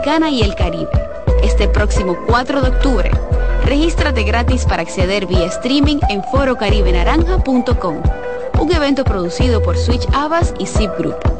Dominicana y el Caribe. Este próximo 4 de octubre, regístrate gratis para acceder vía streaming en forocaribenaranja.com, un evento producido por Switch Abbas y Zip Group.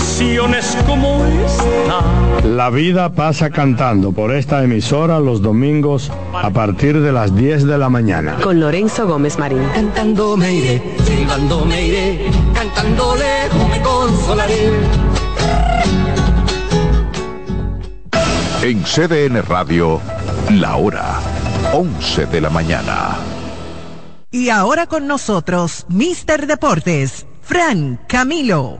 canciones como esta. La vida pasa cantando por esta emisora los domingos a partir de las 10 de la mañana. Con Lorenzo Gómez Marín. Cantando me iré, silbando me iré, cantando lejos me consolaré. En CDN Radio, la hora 11 de la mañana. Y ahora con nosotros, Mister Deportes, Fran Camilo.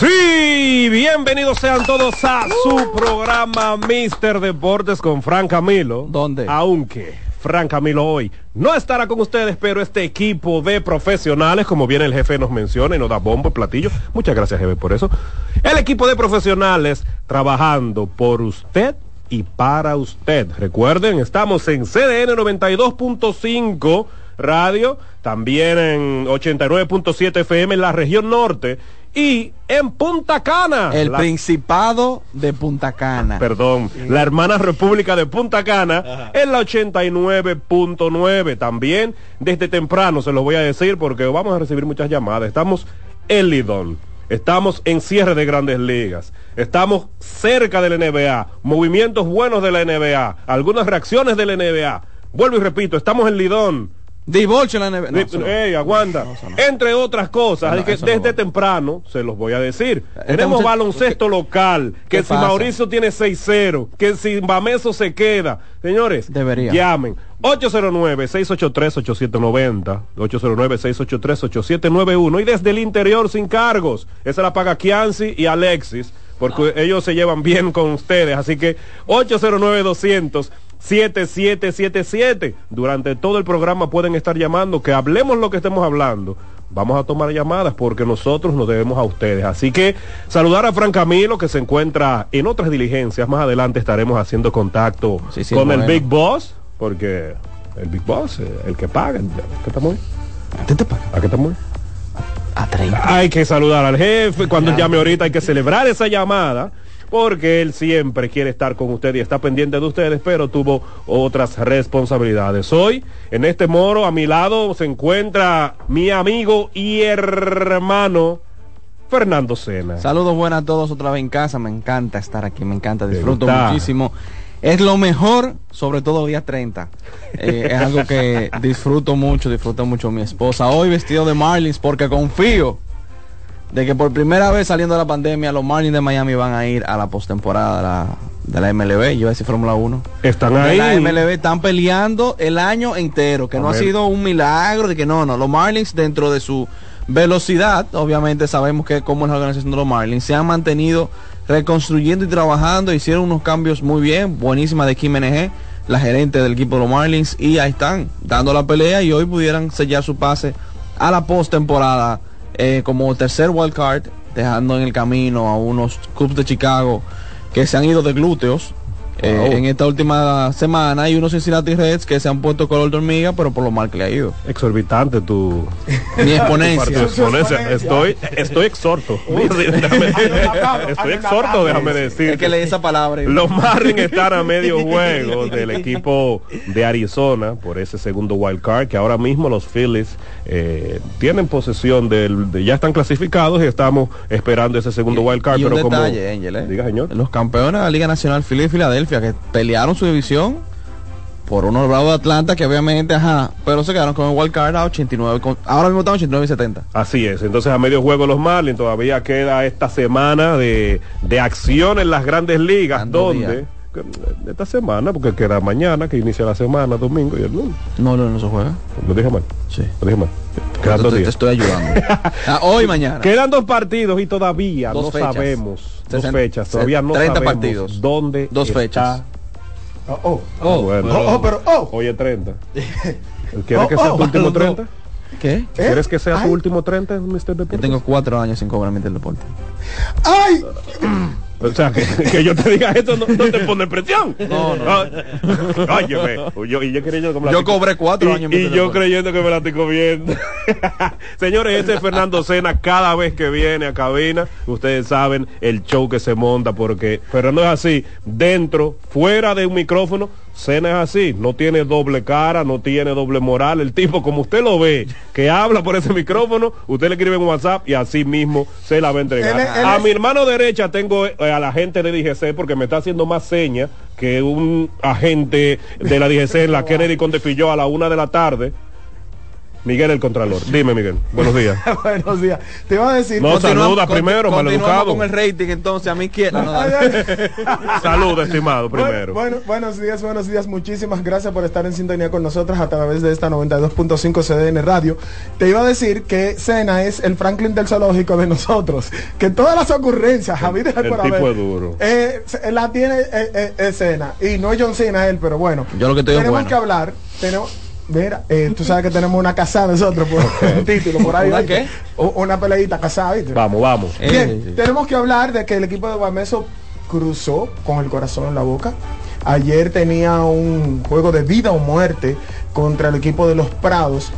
Sí, bienvenidos sean todos a su programa Mister Deportes con Fran Camilo. ¿Dónde? Aunque Fran Camilo hoy no estará con ustedes, pero este equipo de profesionales, como bien el jefe nos menciona y nos da bombo y platillo, muchas gracias jefe por eso. El equipo de profesionales trabajando por usted y para usted. Recuerden, estamos en CDN 92.5 radio, también en 89.7 FM en la región norte y en Punta Cana. El la- Principado de Punta Cana. Perdón, la hermana República de Punta Cana en la 89.9. También desde temprano se los voy a decir porque vamos a recibir muchas llamadas. Estamos en Lidón. Estamos en cierre de grandes ligas. Estamos cerca de la NBA. Movimientos buenos de la NBA. Algunas reacciones de la NBA. Vuelvo y repito, estamos en Lidón. Divorcio en la neve- no, no. Ey, aguanta. No. Entre otras cosas, así que desde temprano se los voy a decir. Este Tenemos baloncesto local, que ¿Qué si pasa? Mauricio tiene 6-0, que si Bameso se queda. Señores, Debería. llamen. 809-683-8790, 809-683-8791 y desde el interior sin cargos. Esa la paga Kianci y Alexis, porque ellos se llevan bien con ustedes. Así que 809-200. 7777. Durante todo el programa pueden estar llamando, que hablemos lo que estemos hablando. Vamos a tomar llamadas porque nosotros nos debemos a ustedes. Así que saludar a Fran Camilo que se encuentra en otras diligencias. Más adelante estaremos haciendo contacto Sí, sí, con el. Big Boss, porque el Big Boss, el que paga, ¿qué estamos? ¿Qué te paga? ¿A qué estamos? A 30. Hay que saludar al jefe. Cuando llame ahorita hay que celebrar esa llamada. Porque él siempre quiere estar con usted y está pendiente de ustedes, pero tuvo otras responsabilidades. Hoy, en este moro, a mi lado se encuentra mi amigo y hermano Fernando Sena. Saludos buenas a todos otra vez en casa. Me encanta estar aquí, me encanta, ¿Te disfruto muchísimo. Es lo mejor, sobre todo día 30. Eh, es algo que disfruto mucho, disfruta mucho mi esposa. Hoy vestido de Marlins porque confío de que por primera vez saliendo de la pandemia los Marlins de Miami van a ir a la postemporada de la, de la MLB. Yo iba a decir Fórmula 1. Están ahí. la MLB están peleando el año entero, que no ha sido un milagro, de que no, no, los Marlins dentro de su velocidad, obviamente sabemos que como es la organización de los Marlins, se han mantenido reconstruyendo y trabajando, hicieron unos cambios muy bien, buenísima de Kim NG, la gerente del equipo de los Marlins, y ahí están, dando la pelea y hoy pudieran sellar su pase a la postemporada eh, como tercer wild card, dejando en el camino a unos Cubs de Chicago que se han ido de glúteos eh, en esta última semana y unos Cincinnati Reds que se han puesto color de hormiga, pero por lo mal que le ha ido. Exorbitante tu, Mi tu exponencia. Estoy, estoy exhorto. Déjame- estoy exhorto, déjame decir. Es que leí esa palabra. y- Los Marlins están a medio juego del equipo de Arizona por ese segundo wild card que ahora mismo los Phillies eh, tienen posesión del, de- ya están clasificados y estamos esperando ese segundo wild card. y un pero como detalle, Angel, ¿eh? diga señor, Los campeones de la Liga Nacional Philly y Filadelfia que pelearon su división por unos bravos de Atlanta que obviamente, ajá, pero se quedaron con el wild card a 89, con- ahora mismo están 89 y 70. así es. Entonces a medio juego los Marlins todavía queda esta semana de, de acción en las grandes ligas Tanto donde día. Que- esta semana, porque queda mañana, que inicia la semana, domingo y el lunes. No, no, no se juega. Lo dije mal. Sí. Lo dije mal. Quedan dos te estoy ayudando. Ah, hoy mañana. Quedan dos partidos y todavía Dos no fechas. sabemos. Dos fechas. Todavía no 30 sabemos partidos. dónde Dos está. fechas. Oh, oh. Ah, bueno. Oh, oh, pero, oh. Hoy es 30. ¿Quieres Oh, que sea oh, tu último no. 30? ¿Qué? ¿Eh? ¿Quieres que sea Ay. tu último 30, Mr. Yo Deportes? tengo cuatro años sin cobrar mi deporte. ¡Ay! O sea, que, que yo te diga esto no, no te pone presión. No, no. Ah, Óyeme, yo, y yo creyendo que me la Yo cobré cuatro y- años en Y, mi yo creyendo que me la estoy comiendo. Señores, este es Fernando Sena. Cada vez que viene a cabina, ustedes saben el show que se monta porque Fernando es así, dentro, fuera de un micrófono. Sena es así, no tiene doble cara, no tiene doble moral. El tipo, como usted lo ve, que habla por ese micrófono, usted le escribe en WhatsApp y así mismo se la va a entregar. Él es- él a es- mi hermano derecha tengo eh, a la gente de DGC porque me está haciendo más señas que un agente de la DGC en la Kennedy Contepilló a la una de la tarde. Miguel el Contralor. Dime, Miguel. Buenos días. Buenos días. Te iba a decir. No, saluda primero, maleducado. con el rating entonces a mi izquierda. no, Ay, dale. ay. Salud, estimado, primero. Bueno, buenos días, buenos días. Muchísimas gracias por estar en sintonía con nosotros a través de esta 92.5 CDN Radio. Te iba a decir que Cena es el Franklin del zoológico de nosotros. Que todas las ocurrencias, Javier el tipo es duro. Eh, la tiene eh, eh, Cena. Y no es John Cena él, pero bueno. Yo lo que te digo Tenemos bueno. que hablar. Tenemos, Mira, eh, tú sabes que tenemos una casada nosotros por un título por ahí. ¿Una qué? U- Una peleita casada, ¿viste? Vamos, vamos. Eh, Bien, tenemos que hablar de que el equipo de Bameso cruzó con el corazón en la boca. Ayer tenía un juego de vida o muerte contra el equipo de los Prados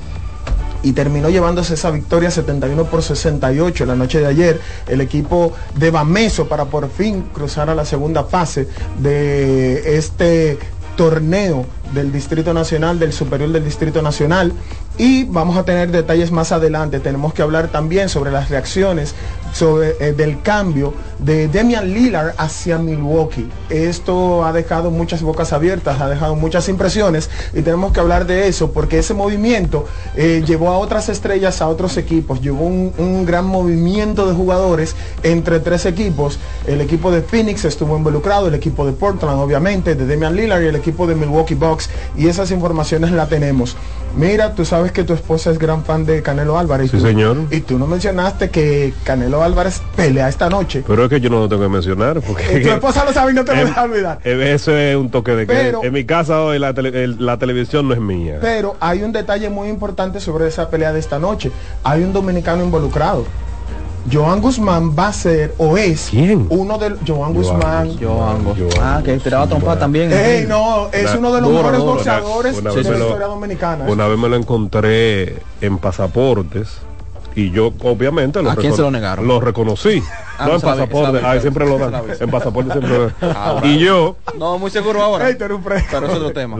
y terminó llevándose esa victoria 71 por 68 la noche de ayer. El equipo de Bameso para por fin cruzar a la segunda fase de este torneo del Distrito Nacional, del Superior del Distrito Nacional. Y vamos a tener detalles más adelante. Tenemos que hablar también sobre las reacciones sobre, eh, del cambio de Demian Lillard hacia Milwaukee. Esto ha dejado muchas bocas abiertas, ha dejado muchas impresiones y tenemos que hablar de eso porque ese movimiento eh, llevó a otras estrellas a otros equipos, llevó un, un gran movimiento de jugadores entre tres equipos. El equipo de Phoenix estuvo involucrado, el equipo de Portland obviamente, de Demian Lillard y el equipo de Milwaukee Bucks y esas informaciones la tenemos. Mira, tú sabes que tu esposa es gran fan de Canelo Álvarez. Sí, tú- señor. Y tú no mencionaste que Canelo Álvarez pelea esta noche. Pero es que yo no lo tengo que mencionar. Porque Eh, tu esposa lo sabe y no te lo Em- deja olvidar. eh, Eso es un toque de que en mi casa hoy la, tele- el- la televisión no es mía. Pero hay un detalle muy importante sobre esa pelea de esta noche. Hay un dominicano involucrado. Joan Guzmán va a ser o es ¿Quién? uno de Joan Guzmán. Ango. Yo Ah, que tiraba trompa también. Ey, no, es Una- uno de los duro, mejores duro. boxeadores Una- una de la lo- historia dominicana. ¿eh? Una vez me lo encontré en pasaportes y yo obviamente lo, ¿A quién se lo negaron? Lo reconocí. Ah, no, en pasaporte. se siempre lo dan. En pasaporte siempre lo dan. Ah, y yo No, muy seguro ahora. Ey, tú eres un fresco. Pero es otro tema.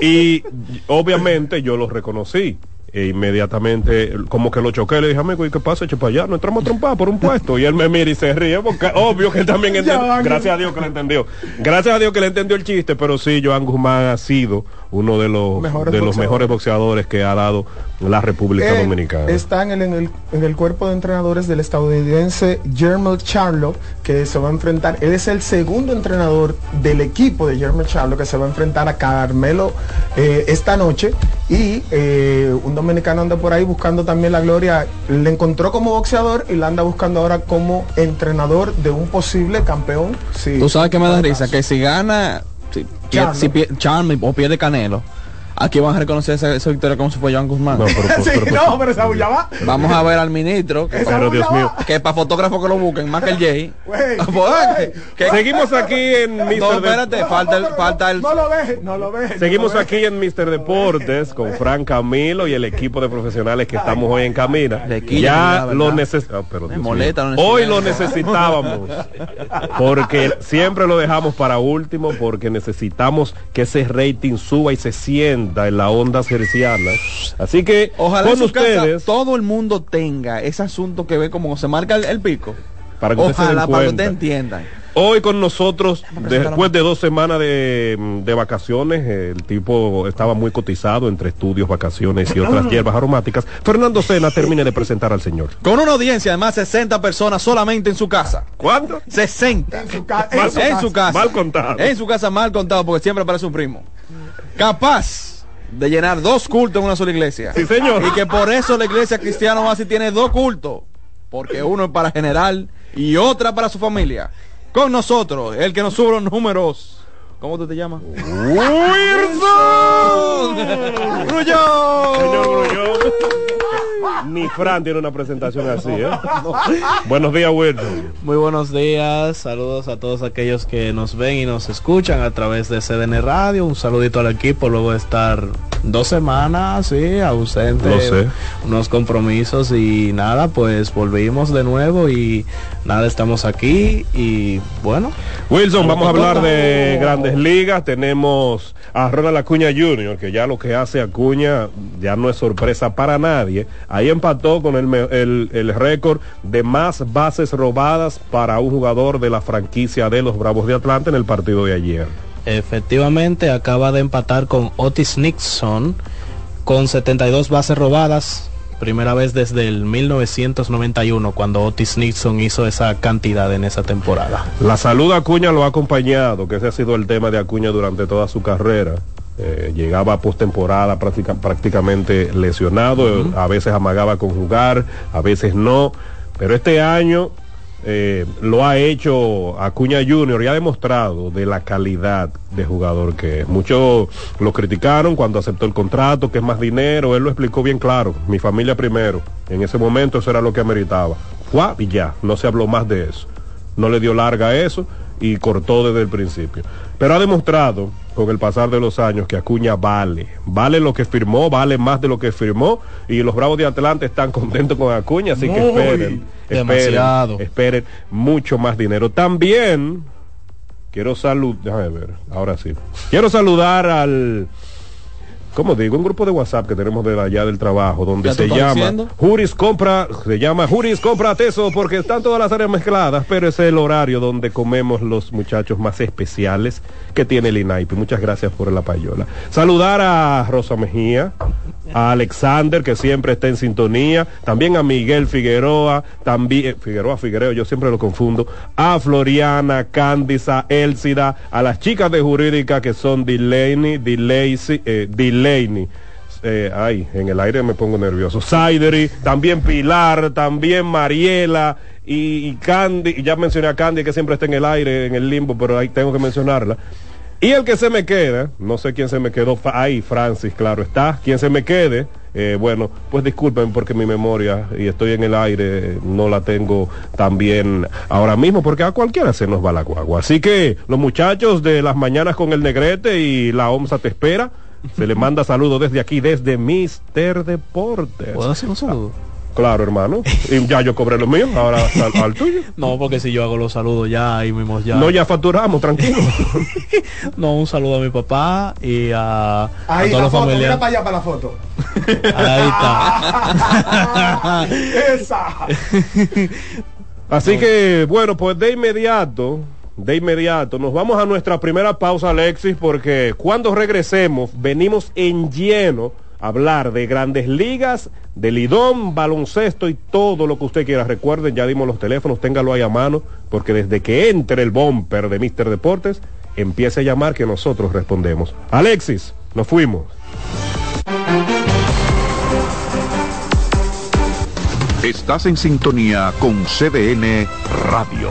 Y obviamente yo lo reconocí. E inmediatamente como que lo choqué, le dije, amigo, ¿y qué pasa? Eche para allá, no entramos a trompar por un puesto. Y él me mira y se ríe, porque obvio que él también entendió. Gracias a Dios que le entendió. Gracias a Dios que le entendió el chiste, pero sí, Joan Guzmán ha sido uno de los, Mejores de los boxeadores. mejores boxeadores que ha dado la República Él Dominicana. Está en el, en, el, en el cuerpo de entrenadores del estadounidense Jermel Charlo, que se va a enfrentar. Él es el segundo entrenador del equipo de Jermel Charlo, que se va a enfrentar a Carmelo eh, esta noche. Y eh, un dominicano anda por ahí buscando también la gloria. Le encontró como boxeador y la anda buscando ahora como entrenador de un posible campeón. Sí. Tú sabes que me da risa, que si gana, si, Charlo. si pie- Charme o pierde Canelo, aquí van a reconocer esa, esa victoria como si fue Joan Guzmán. No, pero- sí, pero- pero- no, pero esa bulla va. Vamos a ver al ministro, que, Esa Pero bulla Dios va. mío. que para fotógrafo que lo busquen, más que el Jay. Pues, que- Seguimos aquí en Mr. No, espérate, No, falta el, falta el. No lo deje, no lo deje. Seguimos no lo deje. aquí en Mr. Deportes con Fran Camilo y el equipo de profesionales que estamos hoy en Camina. Ya lo necesitamos. Molesta, lo Hoy lo necesitamos. necesitábamos. Porque siempre lo dejamos para último porque necesitamos que ese rating suba y se sienta en la onda cerciana. Así que Ojalá con en su casa ustedes todo el mundo tenga ese asunto que ve como se marca el, el pico. para que Ojalá para que ustedes entiendan. Hoy con nosotros, después de dos semanas de, de vacaciones, el tipo estaba muy cotizado entre estudios, vacaciones y otras hierbas aromáticas. Fernando Sena termine de presentar al señor. Con una audiencia de más de 60 personas solamente en su casa. ¿Cuánto? 60. En su, ca- En, en su su casa. casa. Mal contado. En su casa mal contado porque siempre aparece un primo. Capaz de llenar dos cultos en una sola iglesia. Sí, señor. Y que por eso la iglesia cristiana Oasis tiene dos cultos. Porque uno es para general y otra para su familia. Con nosotros, el que nos sube los números. ¿Cómo tú te llamas? ¡Wilson! ¡Grullón! Ni Fran tiene una presentación así, ¿eh? Buenos días, Wilson. Muy buenos días, saludos a todos aquellos que nos ven y nos escuchan a través de CDN Radio. Un saludito al equipo luego de estar dos semanas, sí, ausente, Lo sé. unos compromisos y nada, pues volvimos de nuevo y nada, estamos aquí y bueno. Wilson, vamos a hablar de grandes ligas. Tenemos a Ronald Acuña Jr., que ya lo que hace Acuña ya no es sorpresa para nadie. Ahí empató con el, el- el récord de más bases robadas para un jugador de la franquicia de los Bravos de Atlanta en el partido de ayer. Efectivamente, acaba de empatar con Otis Nixon con 72 bases robadas. Primera vez desde el 1991 cuando Otis Nixon hizo esa cantidad en esa temporada. La salud de Acuña lo ha acompañado, que ese ha sido el tema de Acuña durante toda su carrera. Eh, llegaba postemporada práctica- prácticamente lesionado, a veces amagaba con jugar, a veces no, pero este año eh, lo ha hecho Acuña Junior y ha demostrado de la calidad de jugador que es. Muchos lo criticaron cuando aceptó el contrato, que es más dinero, él lo explicó bien claro, mi familia primero, en ese momento eso era lo que ameritaba. Fue y ya, no se habló más de eso. No le dio larga a eso y cortó desde el principio. Pero ha demostrado con el pasar de los años que Acuña vale, vale lo que firmó, vale más de lo que firmó y los Bravos de Atlanta están contentos con Acuña, así que Muy, esperen, esperen, demasiado. esperen mucho más dinero. También quiero saludar, déjame ver, ahora sí. Quiero saludar al como digo, un grupo de WhatsApp que tenemos de allá del trabajo, donde ¿Ya tú se llama diciendo? Juris Compra, se llama Juris Compra Teso porque están todas las áreas mezcladas, pero es el horario donde comemos los muchachos más especiales que tiene el INAIPI. Muchas gracias por la payola. Saludar a Rosa Mejía, a Alexander, que siempre está en sintonía, también a Miguel Figueroa, también, eh, Figueroa, Figuereo, yo siempre lo confundo, a Floriana, Cándisa, Elcida, a las chicas de jurídica que son Delaney, Delaney, eh, Delaney. Eh, ay, en el aire me pongo nervioso. Saideri, también Pilar, también Mariela y, Candy. Ya mencioné a Candy que siempre está en el aire, en el limbo, pero ahí tengo que mencionarla. Y el que se me queda, no sé quién se me quedó, ahí Francis, claro está. Quien se me quede, eh, bueno, pues disculpen porque mi memoria, y estoy en el aire, no la tengo tan bien ahora mismo, porque a cualquiera se nos va la guagua. Así que los muchachos de las mañanas con el negrete y la OMSA te espera. Se le manda saludos desde aquí, desde Mister Deportes. ¿Puedo hacer un saludo? Claro, hermano. Y ya yo cobré lo mío, ahora al, al tuyo. No, porque si yo hago los saludos ya ahí mismo ya. No, ya facturamos, tranquilo. No, un saludo a mi papá y a, a Ahí toda la la foto, mira familia. para allá para la foto. Ahí está. Esa. Así que, bueno, pues de inmediato, de inmediato, nos vamos a nuestra primera pausa, Alexis, porque cuando regresemos, venimos en lleno a hablar de grandes ligas, de lidón, baloncesto y todo lo que usted quiera. Recuerden, ya dimos los teléfonos, téngalo ahí a mano, porque desde que entre el bumper de Mister Deportes, empiece a llamar que nosotros respondemos. Alexis, nos fuimos. Estás en sintonía con CDN Radio.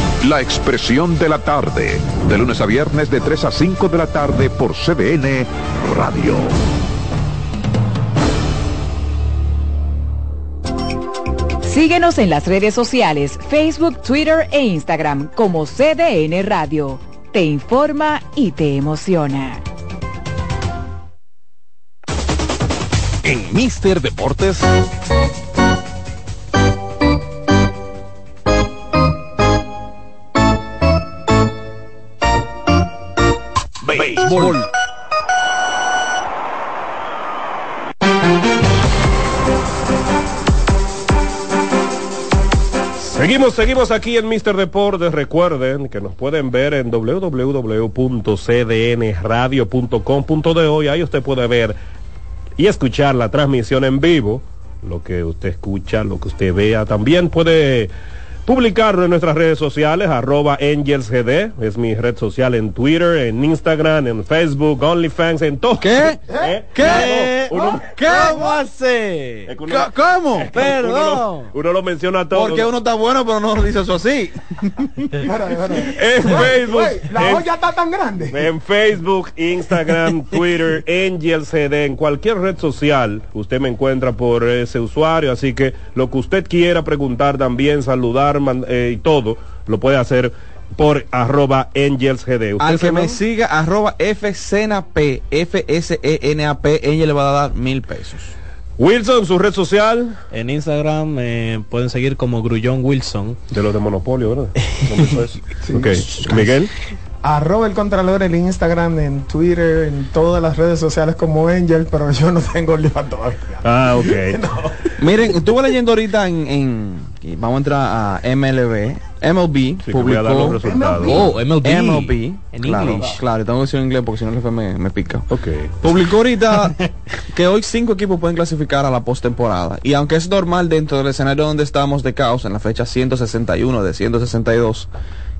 La expresión de la tarde, de lunes a viernes de 3 a 5 de la tarde por CBN Radio. Síguenos en las redes sociales, Facebook, Twitter e Instagram como CDN Radio. Te informa y te emociona. En Mister Deportes. Béisbol. Seguimos, seguimos aquí en Mister Deportes. Recuerden que nos pueden ver en www.cdnradio.com.de y ahí usted puede ver y escuchar la transmisión en vivo. Lo que usted escucha, lo que usted vea. También puede publicarlo en nuestras redes sociales, arroba AngelsGD, es mi red social en Twitter, en Instagram, en Facebook, OnlyFans, en todo. ¿Qué? ¿Eh? ¿Qué? Uno- ¿Cómo hace? Es que uno- ¿Cómo? Perdón. uno lo menciona todo. Porque uno está bueno, pero no lo dice eso así. En Facebook. la en- olla está tan grande. En Facebook, Instagram, Twitter, Angel CD, en cualquier red social, usted me encuentra por ese usuario, así que lo que usted quiera preguntar también, saludar man- eh, y todo, lo puede hacer por arroba AngelsGD. ¿Usted, Al que me siga, arroba FCNAP, F-S-E-N-A-P, ella le va a dar mil pesos. Wilson, su red social. En Instagram eh, pueden seguir como Grullón Wilson. De los de Monopolio, ¿verdad? Miguel. Arroba el Contralor en Instagram, en Twitter, en todas las redes sociales como Angel, pero yo no tengo OnlyFans todavía. Ah, ok. Miren, estuve leyendo ahorita en, en- vamos a entrar a MLB. MLB a dar los publicó resultados. Oh, MLB. MLB En claro, English. claro, tengo que decir en inglés porque si no el jefe me, me pica. Ok. Publicó ahorita que hoy cinco equipos pueden clasificar a la postemporada. Y aunque es normal dentro del escenario donde estamos de caos, en la fecha 161 de 162,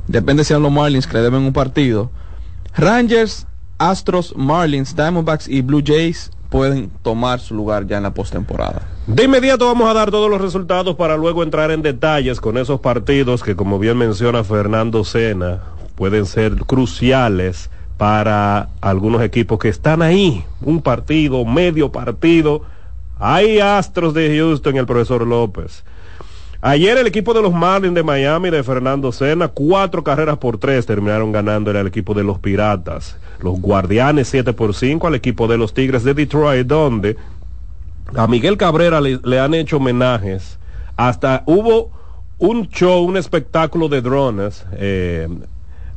depende si son los Marlins que le deben un partido. Rangers, Astros, Marlins, Diamondbacks y Blue Jays pueden tomar su lugar ya en la postemporada. De inmediato vamos a dar todos los resultados para luego entrar en detalles con esos partidos que, como bien menciona Fernando Sena, pueden ser cruciales para algunos equipos que están ahí. Un partido, medio partido. Hay Astros de Houston, el profesor López. Ayer el equipo de los Marlins de Miami de Fernando Sena, cuatro carreras por tres terminaron ganando el equipo de los Piratas. Los Guardianes 7 por 5 al equipo de los Tigres de Detroit, donde a Miguel Cabrera le, le han hecho homenajes. Hasta hubo un show, un espectáculo de drones eh,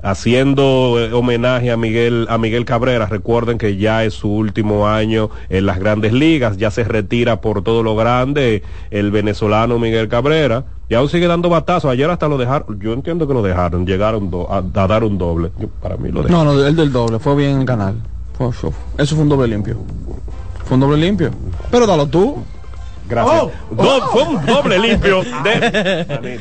haciendo eh, homenaje a Miguel, a Miguel Cabrera. Recuerden que ya es su último año en las grandes ligas, ya se retira por todo lo grande el venezolano Miguel Cabrera. Y aún sigue dando batazos. Ayer hasta lo dejaron, yo entiendo que lo dejaron, llegaron do- a, a dar un doble. Yo- para mí lo dejaron. No, no, el del doble, fue bien en el canal. Fue- fue- eso fue un doble limpio. Fue un doble limpio. Pero dalo tú. Gracias. Oh, Do- oh. fue un doble limpio de...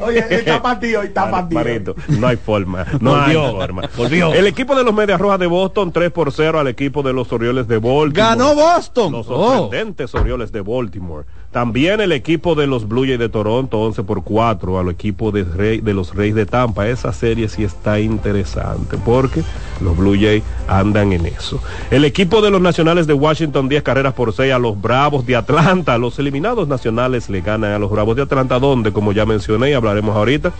Oye, está partido, está partido. Manito, no hay forma. No Volvió, hay forma. volvió. El equipo de los Medias Rojas de Boston 3 por 0 al equipo de los Orioles de Baltimore. Ganó Boston. Los Oh. sorprendentes Orioles de Baltimore. También el equipo de los Blue Jays de Toronto 11 por 4 al equipo de, los Reyes de Tampa. Esa serie sí está interesante porque los Blue Jays andan en eso. El equipo de los Nacionales de Washington 10 carreras por 6 a los Bravos de Atlanta. Atlanta, los eliminados nacionales le ganan a los Bravos de Atlanta, donde, como ya mencioné y hablaremos ahorita,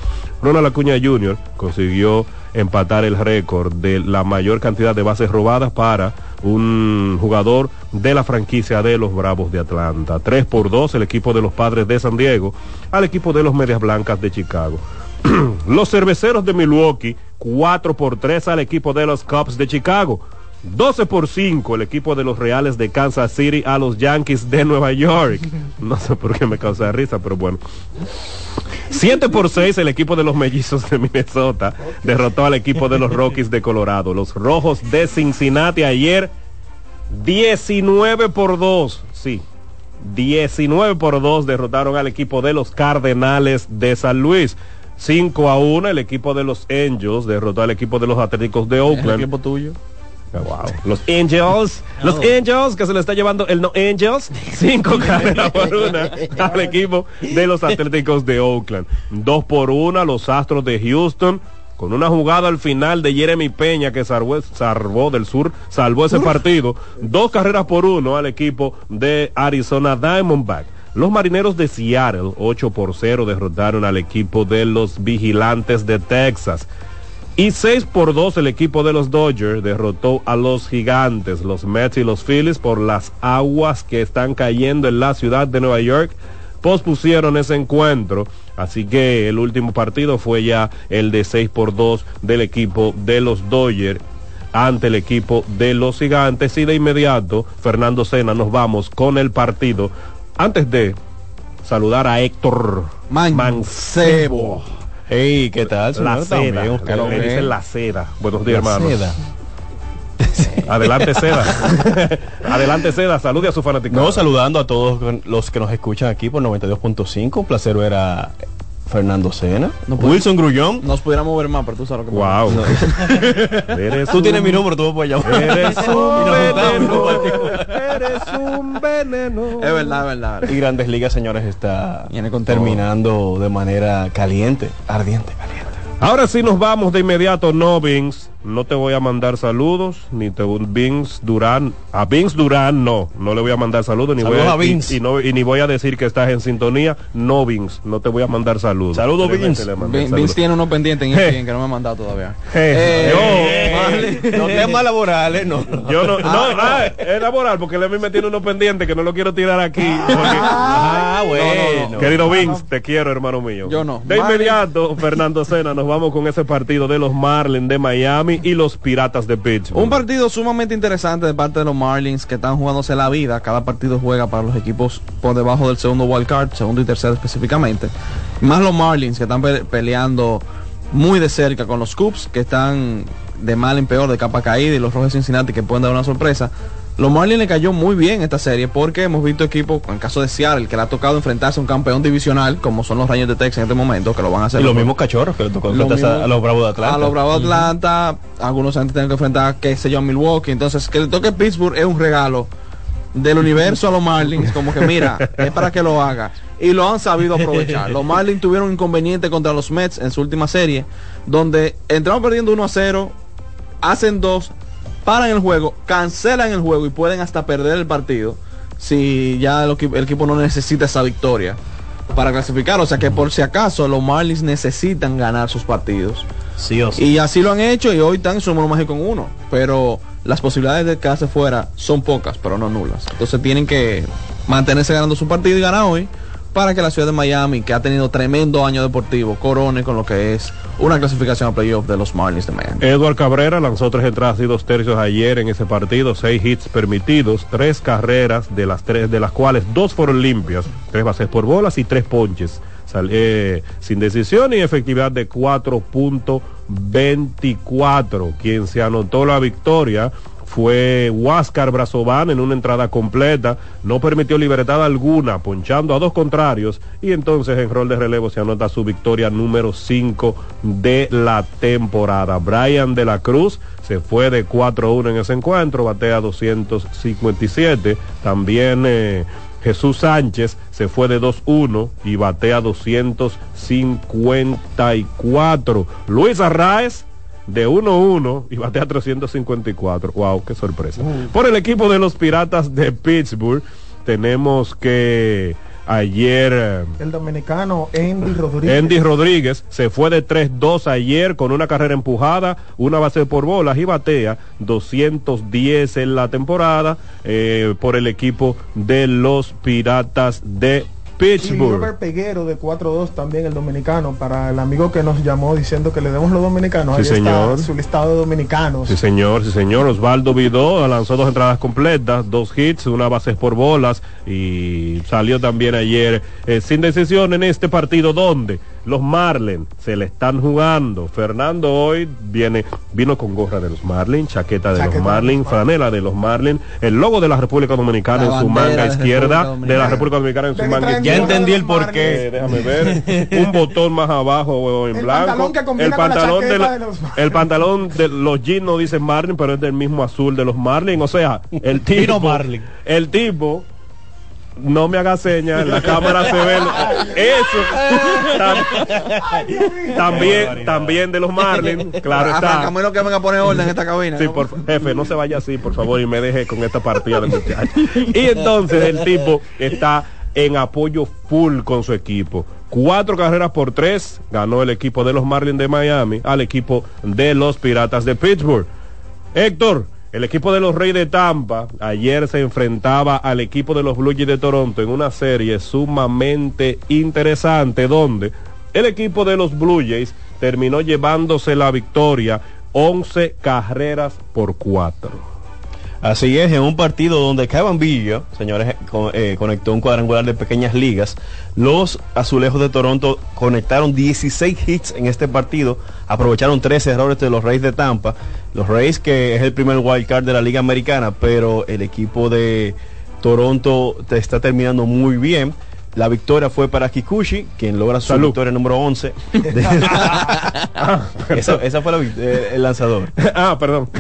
Ronald Acuña Jr. consiguió empatar el récord de la mayor cantidad de bases robadas para un jugador de la franquicia de los Bravos de Atlanta. 3 por 2 el equipo de los Padres de San Diego al equipo de los Medias Blancas de Chicago. los cerveceros de Milwaukee 4 por 3 al equipo de los Cubs de Chicago. 12 por 5 el equipo de los Reales de Kansas City a los Yankees de Nueva York. No sé por qué me causa risa, pero bueno. 7 por 6 el equipo de los Mellizos de Minnesota derrotó al equipo de los Rockies de Colorado. Los Rojos de Cincinnati ayer 19 por 2. Sí. 19 por 2 derrotaron al equipo de los Cardenales de San Luis. 5 a 1 el equipo de los Angels derrotó al equipo de los Atléticos de Oakland. ¿El equipo tuyo? Wow. Los Angels, los Angels que se le está llevando el no Angels, cinco carreras por una al equipo de los Atléticos de Oakland. Dos por una los Astros de Houston con una jugada al final de Jeremy Peña que salvó, salvó del sur, salvó ese partido. Dos carreras por uno al equipo de Arizona Diamondback. Los marineros de Seattle, 8 por 0, derrotaron al equipo de los vigilantes de Texas. Y 6 por 2 el equipo de los Dodgers derrotó a los gigantes, los Mets y los Phillies por las aguas que están cayendo en la ciudad de Nueva York. Pospusieron ese encuentro, así que el último partido fue ya el de 6 por 2 del equipo de los Dodgers ante el equipo de los gigantes y de inmediato Fernando Sena nos vamos con el partido antes de saludar a Héctor Mancebo. Hey, ¿qué tal? La seda. Usted lo dicen la seda. Buenos días, La hermano. seda. Adelante, seda. Adelante, seda. Salude a su fanático. No, saludando a todos los que nos escuchan aquí por 92.5. Un placer ver a Fernando Sena. Wilson Grullón. Nos pudiéramos ver más, pero tú sabes lo que Wow. Eres Tú tienes mi número, tú me puedes llamar. Eres un veneno. Eres un veneno. Es verdad, es verdad. Y Grandes Ligas, señores, está Viene con todo. terminando de manera caliente, ardiente, caliente. Ahora sí nos vamos de inmediato, no Vince. No te voy a mandar saludos, ni te Vince Durán. A Vince Durán no, no le voy a mandar saludos, ni Saludos voy a, a Vince. Y, y no, y ni voy a decir que estás en sintonía. No Vince, no te voy a mandar saludos. Saludos, Vince. Vince tiene uno pendiente en Eh. ESPN que no me ha mandado todavía. Eh, Eh, No temas laborales, no. Yo no, no, ah, es laboral porque él a mí me tiene uno pendiente que no lo quiero tirar aquí. porque- Ah, no, bueno. no. Querido Vince, te quiero, hermano mío. Yo no. De inmediato, Fernando Sena, nos vamos con ese partido de los Marlins de Miami y los Piratas de Pittsburgh. Un partido sumamente interesante de parte de los Marlins que están jugándose la vida. Cada partido juega para los equipos por debajo del segundo wild card, segundo y tercero específicamente. Más los Marlins que están pe- peleando muy de cerca con los Cubs que están de mal en peor, de capa caída y los Rojos Cincinnati que pueden dar una sorpresa. Los Marlins le cayó muy bien esta serie porque hemos visto equipos, en el caso de Seattle, que le ha tocado enfrentarse a un campeón divisional, como son los Rangers de Texas en este momento, que lo van a hacer. Y los mismos cachorros que le tocó Lo enfrentarse a- mismo- a los Bravos de Atlanta. A los Bravos de Atlanta, algunos han tenido que enfrentar, qué sé yo, a Milwaukee. Entonces, que le toque Pittsburgh es un regalo del universo a los Marlins, como que mira, es para que lo haga. Y lo han sabido aprovechar. Los Marlins tuvieron un inconveniente contra los Mets en su última serie, donde entraron perdiendo 1 a 0, hacen dos, paran el juego, cancelan el juego y pueden hasta perder el partido si ya el, equi- el equipo no necesita esa victoria para clasificar. O sea que por si acaso los Marlins necesitan ganar sus partidos. Sí o sí. Y así lo han hecho y hoy están en su número mágico en uno. Pero las posibilidades de quedarse fuera son pocas, pero no nulas. Entonces tienen que mantenerse ganando su partido y ganar hoy para que la ciudad de Miami, que ha tenido tremendo año deportivo, corone con lo que es una clasificación a playoff de los Marlins de Miami. Edward Cabrera lanzó tres entradas y dos tercios ayer en ese partido, seis hits permitidos, tres carreras de las tres, de las cuales dos fueron limpias, tres bases por bolas y tres ponches. Eh, sin decisión y efectividad de 4.24. Quien se anotó la victoria fue Huáscar Brazovan en una entrada completa, no permitió libertad alguna, ponchando a dos contrarios y entonces en rol de relevo se anota su victoria número 5 de la temporada. Brian de la Cruz se fue de 4-1 en ese encuentro, batea 257, también eh, Jesús Sánchez se fue de 2-1 y batea 254. Luis Arraez de 1-1 y batea 354. Wow, qué sorpresa. Por el equipo de los Piratas de Pittsburgh, tenemos que ayer eh, El dominicano Andy Rodríguez. Andy Rodríguez se fue de 3-2 ayer con una carrera empujada, una base por bolas y batea 210 en la temporada eh, por el equipo de los Piratas de Y Pittsburgh. Robert Peguero de 4-2 también el dominicano para el amigo que nos llamó diciendo que le demos los dominicanos. Sí, Ahí señor. está su listado de dominicanos. Sí, señor, sí, señor. Osvaldo Vidó lanzó dos entradas completas, dos hits, una base por bolas y salió también ayer eh, sin decisión en este partido donde los Marlins se le están jugando. Fernando hoy viene, vino con gorra de los Marlins, chaqueta de Chaqueta los Marlins, franela de los Marlins, el logo de la República Dominicana La en su manga izquierda, de la. República Dominicana en su manga traen Ya izquierda. entendí el Marlins. porqué. Eh, déjame ver un botón más abajo en El blanco pantalón el pantalón de, chaqueta la- de los Marlins. el pantalón de los jeans no dice Marlin pero es del mismo azul de los Marlin o sea el tipo el tipo no me haga señas, en la cámara se ve eso. Tam- también, también de los Marlins, claro está. Arrancame lo que venga a poner orden en esta cabina. Sí, ¿no? por, jefe, no se vaya así, por favor, y me deje con esta partida de muchachos. Y entonces el tipo está en apoyo full con su equipo. Cuatro carreras por tres ganó el equipo de los Marlins de Miami al equipo de los Piratas de Pittsburgh. Héctor, el equipo de los Reyes de Tampa ayer se enfrentaba al equipo de los Blue Jays de Toronto en una serie sumamente interesante donde el equipo de los Blue Jays terminó llevándose la victoria 11 carreras por 4. Así es, en un partido donde Kevin Villa, señores, eh, conectó un cuadrangular de pequeñas ligas, los azulejos de Toronto conectaron 16 hits en este partido, aprovecharon 13 errores de los Reyes de Tampa, los Reyes que es el primer wild card de la Liga Americana, pero el equipo de Toronto te está terminando muy bien. La victoria fue para Kikuchi, quien logra su Salud. victoria número 11. esa, esa fue la eh, el lanzador. ah, perdón.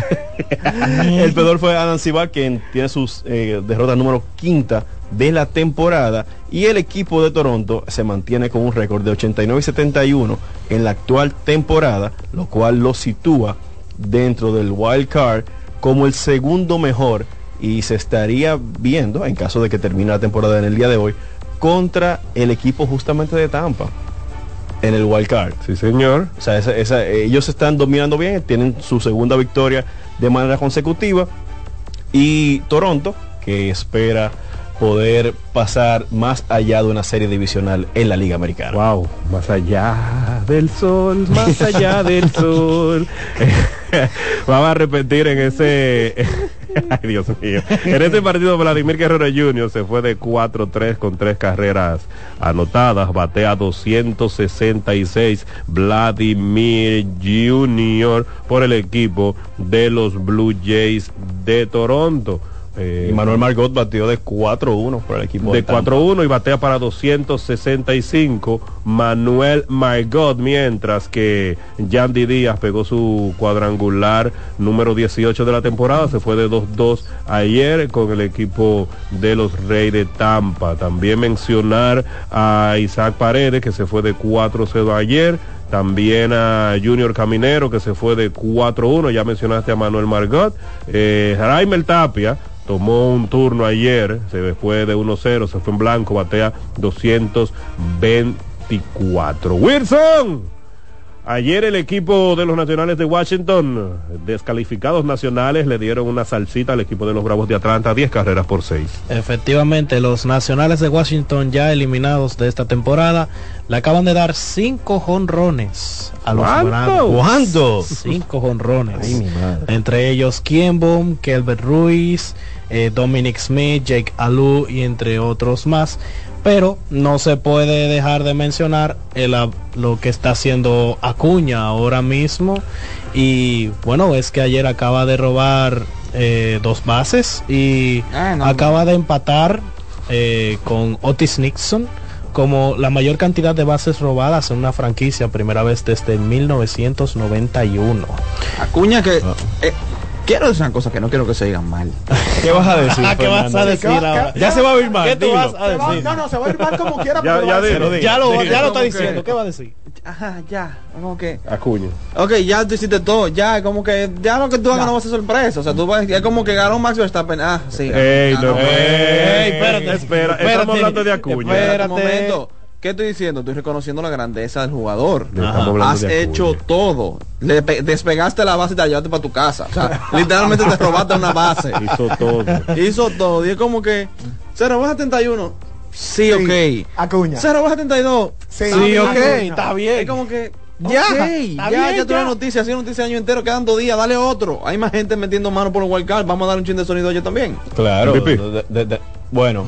El peor fue Adam Sibar, quien tiene sus eh, derrotas número quinta de la temporada. Y el equipo de Toronto se mantiene con un récord de 89 y 71 en la actual temporada, lo cual lo sitúa dentro del wild card como el segundo mejor. Y se estaría viendo, en caso de que termine la temporada en el día de hoy, contra el equipo justamente de Tampa en el wild card. Sí, señor. O sea, esa- esa- ellos están dominando bien, tienen su segunda victoria de manera consecutiva. Y Toronto, que espera poder pasar más allá de una serie divisional en la Liga Americana. Wow, más allá del sol, más allá del sol. Vamos a repetir en ese. Ay, Dios mío. En este partido, Vladimir Guerrero Jr. se fue de 4-3 con tres carreras anotadas. Batea 266. Vladimir Jr. por el equipo de los Blue Jays de Toronto. Eh, Y Manuel Margot batió de 4-1 por el equipo de Tampa. 4-1 y batea para 265 Manuel Margot mientras que Yandy Díaz pegó su cuadrangular número 18 de la temporada se fue de 2-2 ayer con el equipo de los Reyes de Tampa. También mencionar a Isaac Paredes que se fue de 4-0 ayer. También a Junior Caminero que se fue de 4-1 ya mencionaste a Manuel Margot. Eh, Raimel Tapia tomó un turno ayer, se fue de 1-0, se fue en blanco, batea 224. Wilson, ayer el equipo de los Nacionales de Washington, descalificados nacionales, le dieron una salsita al equipo de los Bravos de Atlanta, 10 carreras por 6. Efectivamente, los nacionales de Washington ya eliminados de esta temporada le acaban de dar cinco jonrones a los ¿Cuánto? Bravos. ¿Cuánto? Cinco jonrones. Ay, mi madre. Entre ellos Kienbaum, Kelbert Ruiz, eh, Dominic Smith, Jake Alu y entre otros más. Pero no se puede dejar de mencionar el, lo que está haciendo Acuña ahora mismo. Y bueno, es que ayer acaba de robar eh, dos bases y Ah, no, acaba de empatar eh, con Otis Nixon como la mayor cantidad de bases robadas en una franquicia, primera vez desde 1991. Acuña que... eh, quiero decir una cosa que no quiero que se digan mal. ¿Qué vas a decir? ¿Qué vas a decir ¿Qué va- ahora? Ya se va a oír mal. ¿Qué tú dilo. vas a decir? no, no, se va a ir mal como quiera. Ya- pero ya lo, ya lo está diciendo. ¿Qué va a decir? ajá, ya, como que, Acuña. ok, ya tú hiciste todo, ya, como que, ya lo que tú hagas no va a ser sorpresa, o sea, tú vas, es como que ganó Max Verstappen, ah, sí. Ey, ganó. no, ey, espérate, espera, estamos hablando de Acuña. Espérate. un momento. ¿Qué estoy diciendo? Estoy reconociendo la grandeza del jugador. Has de hecho todo. Le pe- despegaste la base y te la llevaste para tu casa. O sea, literalmente te robaste una base. Hizo todo. Hizo todo. Y es como que, se robó 71. Sí, ok. Acuña. Se robó 72. Sí, Sí, ok. Está bien. Es como que, ya, Ok, ya, está ya, bien, tuve ya. noticia, ha sido noticia el año entero, quedan dos días, dale otro. Hay más gente metiendo mano por el wildcard, vamos a dar un chin de sonido yo también. Claro. De- de- de- bueno,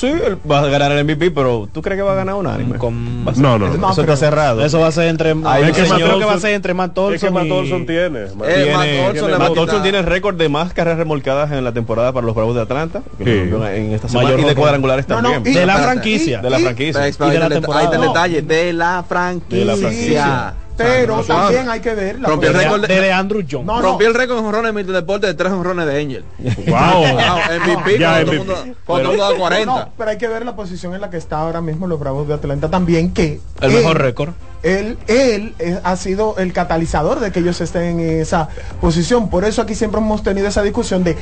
sí, él va a ganar el MVP, pero ¿tú crees que va a ganar un anime? Va a ser- No, no, Eso, no. eso está cerrado. Eso va a ser entre. Ahí Ay, es que yo Matt creo que va a ser entre Matt Olson. Es que Matt y- Olson tiene. Eh, Tiene- Matt a Matt Olson tiene el récord de más carreras remolcadas en la temporada para los Bravos de Atlanta Sí. en esta semana Mayor y de cuadrangulares No, no, también. y- De la franquicia. de la y- franquicia. Ahí Y de la está el temporada. detalle, No. detalle, de la franquicia. De la franquicia. Pero no, también no. hay que ver la Rompió el De, récord de, de Andrew John. No, no. Rompió el récord en jonrones de deporte de tres jonrones de Angel. Wow. Wow, MVP, Ya, cuando todo el mundo, todo da 40. No, pero hay que ver la posición en la que está ahora mismo los Bravos de Atlanta también, que El él- mejor récord. Él, él ha sido el catalizador de que ellos estén en esa posición. Por eso aquí siempre hemos tenido esa discusión de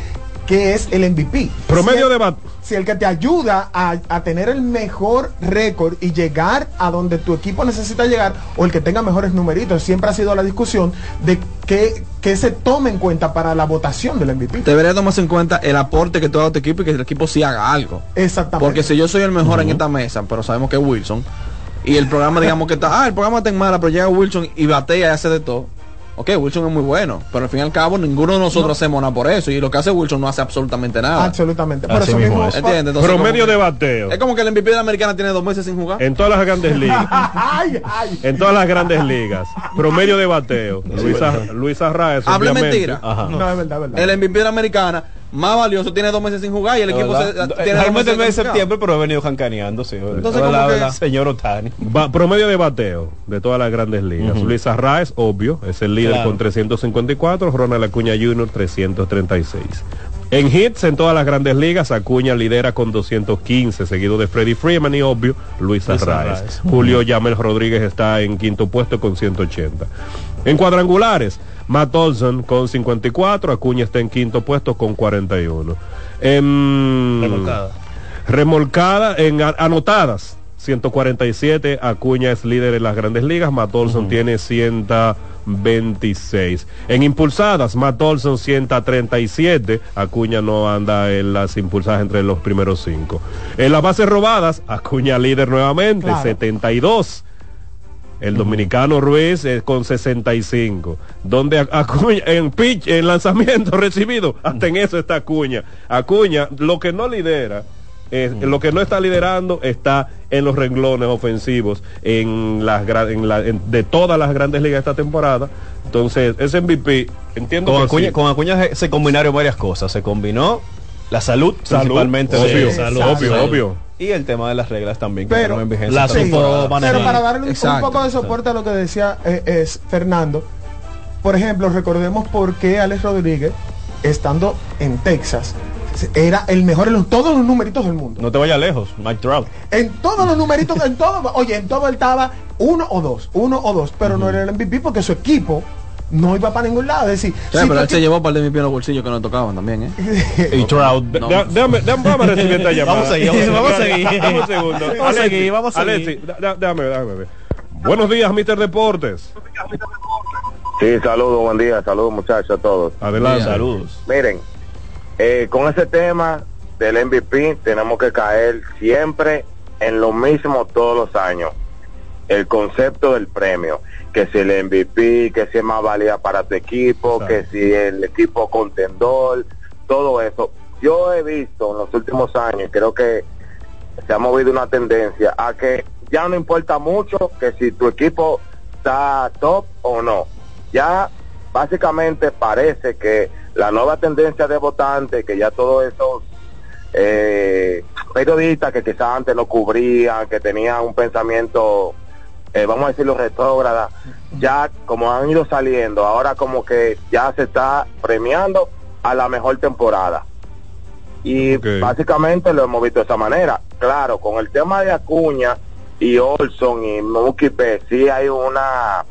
qué es el MVP. Promedio Si el- de bat. Si el que te ayuda a, a tener el mejor récord y llegar a donde tu equipo necesita llegar, o el que tenga mejores numeritos, siempre ha sido la discusión de que, que se tome en cuenta para la votación del MVP. Debería tomarse en cuenta el aporte que tú hagas a tu equipo y que el equipo sí haga algo. Exactamente. Porque si yo soy el mejor en esta mesa, pero sabemos que es Wilson, y el programa digamos que está, ah, el programa está en mala, pero llega Wilson y batea y hace de todo. Ok, Wilson es muy bueno, pero al fin y al cabo ninguno de nosotros hacemos nada por eso. Y lo que hace Wilson no hace absolutamente nada. Absolutamente. Por Así eso mismo es. ¿Entiendes? Entonces, Promedio como de bateo. Es como que el MVP de la americana tiene dos meses sin jugar. En todas las grandes ligas. ay, ay. En todas las grandes ligas. Promedio de bateo. Luis, Ar- Luis Arraez. Hable mentira. Ajá. No, es verdad, es verdad. El MVP de la americana, más valioso, tiene dos meses sin jugar y el La equipo se, Eh, tiene dos Realmente el mes de septiembre, pero he venido jancaneando, sí. Entonces, La que- señor Otani. Va- promedio de bateo de todas las grandes ligas. Luis Arraez, obvio, es el líder Claro. con 354, Ronald Acuña Jr. 336. En hits en todas las grandes ligas, Acuña lidera con 215, seguido de Freddie Freeman y obvio Luis. Arraez. Julio Yamel Rodríguez está en quinto puesto con 180. En cuadrangulares, Matt Olson con 54, Acuña está en quinto puesto con 41. En Remolcada. remolcada en anotadas 147 Acuña es líder en las grandes ligas Matt Olson tiene 126 en impulsadas Matt Olson 137 Acuña no anda en las impulsadas entre los primeros cinco en las bases robadas Acuña líder nuevamente Claro. 72 el dominicano Ruiz es con 65. Donde Ac- Acuña, en pitch, en lanzamiento recibido, hasta en eso está Acuña. Acuña, lo que no lidera, lo que no está liderando está en los renglones ofensivos en las gra- en la- en- de todas las grandes ligas esta temporada. Entonces, ese MVP, entiendo Con que Acuña, sí. con Acuña se, combinaron varias cosas. Se combinó la salud, Salud, principalmente. obvio, de- salud, obvio, salud. obvio. Y el tema de las reglas también. que Pero- entraron en vigencia La manejar. Pero para darle un, poco de soporte a lo que decía eh, es Fernando, por ejemplo, recordemos por qué Alex Rodríguez, estando en Texas, era el mejor en los- todos los numeritos del mundo. No te vayas lejos, Mike Trout. En todos los numeritos, en todo, oye, en todo él estaba uno o dos, uno o dos, pero no era el MVP porque su equipo no iba para ningún lado. Es decir, Sí, si pero él se llevó un par de MVP en los bolsillos que no tocaban también, ¿eh? Y Trout. De- de- déjame, déjame, vamos a recibir esta llamada. Vamos a seguir, vamos a seguir. Dame un segundo. Vamos a seguir, vamos a seguir. Alexi, déjame, déjame ver. Buenos días, Mr. Deportes. Sí, saludos, buen día, saludos muchachos a todos. Adelante. Saludos. Miren, eh, con ese tema del MVP tenemos que caer siempre en lo mismo todos los años. El concepto del premio, que si el MVP, que si es más válida para tu equipo, que si el equipo contendor, todo eso. Yo he visto en los últimos años, creo que se ha movido una tendencia a que ya no importa mucho que si tu equipo está top o no. Ya básicamente parece que la nueva tendencia de votantes, que ya todos esos eh, periodistas que quizás antes no cubrían, que tenían un pensamiento, eh, vamos a decirlo, retrógrada, ya como han ido saliendo, ahora como que ya se está premiando a la mejor temporada. Y básicamente lo hemos visto de esa manera. Claro, con el tema de Acuña, y Olson y Mookie Betts, sí hay una,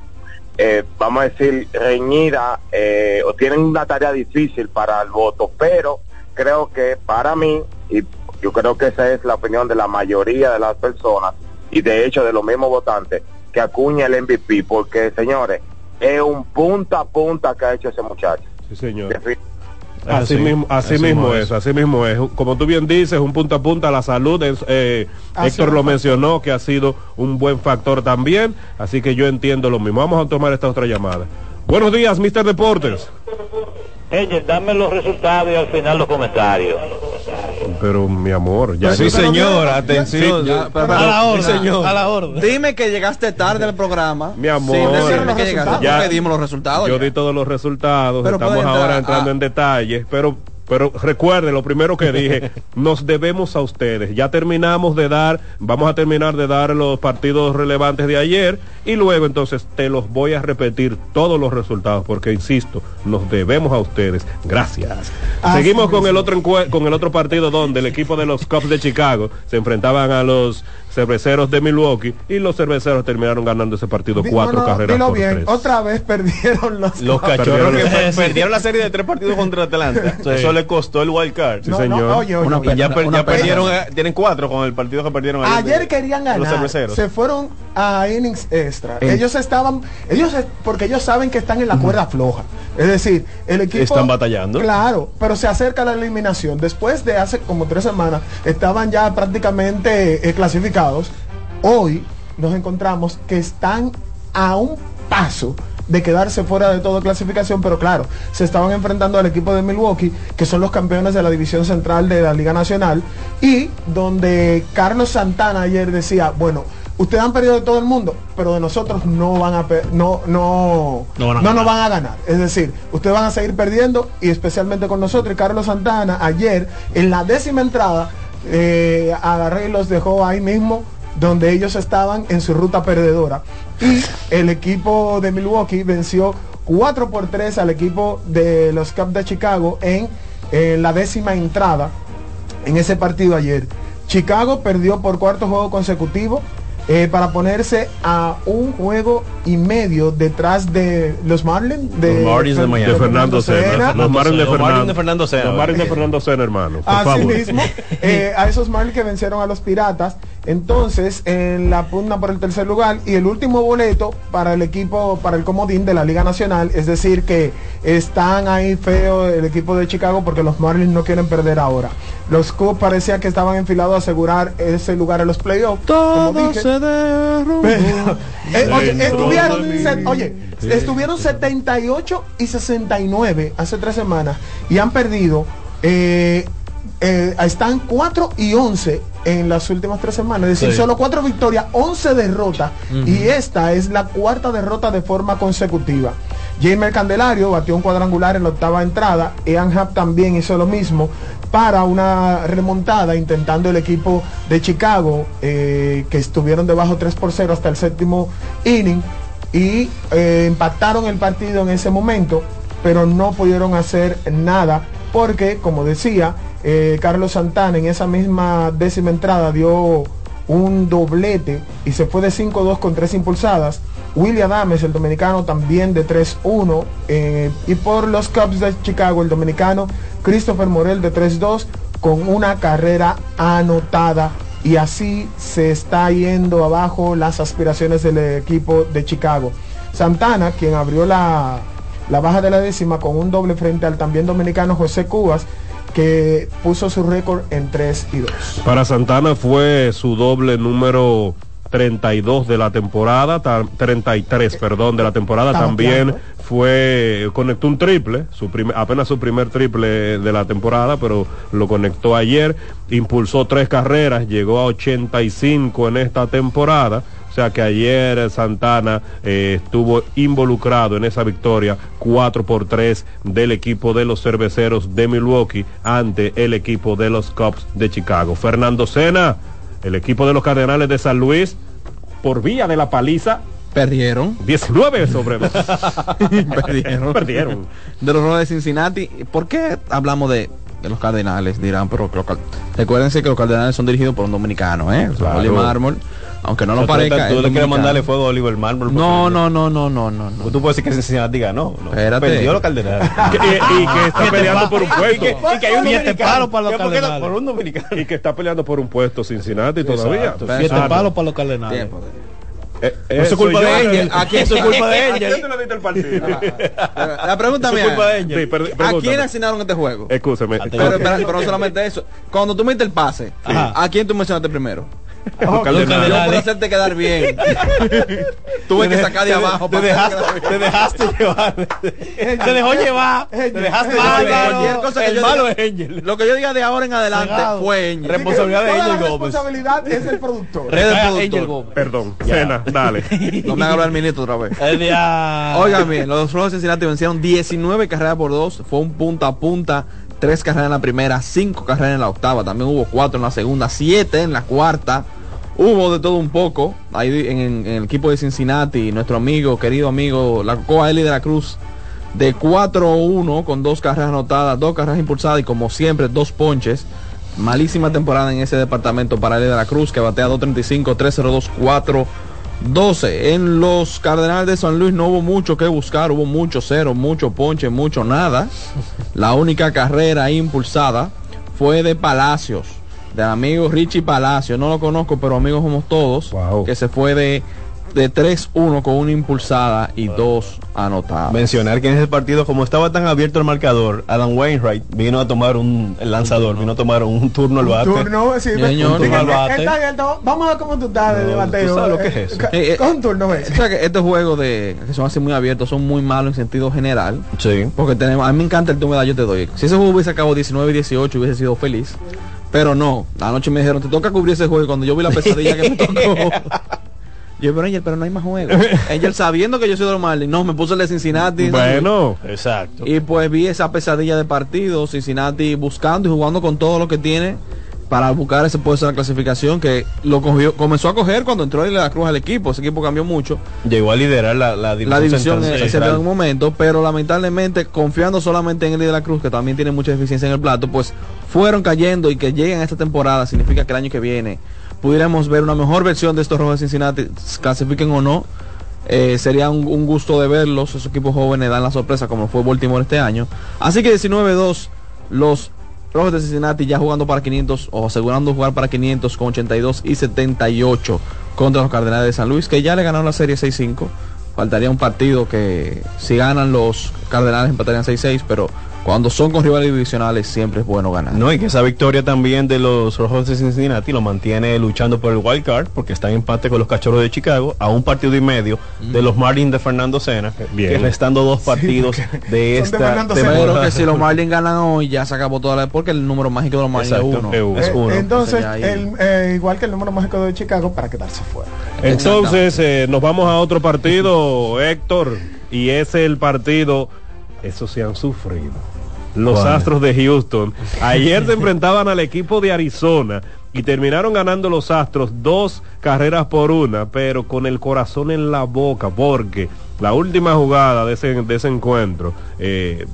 eh, vamos a decir, reñida, eh, o tienen una tarea difícil para el voto, pero creo que para mí, y yo creo que esa es la opinión de la mayoría de las personas, y de hecho de los mismos votantes, que acuña el MVP, porque señores, es un punta a punta que ha hecho ese muchacho. Sí, señor. Así, Así- mismo, así, así mismo es, así mismo es. Como tú bien dices, un punto a punta la salud. es, eh, Héctor lo mencionó que ha sido un buen factor también. Así que yo entiendo lo mismo. Vamos a tomar esta otra llamada. Buenos días, Mr. Deportes. Oye, dame los resultados y al final los comentarios. Pero mi amor, ya Sí, yo- señor, Sí, atención. ya- Ya, pero- a la sí, orden, señor. a la orden. Dime que llegaste tarde al programa. Mi amor. Sin decirme Los que llegaste. Ya- dimos los resultados. Yo ya. di todos los resultados, Pero estamos ahora entrando a- en detalles, pero pero recuerde lo primero que dije, nos debemos a ustedes. Ya terminamos de dar, vamos a terminar de dar los partidos relevantes de ayer y luego entonces te los voy a repetir todos los resultados porque insisto, nos debemos a ustedes. Gracias. Así Seguimos con el otro con el otro partido donde el equipo de los Cubs de Chicago se enfrentaban a los cerveceros de Milwaukee y los cerveceros terminaron ganando ese partido Di- cuatro no, carreras dilo por bien, tres. otra vez perdieron los Los cachorros que Perdieron. per- perdieron la serie de tres partidos contra Atlanta. Sí. Eso le costó el wild card. Sí, No, no, señor. oye, oye, Una oye. pena, ya per- una ya pena. perdieron, eh, tienen cuatro con el partido que perdieron Ayer de- querían Los ganar, cerveceros. se fueron a innings extra. Eh. Ellos estaban, ellos porque ellos saben que están en la cuerda floja. Es decir, el equipo Están batallando. Claro, pero se acerca la eliminación. Después de hace como tres semanas estaban ya prácticamente eh, clasificados. Hoy nos encontramos que están a un paso de quedarse fuera de toda clasificación, pero claro, se estaban enfrentando al equipo de Milwaukee, que son los campeones de la división central de la Liga Nacional, y donde Carlos Santana ayer decía, bueno, ustedes han perdido de todo el mundo, pero de nosotros no van a no no No van a no nos van a ganar. Es decir, ustedes van a seguir perdiendo y especialmente con nosotros. Y Carlos Santana ayer en la décima entrada eh, agarré y los dejó ahí mismo donde ellos estaban en su ruta perdedora. Y el equipo de Milwaukee venció 4 por 3 al equipo de los Cubs de Chicago en, en la décima entrada en ese partido ayer. Chicago perdió por cuarto juego consecutivo eh, para ponerse a un juego y medio detrás de los Marlins de, Los Marlins de Fernando Sena. Los Marlins de Fernando, de Fernando Sena. Los Marlins de Fernando Sena, hermano. Por Así favor. mismo, eh, a esos Marlins que vencieron a los Piratas. Entonces, en la pugna por el tercer lugar y el último boleto para el equipo, para el comodín de la Liga Nacional, es decir, que están ahí feo el equipo de Chicago porque los Marlins no quieren perder ahora. Los Cubs parecía que estaban enfilados a asegurar ese lugar en los playoffs. como dije. Pero, eh, oye, Dentro estuvieron, de mí. se- oye, estuvieron 78 y 69 hace tres semanas y han perdido, eh, eh, están 4 y 11 en las últimas tres semanas, es decir, Sí. solo 4 victorias, 11 derrotas y esta es la cuarta derrota de forma consecutiva. Jamer Candelario batió un cuadrangular en la octava entrada, Ian Happ también hizo lo mismo para una remontada intentando el equipo de Chicago eh, que estuvieron debajo 3 por 0 hasta el séptimo inning y eh, empataron el partido en ese momento pero no pudieron hacer nada porque como decía eh, Carlos Santana en esa misma décima entrada dio un doblete y se fue de 5-2 con tres impulsadas. William Adames, el dominicano, también de 3-1. eh, y por los Cubs de Chicago, el dominicano Christopher Morel de 3-2 con una carrera anotada. Y así se está yendo abajo las aspiraciones del equipo de Chicago. Santana, quien abrió la, la baja de la décima con un doble frente al también dominicano José Cubas, que puso su récord en 3 y 2. Para Santana fue su doble número 32 de la temporada, ta- 33, perdón, de la temporada. También fue, conectó un triple, su prim- apenas su primer triple de la temporada, pero lo conectó ayer, impulsó tres carreras, llegó a 85 en esta temporada. O sea que ayer Santana eh, estuvo involucrado en esa victoria 4 por 3 del equipo de los cerveceros de Milwaukee ante el equipo de los Cubs de Chicago. Fernando Sena, el equipo de los Cardenales de San Luis, por vía de la paliza, Perdieron. 19 sobre Perdieron. Perdieron. De los Rojos de Cincinnati. ¿Por qué hablamos de que los Cardenales dirán, pero los recuérdense que los Cardenales son dirigidos por un dominicano, ¿eh? Claro. Mármol, aunque no O lo sea, tú- parezca. Tú, es le quieres mandarle fuego a Oliver Marble. No, no, no, no, no, no, no. Tú puedes decir que Cincinnati ganó. No. Espérate. Perdió los Cardenales. Que- y, y que está peleando por un puesto. Y que, y que hay un Siete palos para los ¿Qué? ¿Por qué no? Cardenales. Por un dominicano. Y que está peleando por un puesto Cincinnati todavía. Exacto. Siete Ah, no. palos para los cardenales. Tiempo. Eh, Eso es culpa de Angel. Aquí eso es culpa de ¿A Angel. quién te le diste el partido? La pregunta mía. Sí, per- ¿a quién asignaron este juego? Escúchame. Pero, pero, pero no solamente eso. Cuando tú metes el pase, Ajá. ¿a quién tú mencionaste primero? Los Cardenales. Yo por hacerte quedar bien. Tuve que sacar de abajo. Te dejaste, te dejaste llevar. Te dejó llevar. Te dejaste llevar. Cualquier cosa que El yo malo diga- es Angel. Lo que yo diga de ahora en adelante Cegado. fue Angel. Responsabilidad de Angel Gómez. responsabilidad es el productor. Red del Cae productor. Angel Gómez. Perdón. Cena, dale. No me haga hablar ministro otra vez. Día- Oigan bien, los Rojos de Cincinnati vencieron 19 carreras por 2. Fue un punta a punta. 3 carreras en la primera, 5 carreras en la octava. También hubo 4 en la segunda, 7 en la cuarta. Hubo de todo un poco. Ahí en, el equipo de Cincinnati, nuestro amigo, querido amigo, la Coa Eli de la Cruz. De 4-1 con dos carreras anotadas, dos carreras impulsadas y como siempre, dos ponches. Malísima temporada en ese departamento para Eli de la Cruz, que batea 2.35, 3.02, 4. 12. En los Cardenales de San Luis no hubo mucho que buscar, hubo mucho cero, mucho ponche, mucho nada. La única carrera impulsada fue de Palacios, del amigo Richie Palacios. No lo conozco, pero amigos somos todos. Wow. Que se fue de, de 3-1 con una impulsada y dos anotadas. Mencionar que en ese partido, como estaba tan abierto el marcador, Adam Wainwright vino a tomar un el lanzador, vino a tomar un turno al bate. Turno, sí, Señor. sí, Turno al está bate. abierto. Vamos a ver cómo tú estás de No, bateo. tú sabes lo que es eso. ca- Eh, eh, Con turno. O sea que estos juegos de que son así muy abiertos son muy malos en sentido general. Sí. Porque tenemos, a mí me encanta el tú me das, yo te doy. Si ese juego hubiese acabado 19 y 18 hubiese sido feliz. Pero no, la noche me dijeron, te toca cubrir ese juego. Y Cuando yo vi la pesadilla que me tocó. Yo, pero Angel, pero no hay más juegos. Angel sabiendo que yo soy de los Marlins, no, me puso el de Cincinnati. Bueno, Exacto. Y pues vi esa pesadilla de partido, Cincinnati buscando y jugando con todo lo que tiene para buscar ese puesto de la clasificación que lo cogió, comenzó a coger cuando entró de la Cruz al equipo. Ese equipo cambió mucho. Llegó a liderar la, la división, La división en ese un momento, pero lamentablemente confiando solamente en el de la Cruz, que también tiene mucha deficiencia en el plato, pues fueron cayendo y que lleguen a esta temporada significa que el año que viene pudiéramos ver una mejor versión de estos rojos de Cincinnati, clasifiquen o no. Eh, sería un, un gusto de verlos, esos equipos jóvenes dan la sorpresa como fue Baltimore este año. Así que 19-2, los Rojos de Cincinnati ya jugando para 500 o asegurando jugar para 500 con 82 y 78 contra los Cardenales de San Luis, que ya le ganaron la serie 6-5. Faltaría un partido que si ganan los Cardenales empatarían 6-6, pero cuando son con rivales divisionales siempre es bueno ganar. No, y que esa victoria también de los Rojos de Cincinnati lo mantiene luchando por el wild card, porque está en empate con los Cachorros de Chicago, a un partido y medio de los Marlins de Fernando Sena, Bien. que restando dos partidos de de esta temporada. que si los Marlins ganan hoy ya se acabó toda la... Porque el número mágico de los Marlins Exacto, es uno. es uno. Es Eh, uno. Entonces, ya ahí- el, eh, igual que el número mágico de Chicago para quedarse fuera. entonces eh, nos vamos a otro partido, Héctor, y es el partido, eso se han sufrido. Los. Astros de Houston. Ayer se enfrentaban al equipo de Arizona y terminaron ganando los Astros dos carreras por una, pero con el corazón en la boca, porque la última jugada de ese, de ese encuentro, eh,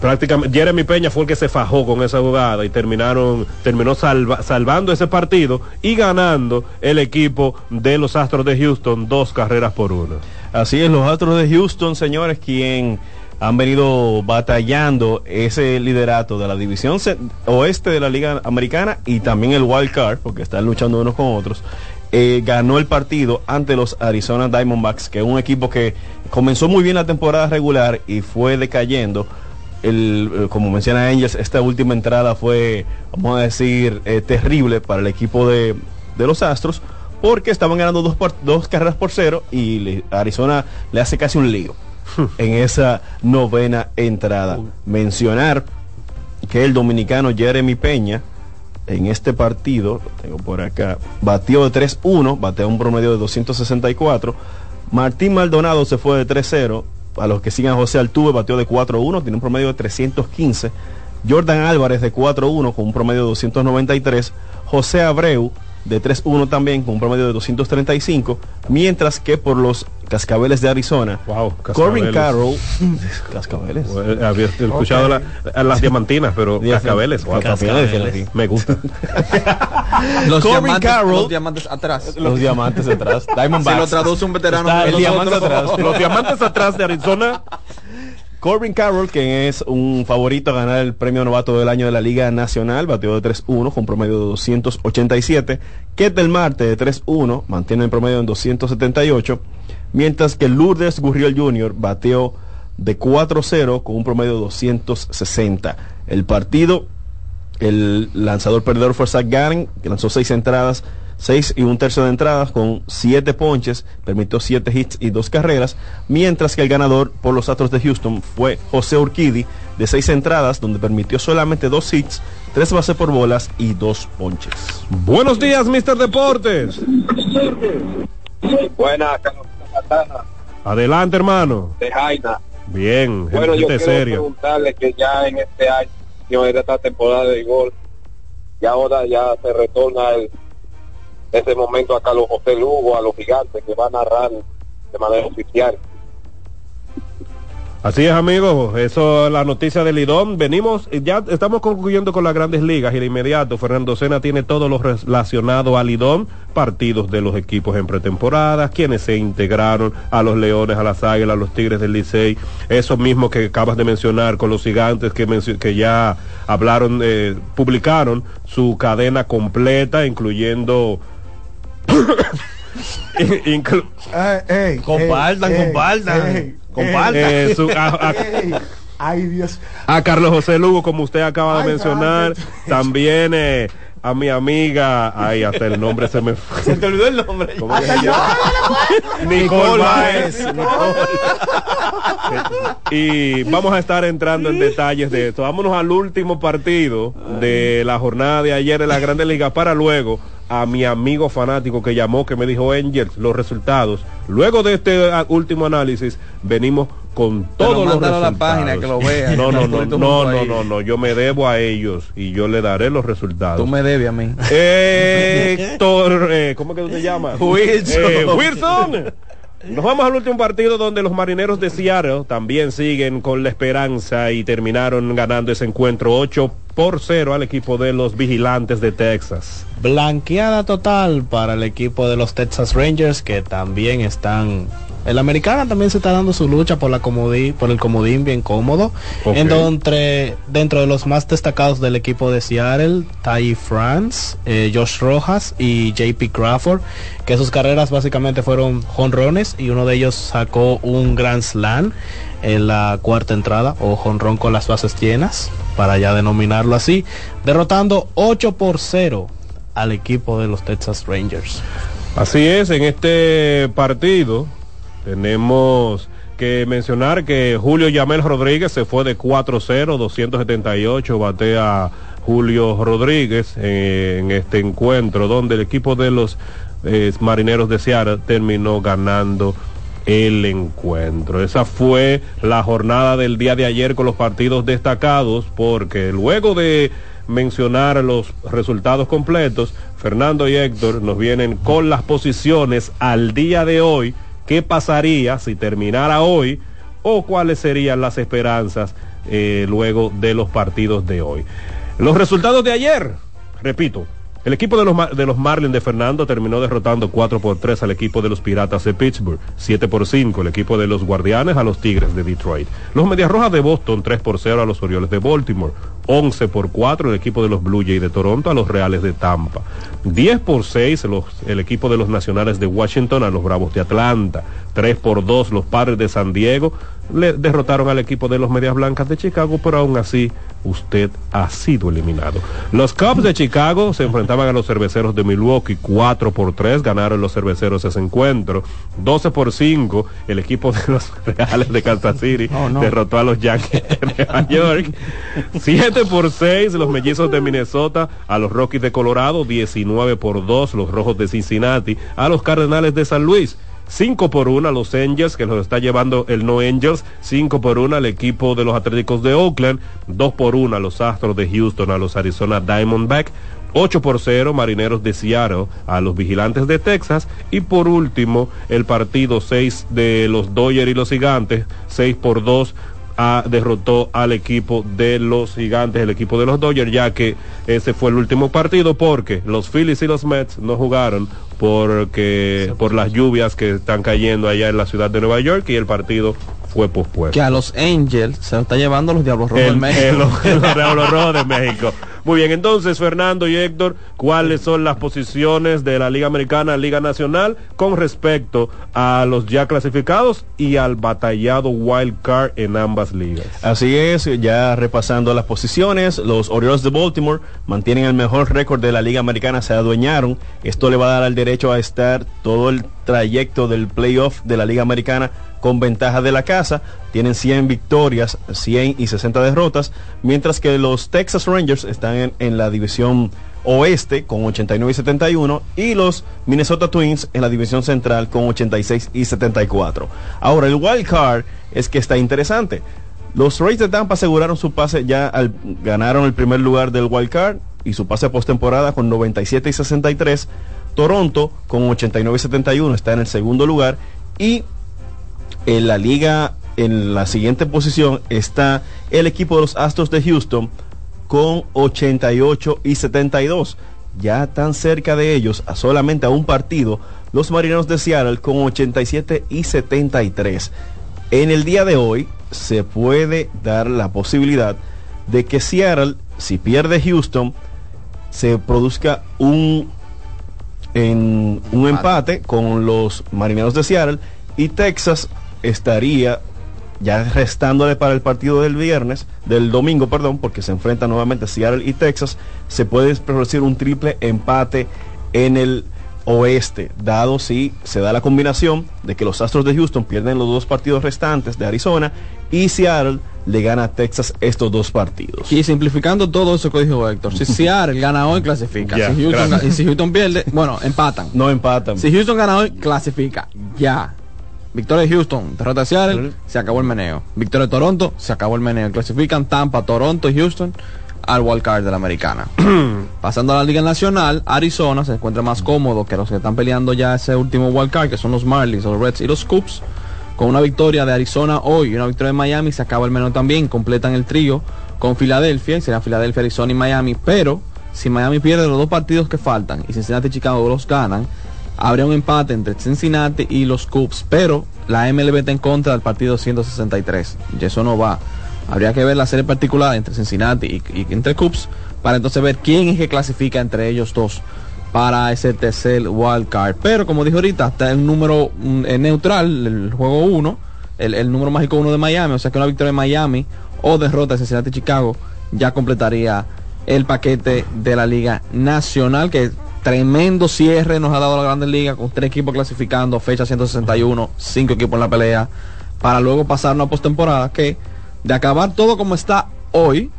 prácticamente Jeremy Peña fue el que se fajó con esa jugada y terminaron terminó salva- salvando ese partido y ganando el equipo de los Astros de Houston dos carreras por una. Así es, los Astros de Houston, señores, quien han venido batallando ese liderato de la división oeste de la Liga Americana y también el wild card, porque están luchando unos con otros. eh, ganó el partido ante los Arizona Diamondbacks, que es un equipo que comenzó muy bien la temporada regular y fue decayendo. El, eh, como menciona Angels, esta última entrada fue, vamos a decir, eh, terrible para el equipo de, de los Astros, porque estaban ganando dos, por- dos carreras por cero y le- Arizona le hace casi un lío en esa novena entrada. Mencionar que el dominicano Jeremy Peña en este partido, lo tengo por acá, batió de 3-1, bateó un promedio de 264. Martín Maldonado se fue de 3-0. A los que sigan José Altuve batió de 4-1, tiene un promedio de 315. Jordan Álvarez de 4-1 con un promedio de 293. José Abreu de 3-1 también con un promedio de 235, mientras que por los Cascabeles de Arizona, wow, Corbin Carroll, Cascabeles, había escuchado Ok. la- a las diamantinas, pero cascabeles, wow, Cascabeles. cascabeles. me gusta. Los Corbin diamantes, Carroll. los diamantes atrás. Los diamantes atrás. Diamondbacks. Si lo traduce un veterano Está como el diamante nosotros. atrás. Los diamantes atrás de Arizona. Corbin Carroll, que es un favorito a ganar el premio novato del año de la Liga Nacional, bateó de 3-1 con promedio de 287. Ketel Marte de 3-1 mantiene el promedio en 278. Mientras que Lourdes Gurriel Jr. bateó de 4-0 con un promedio de 260. El partido, el lanzador perdedor fue Zach Gallen, que lanzó seis entradas, seis y un tercio de entradas con siete ponches, permitió siete hits y dos carreras, mientras que el ganador por los Astros de Houston fue José Urquidi, de seis entradas, donde permitió solamente dos hits, tres bases por bolas y dos ponches. Buenos días, Mr. Deportes. Buenas, Carlos Santana, Adelante, hermano. de Jaina. Bien, Bueno, yo gente quiero serio. preguntarle que ya en este año, en esta temporada de gol, y ahora ya se retorna el, ese momento a los José Lugo, a los gigantes que va a narrar de manera oficial. Así es, amigos. Eso es la noticia del Lidón. Venimos, ya estamos concluyendo con las grandes ligas y de inmediato Fernando Sena tiene todo lo relacionado al Lidón, partidos de los equipos en pretemporada, quienes se integraron a los Leones, a las Águilas, a los Tigres del Licey, eso mismo que acabas de mencionar con los gigantes que, que ya hablaron, eh, publicaron su cadena completa, incluyendo... inclu- Compartan, compartan, compartan. Eh, su- a- a- Ay, Dios. a Carlos José Lugo, como usted acaba de Ay, mencionar, también eh, a mi amiga, ay, hasta el nombre se me fue. Se te olvidó el nombre. ¿Cómo que se llama? Nicole Baez. Y vamos a estar entrando en detalles de esto. Vámonos al último partido de la jornada de ayer de la Grandes Ligas para luego a mi amigo fanático que llamó, que me dijo Angels, los resultados. Luego de este ah, último análisis, venimos con Pero todos los mándalo a la resultados. página que lo vea. No, no, no, no, no, no, yo me debo a ellos y yo le daré los resultados. Tú me debes a mí. Héctor, eh, ¿cómo que tú te llamas? Wilson. Eh, Wilson. Nos vamos al último partido donde los marineros de Seattle también siguen con la esperanza y terminaron ganando ese encuentro 8 por 0 al equipo de los vigilantes de Texas. Blanqueada total para el equipo de los Texas Rangers que también están el americana también se está dando su lucha por la comodín, por el comodín bien cómodo. Ok. En donde dentro de los más destacados del equipo de Seattle, Ty France, eh, Josh Rojas y JP Crawford, que sus carreras básicamente fueron jonrones y uno de ellos sacó un Grand Slam en la cuarta entrada o jonrón con las bases llenas, para ya denominarlo así, derrotando 8 por 0 al equipo de los Texas Rangers. Así es, en este partido tenemos que mencionar que Julio Yamel Rodríguez se fue de 4-0, 278, batea Julio Rodríguez en este encuentro donde el equipo de los eh, marineros de Seattle terminó ganando el encuentro. Esa fue la jornada del día de ayer con los partidos destacados porque luego de mencionar los resultados completos, Fernando y Héctor nos vienen con las posiciones al día de hoy, qué pasaría si terminara hoy o cuáles serían las esperanzas eh, luego de los partidos de hoy. Los resultados de ayer, repito, el equipo de los, de los Marlins de Fernando terminó derrotando 4 por 3 al equipo de los Piratas de Pittsburgh, 7 por 5 el equipo de los Guardianes a los Tigres de Detroit. Los Medias Rojas de Boston 3 por 0 a los Orioles de Baltimore, 11 por 4 el equipo de los Blue Jays de Toronto a los Reales de Tampa, 10 por 6 los- el equipo de los Nacionales de Washington a los Bravos de Atlanta, 3 por 2 los Padres de San Diego le derrotaron al equipo de los Medias Blancas de Chicago, pero aún así usted ha sido eliminado. Los Cubs de Chicago se enfrentaban a los cerveceros de Milwaukee. 4 por 3, ganaron los cerveceros ese encuentro, 12 por 5 el equipo de los Reales de Kansas City derrotó a los Yankees de Nueva York, 7 por 6 los Mellizos de Minnesota a los Rockies de Colorado, 19 por 2 los Rojos de Cincinnati a los Cardenales de San Luis. 5 por 1 a los Angels, que los está llevando el No Angels. 5 por 1 al equipo de los Atléticos de Oakland. 2 por 1 a los Astros de Houston, a los Arizona Diamondback. 8 por 0 Marineros de Seattle a los Vigilantes de Texas y por último el partido 6 de los Dodgers y los Gigantes 6 por 2 a- derrotó al equipo de los gigantes, el equipo de los Dodgers, ya que ese fue el último partido porque los Phillies y los Mets no jugaron porque por las lluvias que están cayendo allá en la ciudad de Nueva York y el partido fue pospuesto. Que a los Angels se lo está llevando los Diablos Rojos del México. el- el Diablos Rojos de México. Muy bien, entonces Fernando y Héctor, ¿cuáles son las posiciones de la Liga Americana, Liga Nacional con respecto a los ya clasificados y al batallado wild card en ambas ligas? Así es, ya repasando las posiciones, los Orioles de Baltimore mantienen el mejor récord de la Liga Americana, se adueñaron. Esto le va a dar el derecho a estar todo el trayecto del playoff de la Liga Americana con ventaja de la casa. Tienen 100 victorias, 100 y 60 derrotas, mientras que los Texas Rangers están en, la división oeste con 89 y 71 y los Minnesota Twins en la división central con 86 y 74. Ahora el wild card es que está interesante. Los Rays de Tampa aseguraron su pase ya al, ganaron el primer lugar del wild card y su pase postemporada con 97 y 63. Toronto con 89 y 71 está en el segundo lugar y en la liga en la siguiente posición está el equipo de los Astros de Houston con 88 y 72. Ya tan cerca de ellos, a solamente a un partido, los Marineros de Seattle con 87 y 73. En el día de hoy se puede dar la posibilidad de que Seattle, si pierde Houston, se produzca un, en, un empate con los Marineros de Seattle y Texas estaría ya restándole para el partido del viernes, del domingo, perdón, porque se enfrentan nuevamente Seattle y Texas, se puede producir un triple empate en el oeste, dado si se da la combinación de que los Astros de Houston pierden los dos partidos restantes de Arizona y Seattle le gana a Texas estos dos partidos. Y simplificando todo eso que dijo Héctor, si Seattle gana hoy, clasifica. Si Houston, y si Houston pierde, bueno, empatan. No empatan. Si Houston gana hoy, clasifica. Ya. Victoria de Houston, derrota de Seattle, se acabó el meneo. Victoria de Toronto, se acabó el meneo. Clasifican Tampa, Toronto y Houston al wild card de la americana. Pasando a la Liga Nacional, Arizona se encuentra más cómodo que los que están peleando ya ese último wild card, que son los Marlins, los Reds y los Cubs. Con una victoria de Arizona hoy y una victoria de Miami, se acaba el meneo también. Completan el trío con Filadelfia, y será Filadelfia, Arizona y Miami. Pero si Miami pierde los dos partidos que faltan y Cincinnati y Chicago los ganan, habría un empate entre Cincinnati y los Cubs, pero la MLB está en contra del partido 163 y eso no va. Habría que ver la serie particular entre Cincinnati y, entre Cubs para entonces ver quién es que clasifica entre ellos dos para ese tercer wild card. Pero como dijo ahorita, está el número mm, eh, neutral, el juego 1, el, el número mágico 1 de Miami, o sea que una victoria de Miami o derrota de Cincinnati y Chicago ya completaría el paquete de la Liga Nacional que tremendo cierre nos ha dado la Grandes Ligas con tres equipos clasificando, fecha 161, cinco equipos en la pelea, para luego pasar una postemporada que de acabar todo como está hoy,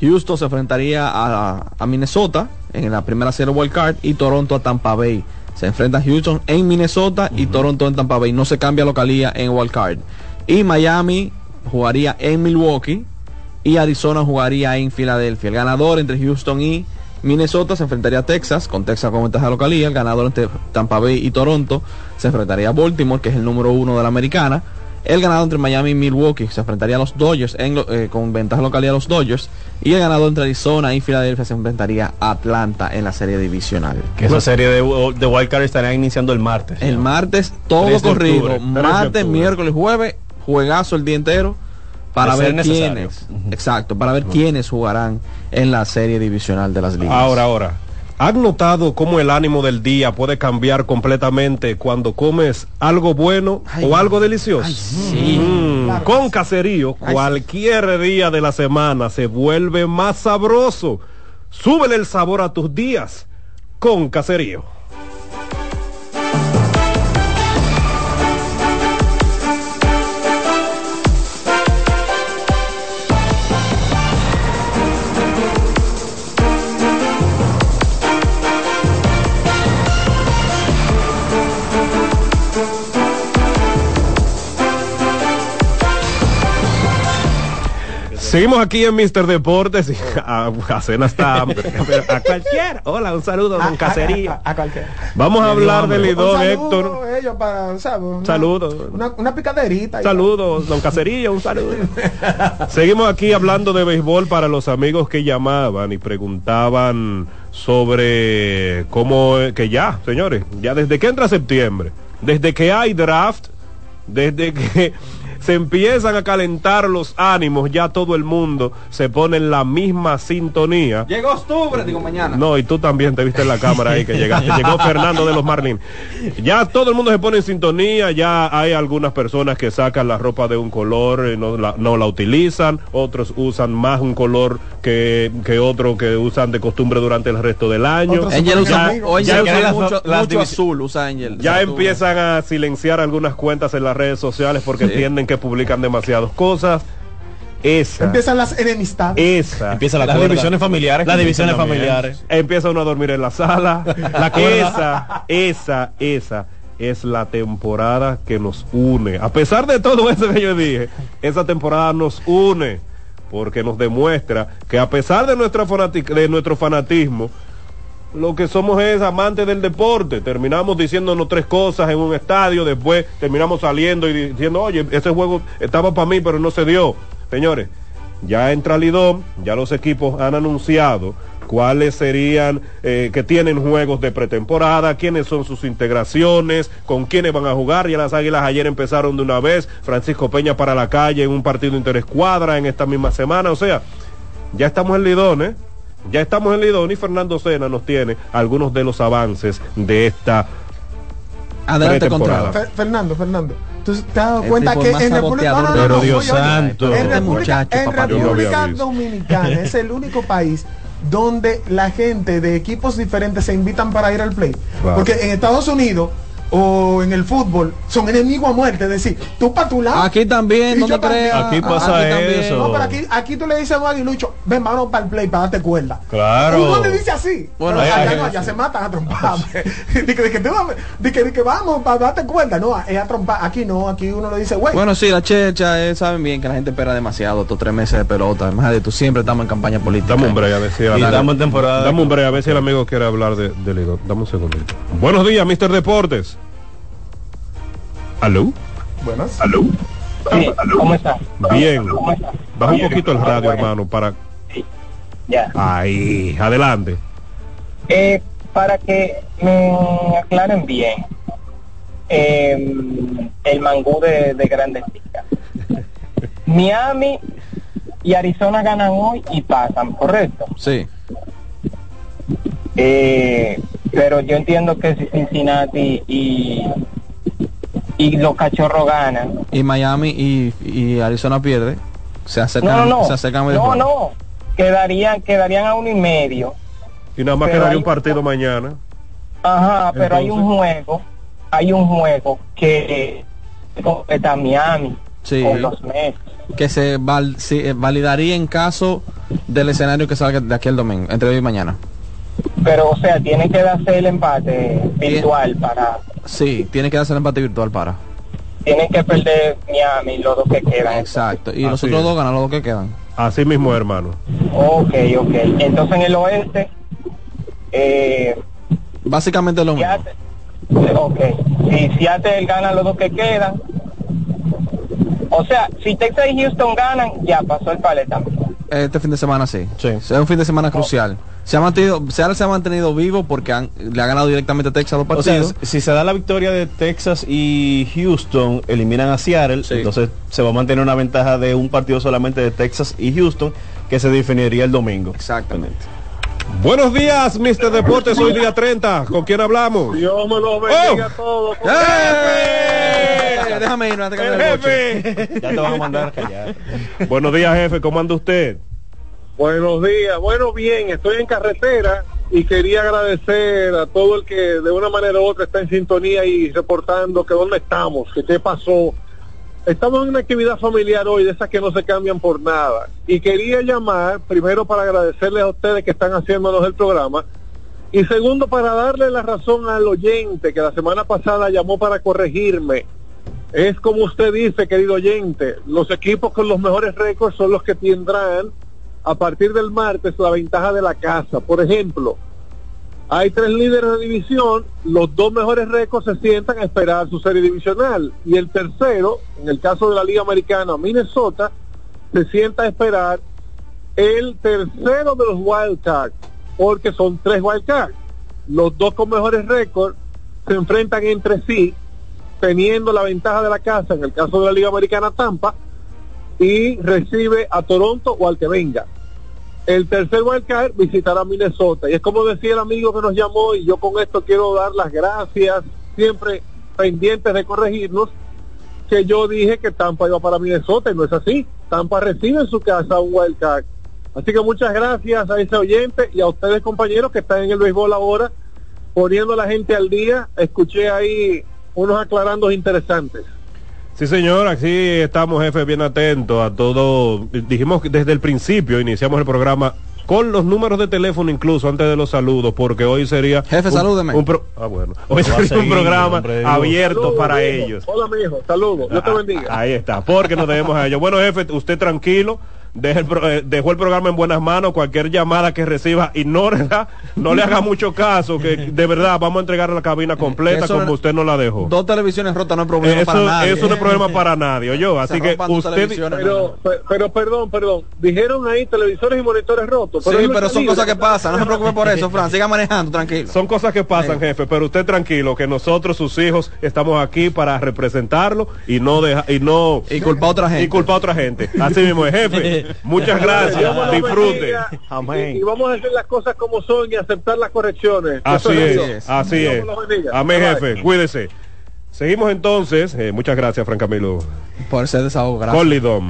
Houston se enfrentaría a, a Minnesota en la primera serie wild card y Toronto a Tampa Bay. Se enfrenta Houston en Minnesota y Toronto en Tampa Bay. No se cambia localía en wild card. Y Miami jugaría en Milwaukee y Arizona jugaría en Filadelfia. El ganador entre Houston y Minnesota se enfrentaría a Texas, con Texas con ventaja localía. El ganador entre Tampa Bay y Toronto se enfrentaría a Baltimore, que es el número uno de la americana. El ganador entre Miami y Milwaukee se enfrentaría a los Dodgers en eh, con ventaja de localidad a los Dodgers. Y el ganador entre Arizona y Filadelfia se enfrentaría a Atlanta en la serie divisional. Que esa serie de, de Wild Card estará iniciando el martes. El martes todo 3 de corrido. octubre, 3 de Martes, miércoles, jueves, juegazo el día entero para ver quiénes. Exacto, para ver quiénes jugarán en la serie divisional de las ligas. Ahora, ahora. ¿Han notado cómo el ánimo del día puede cambiar completamente cuando comes algo bueno o algo delicioso? Mm, con caserío, cualquier día de la semana se vuelve más sabroso. Súbele el sabor a tus días con caserío. Seguimos aquí en Mr. Deportes y a, a cena está hambre. Pero a cualquiera. Hola, un saludo, don Cacería. A, a cualquiera. Vamos a hablar del saludo, Héctor. ellos para, ¿sabes? Una- Saludos. Una, una picaderita. Saludos, don Cacería, un saludo. Seguimos aquí hablando de béisbol para los amigos que llamaban y preguntaban sobre cómo, que ya, señores, ya desde que entra septiembre, desde que hay draft, desde que se empiezan a calentar los ánimos, ya todo el mundo se pone en la misma sintonía. Llegó octubre, digo mañana. No, y tú también te viste en la cámara ahí que llegaste. Llegó Fernando de los Marlins. Ya todo el mundo se pone en sintonía, ya hay algunas personas que sacan la ropa de un color, eh, no la, no la utilizan, otros usan más un color que, que otro que usan de costumbre durante el resto del año. Angel usa, Ya- oye, ya usa usan- mucho, azul, usa Angel. ya empiezan a silenciar algunas cuentas en las redes sociales porque Sí. Que publican demasiadas cosas. Esa. Empiezan las enemistades. Esa. Empieza la Las cuerda. divisiones familiares Las divisiones empiezan familiares. Empieza uno a dormir en la sala. La esa, esa, esa es la temporada que nos une. A pesar de todo eso que yo dije, esa temporada nos une. Porque nos demuestra que a pesar de, nuestra de nuestro fanatismo, lo que somos es amantes del deporte. Terminamos diciéndonos tres cosas en un estadio, después terminamos saliendo y diciendo, oye, ese juego estaba para mí, pero no se dio. Señores, ya entra Lidón, ya los equipos han anunciado cuáles serían, eh, que tienen juegos de pretemporada, quiénes son sus integraciones, con quiénes van a jugar. Ya las Águilas ayer empezaron de una vez, Francisco Peña para la calle en un partido interescuadra en esta misma semana. O sea, ya estamos en Lidón, ¿eh? Ya estamos en Lidón y Fernando Sena nos tiene algunos de los avances de esta Adelante. Fer- Fernando, Fernando, ¿tú te has dado El cuenta que en República, saboteador no, no, del no, Pero no, Dios oye, oye, santo. en Este muchacho, en República. Dominicana es el único país donde la gente de equipos diferentes se invitan para ir al play. Claro. Porque en Estados Unidos o en el fútbol son enemigos a muerte, es decir, tú para tu lado. Aquí también, no te creas. Aquí pasa también. eso. No, pero aquí, aquí tú le dices a un aguilucho, ven, vámonos para el play para darte cuerda. Claro. Uno le dice así. Bueno, allá no, allá se matan a trompar. Que, que, tú dame- di que, di que vamos para darte cuerda. No, es a trompar. Aquí no, aquí uno le dice, güey. Bueno, sí, la checha, eh, saben bien que la gente espera demasiado estos tres meses de pelota. Además de tú siempre estamos en campaña política. Dame un break a ver si el Y amigo- estamos en temporada. Dame un break a ver si el amigo quiere hablar de, de Lidón. Dame un segundito. Buenos días, Mr. Deportes. ¿Aló? Buenas. ¿Aló? Sí, ¿Cómo está? Bien. ¿Cómo está? Baja un poquito el radio, hermano, para... Ya. Ahí, adelante. Eh, para que me aclaren bien, eh, el mangú de, de Grandes Ligas. Miami y Arizona ganan hoy y pasan, ¿correcto? Sí. Eh, pero yo entiendo que si Cincinnati y, y los cachorros ganan. Y Miami y, y Arizona pierde. Se No, acercan, no, se no. acercan medio No, juego. no. Quedarían, quedarían a uno y medio. Y nada más Pero quedaría hay- un partido mañana. Ajá, pero hay un juego, hay un juego que completa Miami Sí. con los Mets. Que se val- sí, eh, validaría en caso del escenario que salga de aquí el domingo, entre hoy y mañana. Pero, o sea, tiene que darse el empate virtual para... Sí, tiene que darse el empate virtual para. Tienen que perder Miami los dos que quedan. Exacto. Y los Así otros es. dos ganan los dos que quedan. Así mismo, hermano. Ok, ok. Entonces en el oeste, eh, Básicamente lo mismo. Seattle, ok. Si Seattle gana los dos que quedan, o sea, si Texas y Houston ganan, ya pasó el palet también. Este fin de semana sí. Sí. Es un fin de semana crucial. Se ha mantenido, Seattle se ha mantenido vivo porque han- le ha ganado directamente a Texas dos O sea, partidos. si se da la victoria de Texas y Houston, eliminan a Seattle, Sí. entonces se va a mantener una ventaja de un partido solamente de Texas y Houston, que se definiría el domingo. Exactamente. Buenos días, Mr. Deportes. Hoy día 30. ¿Con quién hablamos? Dios me lo bendiga a todos. ¡Eh! Déjame ir, no te ¡El jefe! Ya te van a mandar callar. Buenos días, jefe. ¿Cómo anda usted? Buenos días. Bueno, bien, estoy en carretera y quería agradecer a todo el que de una manera u otra está en sintonía y reportando que dónde estamos, que qué pasó. Estamos en una actividad familiar hoy, de esas que no se cambian por nada. Y quería llamar, primero para agradecerles a ustedes que están haciéndonos el programa, y segundo para darle la razón al oyente que la semana pasada llamó para corregirme Es como usted dice, querido oyente, los equipos con los mejores récords son los que tendrán a partir del martes la ventaja de la casa. Por ejemplo, hay tres líderes de división, los dos mejores récords se sientan a esperar su serie divisional y el tercero, en el caso de la Liga Americana, Minnesota, se sienta a esperar el tercero de los wildcards, porque son tres wildcards. Los dos con mejores récords se enfrentan entre sí, teniendo la ventaja de la casa, en el caso de la Liga Americana Tampa, y recibe a Toronto o al que venga. El tercer wildcard visitará Minnesota. Y es como decía el amigo que nos llamó, y yo con esto quiero dar las gracias, siempre pendientes de corregirnos, que yo dije que Tampa iba para Minnesota y no es así. Tampa recibe en su casa un wildcard. Así que muchas gracias a ese oyente y a ustedes compañeros que están en el béisbol ahora, poniendo a la gente al día. Escuché ahí unos aclarandos interesantes. Sí, señor, aquí estamos, jefe, bien atentos a todo. Dijimos que desde el principio, iniciamos el programa con los números de teléfono incluso antes de los saludos, porque hoy sería... Jefe, un- salúdeme. un pro- ah, bueno. Hoy sería un programa hombre, abierto Saludos, para ellos. Hola, mijo. Saludos. Dios te bendiga. Ahí está, porque nos debemos a ellos. Bueno, jefe, usted tranquilo. Deje el pro- eh, dejó el programa en buenas manos. Cualquier llamada que reciba, ignórela. No le haga mucho caso. Que de verdad vamos a entregar la cabina completa Eso como no- usted nos la dejó. Dos televisiones rotas no es problema Eso, para nadie. eso no es problema para nadie, yo. Así que usted. Pero, pe- pero perdón, perdón. Dijeron ahí televisores y monitores rotos. Sí, pero son cosas que pasan. No se preocupe por eso, Fran. Siga manejando, tranquilo. Son cosas que pasan, jefe, pero usted tranquilo, que nosotros, sus hijos, estamos aquí para representarlo y no deja, y no y culpar a otra gente. Y culpar a otra gente. Así mismo es, jefe. Muchas gracias. Disfrute. bendiga. Y, y vamos a hacer las cosas como son y aceptar las correcciones. Así es, así Dios es. Amén, jefe. Cuídese. Seguimos entonces. eh, muchas gracias, Fran Camilo. Por ese desahogo, gracias.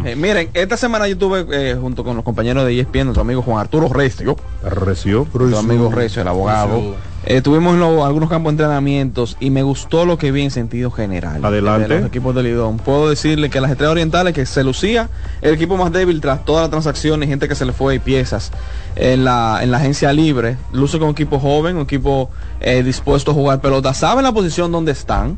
Eh, miren, esta semana yo tuve eh, junto con los compañeros de ESPN, nuestro amigo Juan Arturo Recio. Recio. Nuestro amigo Recio, el abogado. Eh, tuvimos lo- algunos campos de entrenamientos y me gustó lo que vi en sentido general. Adelante. De los equipos de Lidón. Puedo decirle que las estrellas orientales, que se lucía el equipo más débil tras toda la transacción y gente que se le fue y piezas en la, en la agencia libre, luce con un equipo joven, un equipo eh, dispuesto a jugar pelota, saben la posición donde están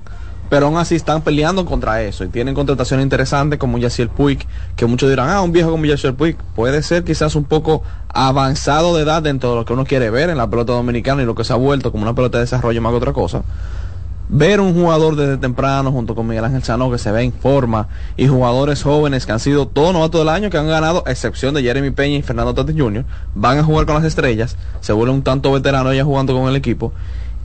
pero aún así están peleando contra eso y tienen contrataciones interesantes como Yaciel Puig, que muchos dirán, ah, un viejo como Yaciel Puig puede ser quizás un poco avanzado de edad dentro de lo que uno quiere ver en la pelota dominicana y lo que se ha vuelto como una pelota de desarrollo más que otra cosa. Ver un jugador desde temprano junto con Miguel Ángel Sanó que se ve en forma y jugadores jóvenes que han sido todos novatos del año que han ganado, a excepción de Jeremy Peña y Fernando Tatis Jr., van a jugar con las estrellas, se vuelven un tanto veteranos ya jugando con el equipo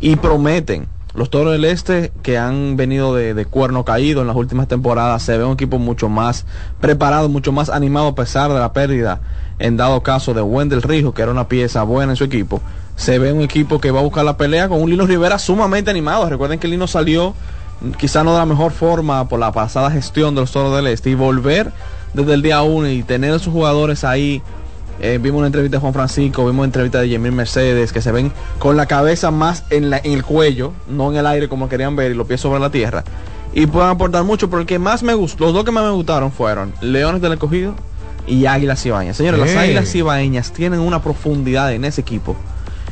y prometen. Los Toros del Este, que han venido de, cuerno caído en las últimas temporadas, se ve un equipo mucho más preparado, mucho más animado a pesar de la pérdida, en dado caso de Wendell Rijo, que era una pieza buena en su equipo. Se ve un equipo que va a buscar la pelea con un Lino Rivera sumamente animado. Recuerden que Lino salió quizá no de la mejor forma por la pasada gestión de los Toros del Este y volver desde el día uno y tener a sus jugadores ahí eh, vimos una entrevista de Juan Francisco, vimos una entrevista de Yemir Mercedes, que se ven con la cabeza más en, la- en el cuello, no en el aire como querían ver, y los pies sobre la tierra. Y pueden aportar mucho, pero el que más me gustó, los dos que más me gustaron fueron Leones del Escogido y Águilas Cibaeñas. Señores, las. Águilas Cibaeñas tienen una profundidad en ese equipo.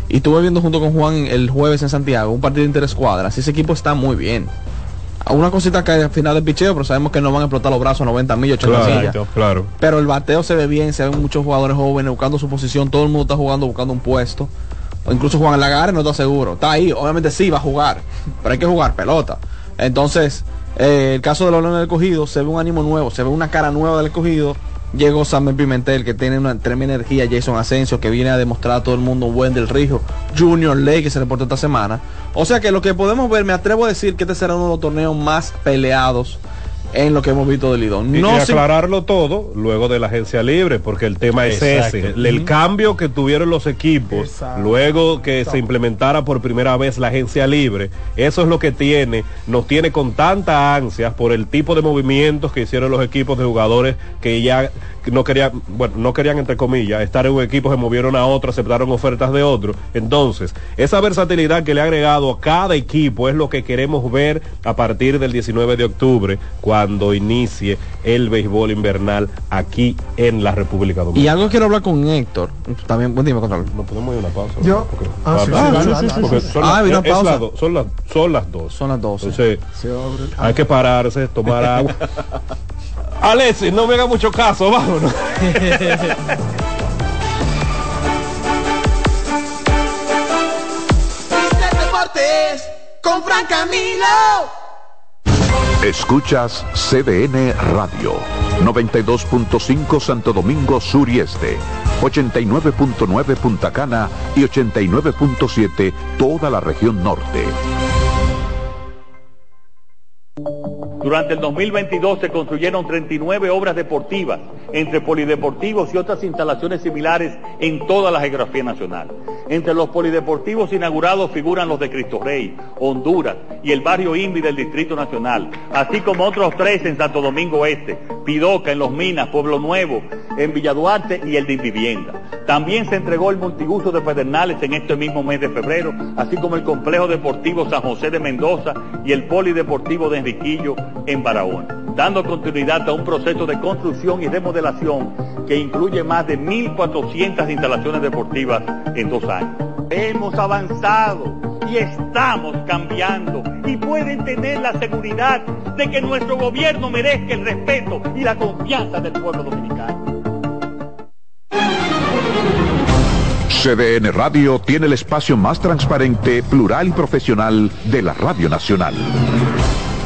Y estuve viendo junto con Juan el jueves en Santiago un partido de interescuadras. y Ese equipo está muy bien. Una cosita que al final del picheo, pero sabemos que no van a explotar los brazos a 90 millas, 80 millas. Claro, claro. Pero el bateo se ve bien, se ven muchos jugadores jóvenes buscando su posición, todo el mundo está jugando buscando un puesto. O incluso Juan Lagares no está seguro. Está ahí, obviamente sí va a jugar, pero hay que jugar pelota. Entonces, eh, el caso de los Leones del Cogido, se ve un ánimo nuevo, se ve una cara nueva del Cogido. Llegó Samuel Pimentel, que tiene una tremenda energía, Jason Asensio, que viene a demostrar a todo el mundo un buen del Rijo, Junior Ley, que se reportó esta semana. O sea que lo que podemos ver, me atrevo a decir que este será uno de los torneos más peleados en lo que hemos visto del Lidón. No y aclararlo todo luego de la agencia libre, porque el tema es Exacto. ese. El cambio que tuvieron los equipos luego que se implementara por primera vez la agencia libre, eso es lo que tiene, nos tiene con tanta ansias por el tipo de movimientos que hicieron los equipos de jugadores que ya no querían, bueno, no querían entre comillas, estar en un equipo, se movieron a otro, aceptaron ofertas de otro. Entonces, esa versatilidad que le ha agregado a cada equipo es lo que queremos ver a partir del 19 de octubre, cuando cuando inicie el béisbol invernal aquí en la República Y Dominicana. algo quiero hablar con Héctor. También, buen día. No podemos ir a una pausa. Yo- ah, sí, Ah, una pausa. dos, son las son las dos. Son las 12. Entonces, Se abre. hay que pararse, tomar agua. Alexis, no me haga mucho caso, vámonos. Deportes con Fran Camilo. Escuchas CDN Radio, 92.5 Santo Domingo Sur y Este, 89.9 Punta Cana y 89.7 toda la región norte. Durante el 2022 se construyeron 39 obras deportivas, entre polideportivos y otras instalaciones similares en toda la geografía nacional. Entre los polideportivos inaugurados figuran los de Cristo Rey, Honduras y el barrio Invi del Distrito Nacional, así como otros tres en Santo Domingo Este, Pidoca en Los Minas, Pueblo Nuevo, en Villaduarte y el de Vivienda. También se entregó el multiuso de Pedernales en este mismo mes de febrero, así como el complejo deportivo San José de Mendoza y el polideportivo de Enriquillo en Barahona, dando continuidad a un proceso de construcción y remodelación que incluye más de 1.400 instalaciones deportivas en dos años. Hemos avanzado y estamos cambiando y pueden tener la seguridad de que nuestro gobierno merezca el respeto y la confianza del pueblo dominicano. CDN Radio tiene el espacio más transparente, plural y profesional de la Radio Nacional.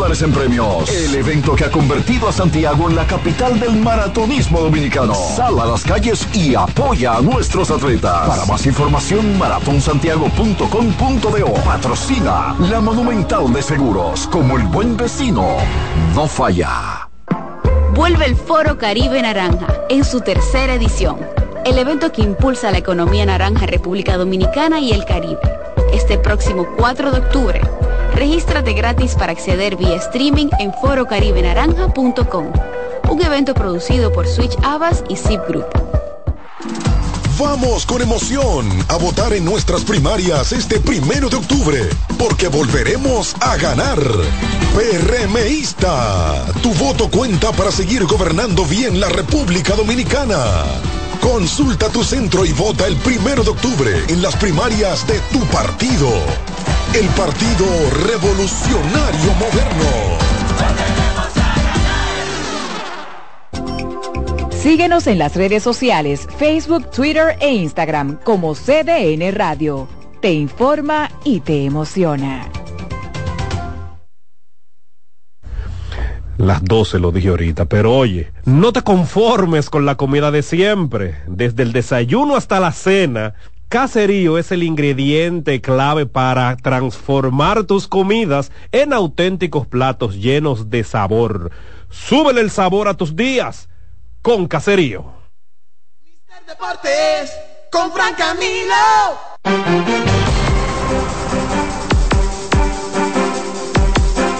en premios. El evento que ha convertido a Santiago en la capital del maratonismo dominicano. Sal a las calles y apoya a nuestros atletas. Para más información, maratonsantiago.com.do. Patrocina la Monumental de Seguros. Como el buen vecino, no falla. Vuelve el Foro Caribe Naranja en su tercera edición. El evento que impulsa la economía naranja República Dominicana y el Caribe. Este próximo 4 de octubre. Regístrate gratis para acceder vía streaming en forocaribenaranja.com. Un evento producido por Switch Abbas y Zip Group. Vamos con emoción a votar en nuestras primarias este primero de octubre, porque volveremos a ganar. PRMista, tu voto cuenta para seguir gobernando bien la República Dominicana. Consulta tu centro y vota el primero de octubre en las primarias de tu partido. El Partido Revolucionario Moderno. Síguenos en las redes sociales, Facebook, Twitter e Instagram como CDN Radio. Te informa y te emociona. Las 12 lo dije ahorita, pero oye, no te conformes con la comida de siempre. Desde el desayuno hasta la cena, Caserío es el ingrediente clave para transformar tus comidas en auténticos platos llenos de sabor. Súbele el sabor a tus días con Caserío. Deportes con Fran Camilo.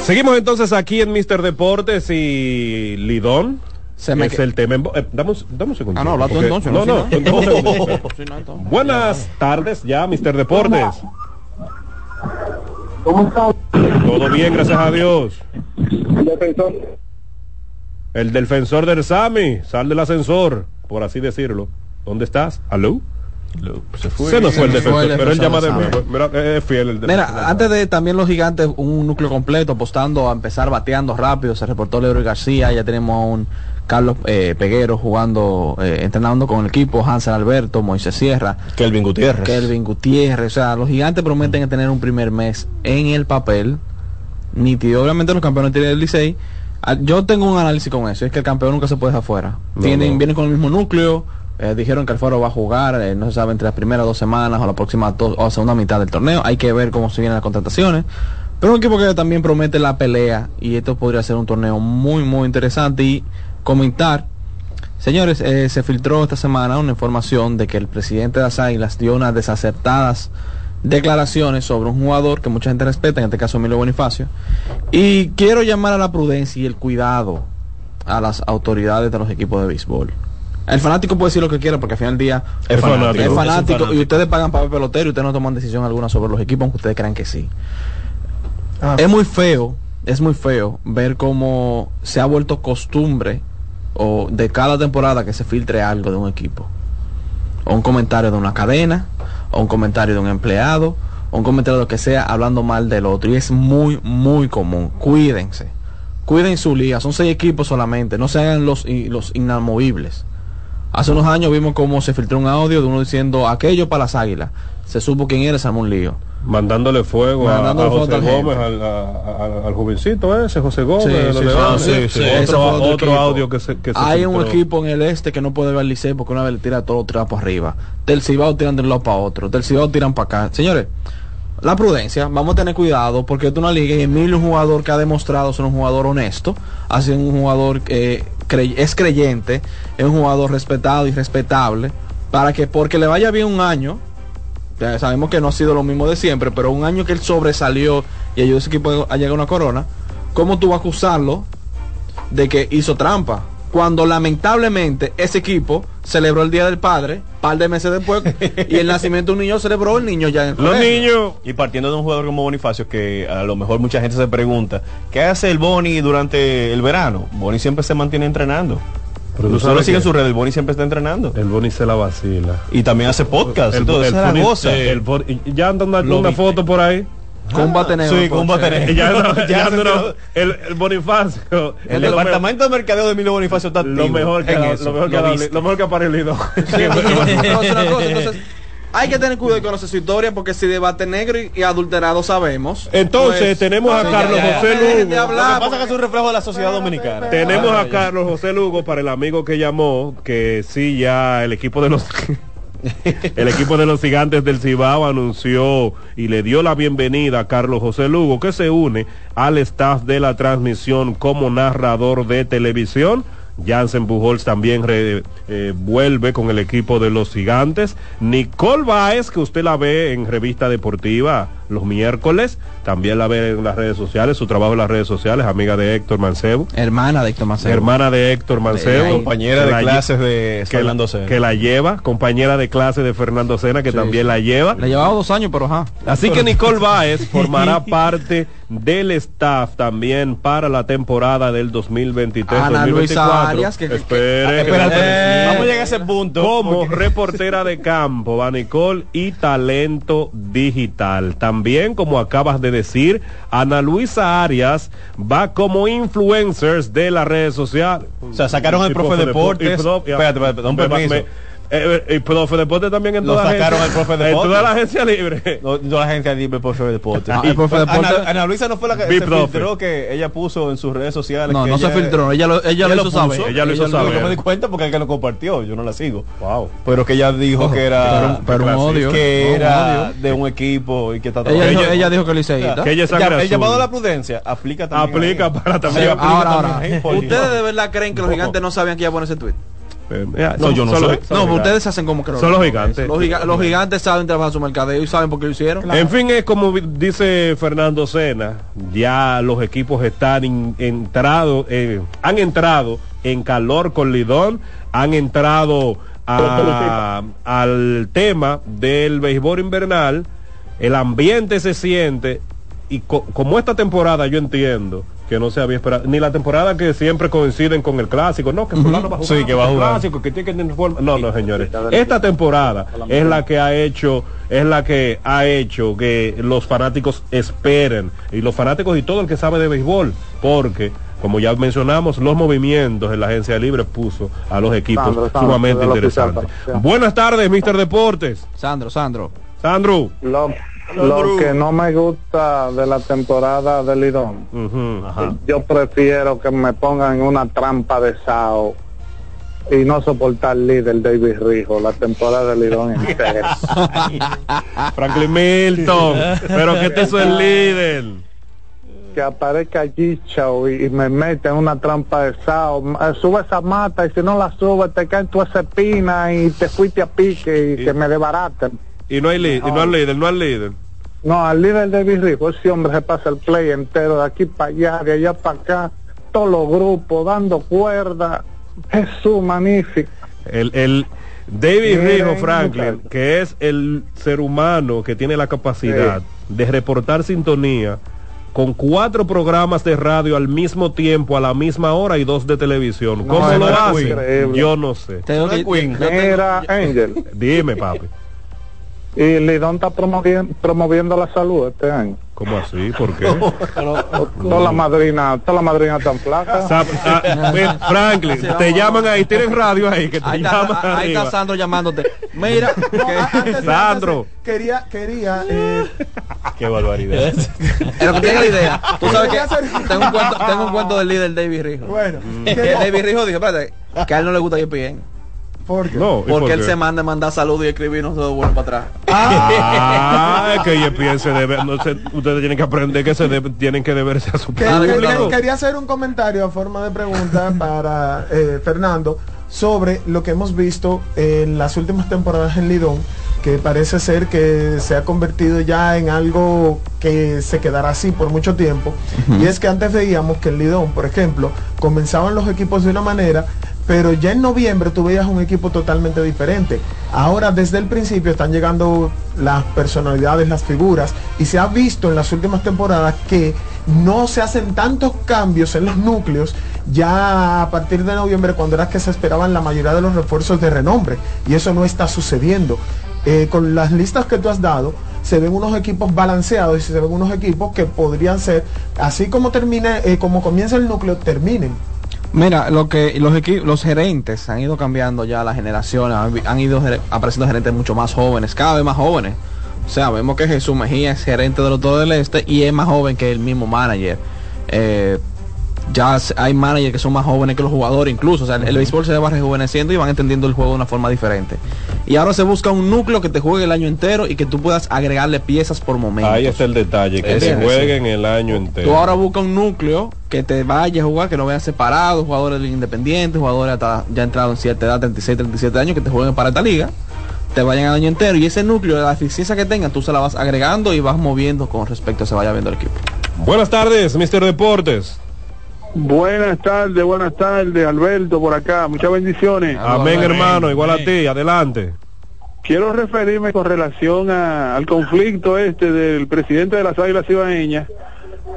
Seguimos entonces aquí en Mister Deportes y Lidón. Se me es que- el tema. en eh, dame, un- segundo. Ah, no, habla tú entonces, No, no, no, entonces. Buenas tardes ya, Mister Deportes. ¿Cómo estás? Todo bien, gracias a Dios. Defensor. El defensor del Sami, sal del ascensor, por así decirlo. ¿Dónde estás? ¿Aló? Se Se nos fue el Se defensor, fue el pero él defensor llama de. Mira, es fiel el defensor. Mira, antes de también los gigantes, un núcleo completo apostando a empezar bateando rápido. Se reportó Leroy García, ya tenemos a un Carlos eh, Peguero jugando, eh, entrenando con el equipo, Hansel Alberto, Moisés Sierra, Kelvin Gutiérrez. Kelvin Gutiérrez. O sea, los gigantes prometen tener un primer mes en el papel. Nítido. Obviamente los campeones tienen el Licey. Ah, Yo tengo un análisis con eso, es que el campeón nunca se puede dejar fuera. No, vienen, no. vienen con el mismo núcleo, eh, dijeron que Alfaro va a jugar, eh, no se sabe entre las primeras dos semanas o la próxima dos, o segunda mitad del torneo, hay que ver cómo se vienen las contrataciones. Pero un equipo que también promete la pelea y esto podría ser un torneo muy muy interesante y comentar. Señores, eh, se filtró esta semana una información de que el presidente de las Águilas dio unas desacertadas declaraciones sobre un jugador que mucha gente respeta, en este caso Emilio Bonifacio. Y quiero llamar a la prudencia y el cuidado a las autoridades de los equipos de béisbol. El fanático puede decir lo que quiera porque al final del día Es fanático. es Es un fanático, fanático. y ustedes pagan papel pelotero y ustedes no toman decisión alguna sobre los equipos aunque ustedes crean que sí. Ah. Es muy feo, es muy feo ver cómo se ha vuelto costumbre o de cada temporada que se filtre algo de un equipo. O un comentario de una cadena, o un comentario de un empleado, o un comentario de lo que sea hablando mal del otro. Y es muy, muy común. Cuídense. Cuiden su liga. Son seis equipos solamente. No se hagan los, los inamovibles. Hace unos años vimos cómo se filtró un audio de uno diciendo aquello para las águilas. Se supo quién era, se armó un lío. Mandándole fuego a- José Gómez, al, a- al jovencito ese, José Gómez. Sí, sí, sí, Otro, audio que se, que se Hay un equipo en el este que no puede ver Licey porque una vez le tira todo los trapos arriba. Del Cibao tiran de un lado para otro. Del Cibao tiran para acá. Señores, la prudencia, vamos a tener cuidado porque es una liga y Emilio un jugador que ha demostrado ser un jugador honesto, ha sido un jugador que crey- es creyente, es un jugador respetado y respetable, para que porque le vaya bien un año, ya sabemos que no ha sido lo mismo de siempre, pero un año que él sobresalió y ayudó a ese equipo a llegar a una corona, ¿cómo tú vas a acusarlo de que hizo trampa? Cuando lamentablemente ese equipo celebró el Día del Padre, par de meses después, y el nacimiento de un niño celebró el niño ya en el colegio. Y partiendo de un jugador como Bonifacio, que a lo mejor mucha gente se pregunta, ¿qué hace el Boni durante el verano? Boni siempre se mantiene entrenando. Pero solo sigue su red, el Boni siempre está entrenando. El Boni se la vacila. Y también hace podcast, El, esa Boni- Boni- y ya andan una, Lo una viste. foto por ahí. Combate negro, Sí, combate ser. negro. Ya, anda- Ya enteró. el, el Bonifacio. El departamento de mercadeo de Emilio Bonifacio está Lo mejor que lo mejor que ha lo mejor que ha parecido. Cosa, entonces, hay que tener cuidado y conocer su historia porque si debate negro y, y adulterado sabemos. Entonces, pues, tenemos a Carlos ya, ya, José dejen de Lugo. hablar, Lo que pasa es que es un reflejo de la sociedad dominicana. Tenemos Ah, a Carlos José Lugo para el amigo que llamó, que sí ya el equipo de los el equipo de los gigantes del Cibao anunció y le dio la bienvenida a Carlos José Lugo, que se une al staff de la transmisión como narrador de televisión. Jansen Pujols también eh, vuelve con el equipo de los gigantes. Nicole Baez, que usted la ve en revista deportiva los miércoles, también la ve en las redes sociales, su trabajo en las redes sociales, amiga de Héctor Mancebo. Hermana de Héctor Macedo. Hermana de Héctor Mancebo. Compañera de la clases de que, Fernando Sena. que la lleva, compañera de clase de Fernando Sena, que Sí, también sí. la lleva. Le llevaba dos años, pero ajá. Así que Nicole Baez formará parte del staff también para la temporada del 2023 Ana 2024. Luisa Arias, que- que- Espere, Espérate, que- vamos a llegar a ese punto. como reportera de campo, va Nicole y talento digital. También, como acabas de decir, Ana Luisa Arias va como influencers de las redes sociales. O sea, sacaron Y profe Deportes. Espérate, espérate, da un me- permiso. me- eh, eh, profe Deportes también en Lo toda la sacaron agencia- el profe En Deportes. toda la agencia libre. No, no la gente libre por profe deporte. Ah, el profe Deporte- Ana, Ana Luisa no fue la que se profe. filtró que ella puso en sus redes sociales. No, que no se ella- filtró, ella lo, ella lo hizo saber. Ella lo hizo saber. Yo me di cuenta porque el que lo compartió, yo no la sigo. Wow. Pero que ella dijo Ojo, que era pero- pero un odio, que era odio. de un equipo y que está Ella, dijo, Ella- ella dijo que liceísta. Que ella es Ya, el llamado a la prudencia aplica también. Aplica ahí. para también. Sí, aplica Ahora, también ahora, ahí, porque- ¿ustedes de verdad creen que los gigantes no sabían que iba a poner ese tweet? Eh, No, yo no sé. No, los pero gigantes. ustedes hacen como que no. Son los gigantes. Los, giga- los gigantes saben trabajar su mercadeo y saben por qué lo hicieron. En fin, es como dice Fernando Sena, ya los equipos están in- entrado, eh, han entrado en calor con Lidón, han entrado a- al tema del béisbol invernal, el ambiente se siente y co- como esta temporada yo entiendo que no se había esperado, ni la temporada que siempre coinciden con el clásico, no, que fulano va a jugar Sí, que va a el jugar. clásico, que tiene que tener forma. No, no, señores. Esta temporada es la que ha hecho, es la que ha hecho que los fanáticos esperen y los fanáticos y todo el que sabe de béisbol, porque como ya mencionamos, los movimientos en la agencia libre puso a los equipos Sandro, Sandro, sumamente interesantes. Buenas tardes, Mr. Deportes. Sandro, Sandro. Sandro. Lo, lo que no me gusta de la temporada de Lidón, yo prefiero que me pongan en una trampa de Sao y no soportar líder David Rijo la temporada de Lidón entera. Franklin Milton, pero que este es el líder. que aparezca allí Chao y, y me mete en una trampa de Sao, Eh, sube esa mata y si no la sube te caen tu esa espina y te fuiste a pique y que me desbaraten. Y no hay líder, y no hay líder, no hay líder. No, al líder de Rijo, ese hombre se pasa el play entero de aquí para allá, de allá para acá, todos los grupos dando cuerda. Jesús, magnífico. El, el David Rijo Franklin, que es el ser humano que tiene la capacidad de reportar sintonía con cuatro programas de radio al mismo tiempo, a la misma hora y dos de televisión. No, ¿Cómo lo hace? Yo no sé. Mira, Angel. Dime, papi. Y Lidón está promoviendo, promoviendo la salud este año. ¿Cómo así? ¿Por qué? Toda la madrina, toda la madrina tan flaca. Ah, Franklin, te llaman ahí, tienen radio ahí que te Ahí llaman está, ahí está arriba. Sandro llamándote. Mira, Sandro. Quería, quería, eh, Qué barbaridad. Lo que tiene la idea. Tú sabes que tengo un cuento, tengo un cuento del líder David Rijo. Bueno, que David Rijo dijo, espérate, que a él no le gusta ESPN. ¿Por qué? No, ¿y Porque por él qué? se manda a mandar salud y escribir y no se devuelve para atrás. Ah, es que ESPN se debe, no se- ustedes tienen que aprender que se debe- tienen que deberse a su Que- Claro, que- claro. que- Quería hacer un comentario a forma de pregunta para eh, Fernando sobre lo que hemos visto en las últimas temporadas en Lidón, que parece ser que se ha convertido ya en algo que se quedará así por mucho tiempo. Y es que antes veíamos que en Lidón, por ejemplo, comenzaban los equipos de una manera, pero ya en noviembre tú veías un equipo totalmente diferente. Ahora desde el principio están llegando las personalidades, las figuras, y se ha visto en las últimas temporadas que no se hacen tantos cambios en los núcleos ya a partir de noviembre cuando era que se esperaban la mayoría de los refuerzos de renombre y eso no está sucediendo. Eh, con las listas que tú has dado se ven unos equipos balanceados y se ven unos equipos que podrían ser así como termine, eh, como comienza el núcleo, terminen. Mira, lo que los equipos, los gerentes han ido cambiando ya las generaciones, han, ido apareciendo gerentes mucho más jóvenes, cada vez más jóvenes. O sea, vemos que Jesús Mejía es gerente de los Toros del Este y es más joven que el mismo manager. Eh, ya hay managers que son más jóvenes que los jugadores incluso. O sea, el, el béisbol se va rejuveneciendo y van entendiendo el juego de una forma diferente. Y ahora se busca un núcleo que te juegue el año entero y que tú puedas agregarle piezas por momento. Ahí está el detalle, que Ese- jueguen el año entero. Tú ahora busca un núcleo que te vaya a jugar, que no vean separados, jugadores independientes, jugadores hasta ya entrados en cierta edad, 36, 37 años, que te jueguen para esta liga, te vayan al año entero y ese núcleo, la eficiencia que tengan, tú se la vas agregando y vas moviendo con respecto a se vaya viendo el equipo. Buenas tardes, Mr. Deportes. Buenas tardes, buenas tardes, Alberto, por acá. Muchas bendiciones. Amén, hermano, igual a ti, adelante. Quiero referirme con relación a- al conflicto este del presidente de las Águilas Ibaeñas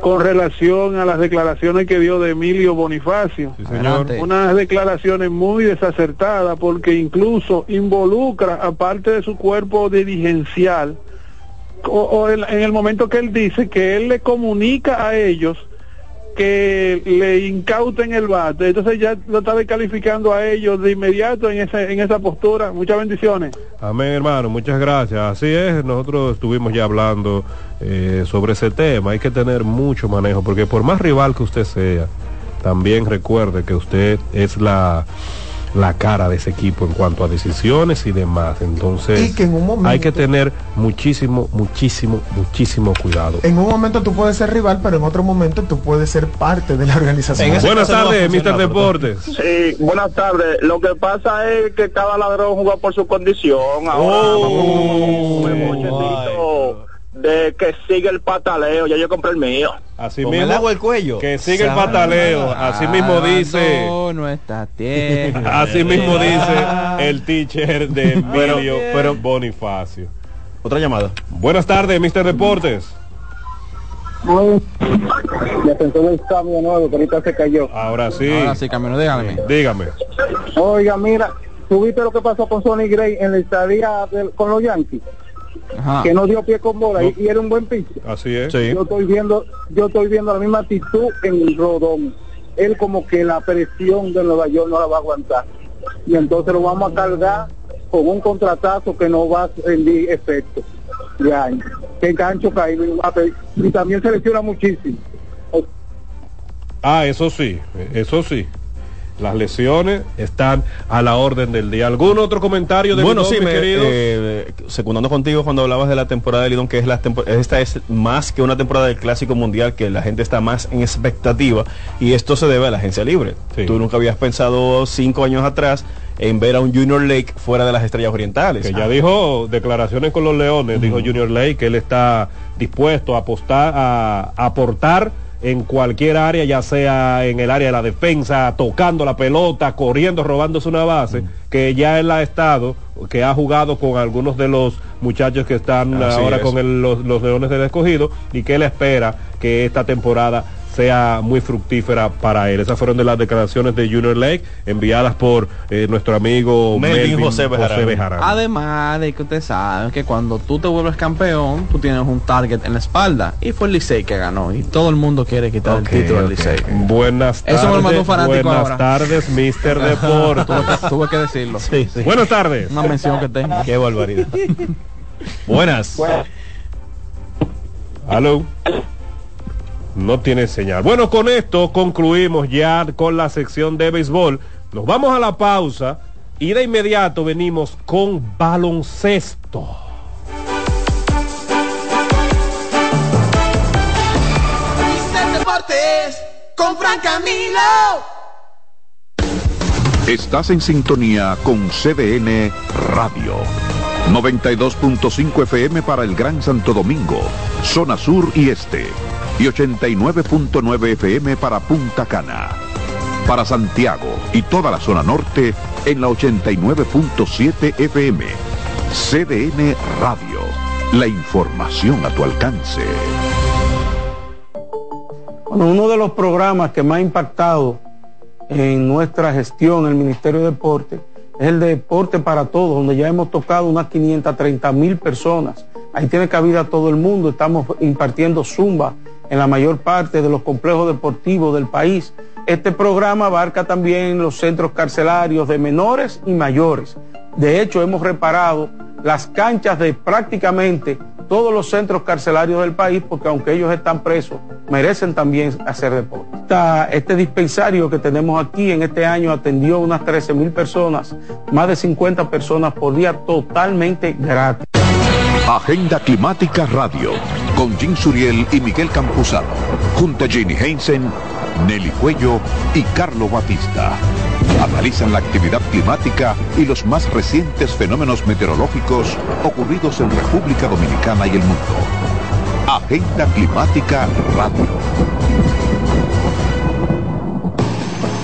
con relación a las declaraciones que dio de Emilio Bonifacio. señor. Unas declaraciones muy desacertadas porque incluso involucra, aparte de su cuerpo dirigencial, o, o en, en el momento que él dice que él le comunica a ellos que le incauten el bate, entonces ya lo está descalificando a ellos de inmediato en esa, en esa postura. Muchas bendiciones. Amén, hermano, muchas gracias. Así es, nosotros estuvimos ya hablando eh, sobre ese tema. Hay que tener mucho manejo, porque por más rival que usted sea, también recuerde que usted es la la cara de ese equipo en cuanto a decisiones y demás. Entonces, Y que en un momento- hay que tener muchísimo, muchísimo, muchísimo cuidado. En un momento tú puedes ser rival, pero en otro momento tú puedes ser parte de la organización. Buenas tardes, Mr. Deportes. Sí, buenas tardes. Lo que pasa es que cada ladrón juega por su condición. Ahora vamos un bocetito de que sigue el pataleo. Ya yo compré el mío. Así Con mismo, el agua al cuello. que sigue el pataleo. Así mismo dice. no está tierra. Así mismo dice el teacher de Emilio pero, Bonifacio. Otra llamada. Buenas tardes, Mr. Deportes. Ya pensó el cambio nuevo, que ahorita se cayó. Ahora sí. Ahora sí, camino, dígame. Dígame. Oiga, mira, ¿tuviste lo que pasó con Sonny Gray en la estadía del- con los Yankees? Ajá. Que no dio pie con bola y, y era un buen pitcher. Así es. Yo estoy viendo, yo estoy viendo la misma actitud en Rodón. Él como que la presión de Nueva York no la va a aguantar. Y entonces lo vamos a cargar con un contratazo que no va a rendir efecto año. Que gancho caído y va a pe- y también se lesiona muchísimo. Ah, eso sí, eso sí. Las lesiones están a la orden del día. ¿Algún otro comentario de bueno, Lidón, sí, me, queridos? eh, secundando contigo cuando hablabas de la temporada de Lidón, que es la esta es más que una temporada del Clásico Mundial, que la gente está más en expectativa, y esto se debe a la agencia libre. Tú nunca habías pensado cinco años atrás en ver a un Junior Lake fuera de las estrellas orientales. que ya dijo declaraciones con los Leones, dijo Junior Lake que él está dispuesto a apostar a aportar en cualquier área, ya sea en el área de la defensa, tocando la pelota, corriendo, robándose una base, que ya él ha estado, que ha jugado con algunos de los muchachos que están Así ahora es. con el- los, los Leones del Escogido y que él espera que esta temporada sea muy fructífera para él. Esas fueron de las declaraciones de Junior Lake enviadas por eh, nuestro amigo Melvin José Bejarano. Bejarano. Además de que ustedes saben que cuando tú te vuelves campeón, tú tienes un target en la espalda. Y fue el Licey que ganó. Y todo el mundo quiere quitar el título del ok. Licey. Buenas tardes. Eso me lo mandó un fanático Buenas ahora. tardes, Mr. Deportes. Tuve que- Tuve que decirlo. Buenas tardes. Una mención que tengo. Qué barbaridad. Buenas. Aló. No tiene señal. Bueno, con esto concluimos ya con la sección de béisbol. Nos vamos a la pausa y de inmediato venimos con baloncesto. Mister Deportes con Fran Camilo. Estás en sintonía con CDN Radio. 92.5 FM para el Gran Santo Domingo, zona sur y este. Y 89.9 FM para Punta Cana. Para Santiago y toda la zona norte en la 89.7 FM. CDN Radio. La información a tu alcance. Bueno, uno de los programas que más ha impactado en nuestra gestión, el Ministerio de Deporte, es el de Deporte para Todos, donde ya hemos tocado unas 530 mil personas. Ahí tiene cabida todo el mundo. Estamos impartiendo zumba en la mayor parte de los complejos deportivos del país. Este programa abarca también los centros carcelarios de menores y mayores. De hecho, hemos reparado las canchas de prácticamente todos los centros carcelarios del país, porque aunque ellos están presos, merecen también hacer deporte. Este dispensario que tenemos aquí en este año atendió unas 13 mil personas, más de 50 personas por día totalmente gratis. Agenda Climática Radio, con Jim Suriel y Miguel Campuzano, junto a Jenny Heinsen, Nelly Cuello y Carlo Batista. Analizan la actividad climática y los más recientes fenómenos meteorológicos ocurridos en República Dominicana y el mundo. Agenda Climática Radio.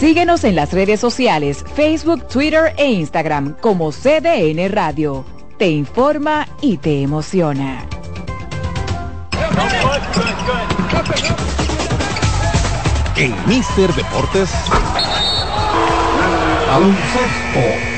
Síguenos en las redes sociales, Facebook, Twitter e Instagram como CDN Radio. Te informa y te emociona. En Mister Deportes. Baloncesto.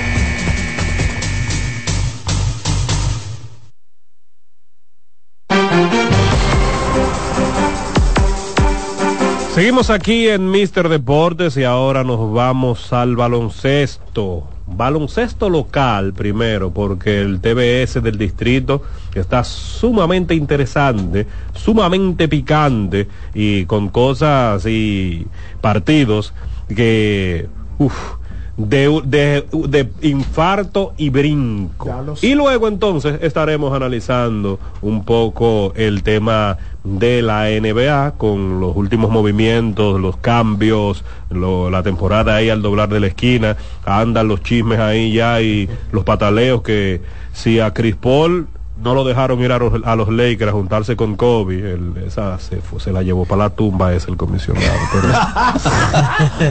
Seguimos aquí en Mister Deportes y ahora nos vamos al baloncesto. Baloncesto local primero, porque el TBS del distrito está sumamente interesante, sumamente picante y con cosas y partidos que, uff, de, de, de infarto y brinco. Y luego entonces estaremos analizando un poco el tema de la NBA con los últimos movimientos, los cambios, lo- la temporada ahí al doblar de la esquina, andan los chismes ahí ya y los pataleos que si a Chris Paul no lo dejaron ir a los, a los Lakers a juntarse con Kobe, el- esa se, fue- se la llevó para la tumba ese el comisionado. pero-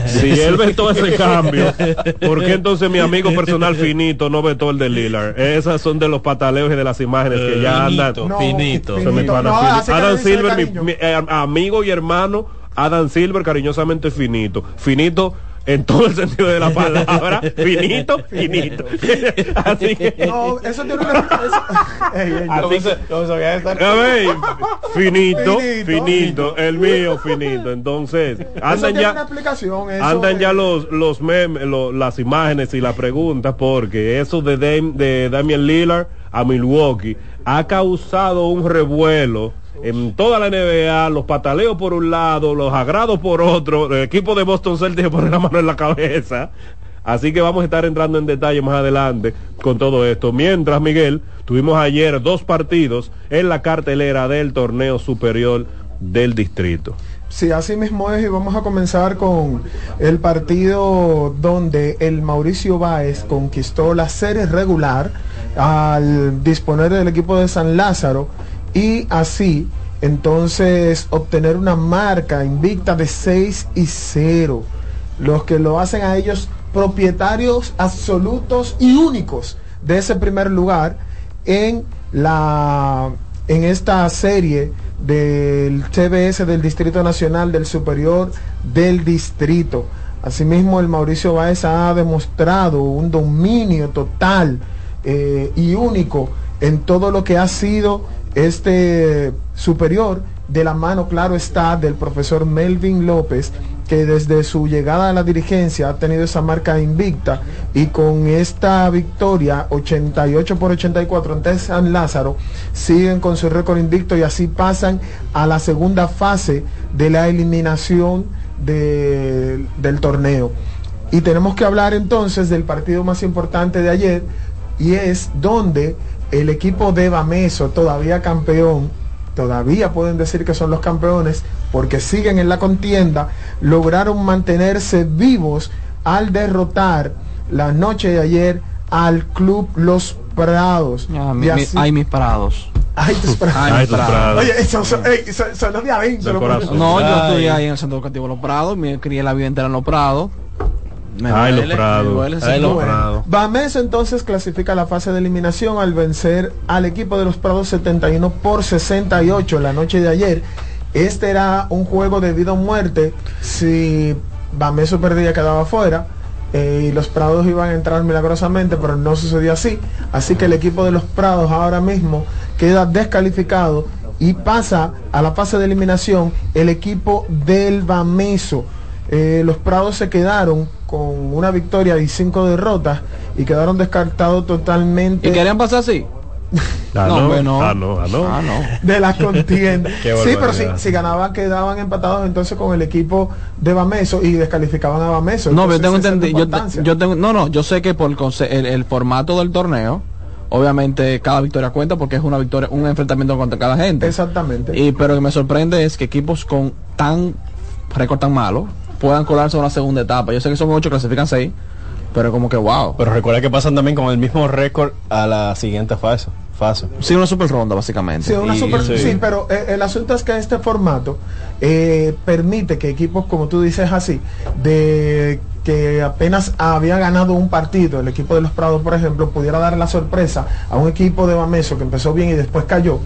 si él vetó ese cambio, ¿por qué entonces mi amigo personal finito no vetó el de Lillard? Esas son de los pataleos y de las imágenes que ya andan. Finito, finito. Se me No, Adam Silver, mi, eh, amigo y hermano, Adam Silver, cariñosamente finito. Finito en todo el sentido de la palabra. finito, finito. Así que. No, eso tiene una. finito, finito, el mío finito. Entonces, andan ya, explicación. eso andan ya los los memes, las imágenes y las preguntas porque eso de, Dam- de Damian Lillard a Milwaukee ha causado un revuelo en toda la NBA, los pataleos por un lado, los agrados por otro, el equipo de Boston Celtics pone la mano en la cabeza. Así que vamos a estar entrando en detalle más adelante con todo esto. Mientras, Miguel, tuvimos ayer dos partidos en la cartelera del torneo superior del distrito. Sí, así mismo es y vamos a comenzar con el partido donde el Mauricio Báez conquistó la serie regular al disponer del equipo de San Lázaro y así entonces obtener una marca invicta de 6 y 0. Los que lo hacen a ellos propietarios absolutos y únicos de ese primer lugar en la en esta serie del TBS del Distrito Nacional del Superior del Distrito. Asimismo, el Mauricio Báez ha demostrado un dominio total eh, y único en todo lo que ha sido este superior de la mano, claro está, del profesor Melvin López, que desde su llegada a la dirigencia ha tenido esa marca invicta y con esta victoria 88 por 84 ante San Lázaro siguen con su récord invicto y así pasan a la segunda fase de la eliminación de- del torneo. Y tenemos que hablar entonces del partido más importante de ayer y es donde el equipo de Bameso, todavía campeón, todavía pueden decir que son los campeones porque siguen en la contienda, lograron mantenerse vivos al derrotar la noche de ayer al club Los Prados. Ah, mi- mi- así- ay, mis parados. Ay, tus prados. Ay, tus prados. Oye, son, son- son los de adentro. No, yo estoy ahí en el centro educativo Los Prados, me crié la vida entera en Los Prados. Me Ay, Los Prados. Ay, Los. Prados. Bameso entonces clasifica la fase de eliminación al vencer al equipo de los Prados 71 por 68 en la noche de ayer. Este era un juego de vida o muerte. Si Bameso perdía quedaba fuera. eh, y los Prados iban a entrar milagrosamente, pero no sucedió así. Así que el equipo de los Prados ahora mismo queda descalificado y pasa a la fase de eliminación el equipo del Bameso. Eh, los Prados se quedaron con una victoria y cinco derrotas y quedaron descartados totalmente. ¿Y querían pasar así? Ah, No, no, hombre, no. ah, no, ah, no. Ah, no. de la contienda. Qué sí, pero si, si ganaban quedaban empatados entonces con el equipo de Bameso y descalificaban a Bameso. No, yo tengo entendido. Yo, te- yo tengo, no, no, yo sé que por el, conce- el, el formato del torneo, obviamente cada victoria cuenta porque es una victoria, un enfrentamiento contra cada gente. Exactamente. Y pero lo que me sorprende es que equipos con tan récord tan malo puedan colarse a una segunda etapa. Yo sé que son ocho, clasifican seis, pero como que wow. Pero recuerda que pasan también con el mismo récord a la siguiente fase. fase. Sí, una super ronda básicamente. Sí, una Y- super- sí. sí, pero eh, el asunto es que este formato eh, permite que equipos, como tú dices así, de que apenas había ganado un partido, el equipo de los Prados, por ejemplo, pudiera dar la sorpresa a un equipo de Bameso que empezó bien y después cayó.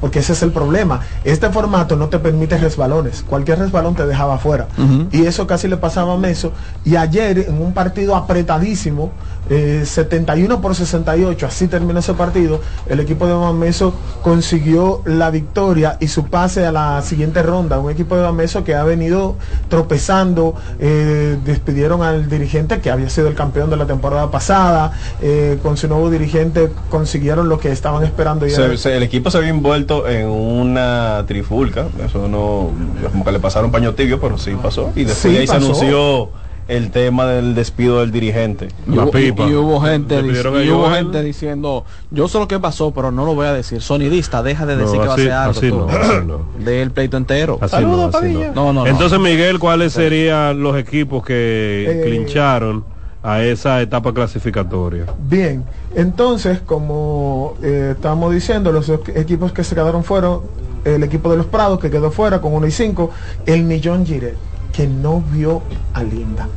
Porque ese es el problema. Este formato no te permite resbalones, cualquier resbalón te dejaba fuera. Y eso casi le pasaba a Meso. Y ayer, en un partido apretadísimo, eh, 71 por 68, así terminó ese partido, el equipo de Bameso consiguió la victoria y su pase a la siguiente ronda. Un equipo de Bameso que ha venido tropezando, eh, despidieron al dirigente que había sido el campeón de la temporada pasada, eh, con su nuevo dirigente consiguieron lo que estaban esperando. Y Se- era- se- el equipo se había envuelto en una trifulca, eso no, como que le pasaron paño tibio, pero sí pasó. Y después Sí, ahí se anunció el tema del despido del dirigente. Y hubo, y- y hubo gente, dic- y hubo gente diciendo, yo sé lo que pasó, pero no lo voy a decir. Sonidista, deja de No, decir que va a ser algo. no, así no. Del pleito entero. Así Saludos, no, así Padilla. no. No, no, no. Entonces, Miguel, ¿cuáles serían los equipos que Eh, clincharon a esa etapa clasificatoria? Bien, entonces, como eh, estábamos diciendo, los equipos que se quedaron fueron el equipo de los Prados, que quedó fuera con 1 y 5, el Millón Giret, que no vio a Linda.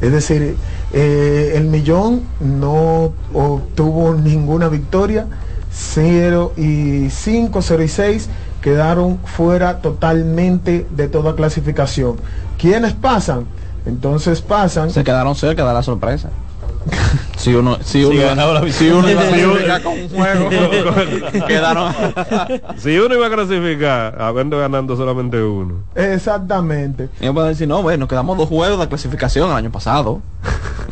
Es decir, eh, el Millón no obtuvo ninguna victoria, 0 y 5, 0 y 6 quedaron fuera totalmente de toda clasificación. ¿Quiénes pasan? Entonces pasan. Se quedaron cerca de la sorpresa. Si uno, si uno, ganaba la si uno iba a Si uno- clasificar con un juego, quedaron. si uno iba a clasificar, habiendo ganando solamente uno. Exactamente. Y pueden decir, no, bueno, nos quedamos dos juegos de clasificación el año pasado.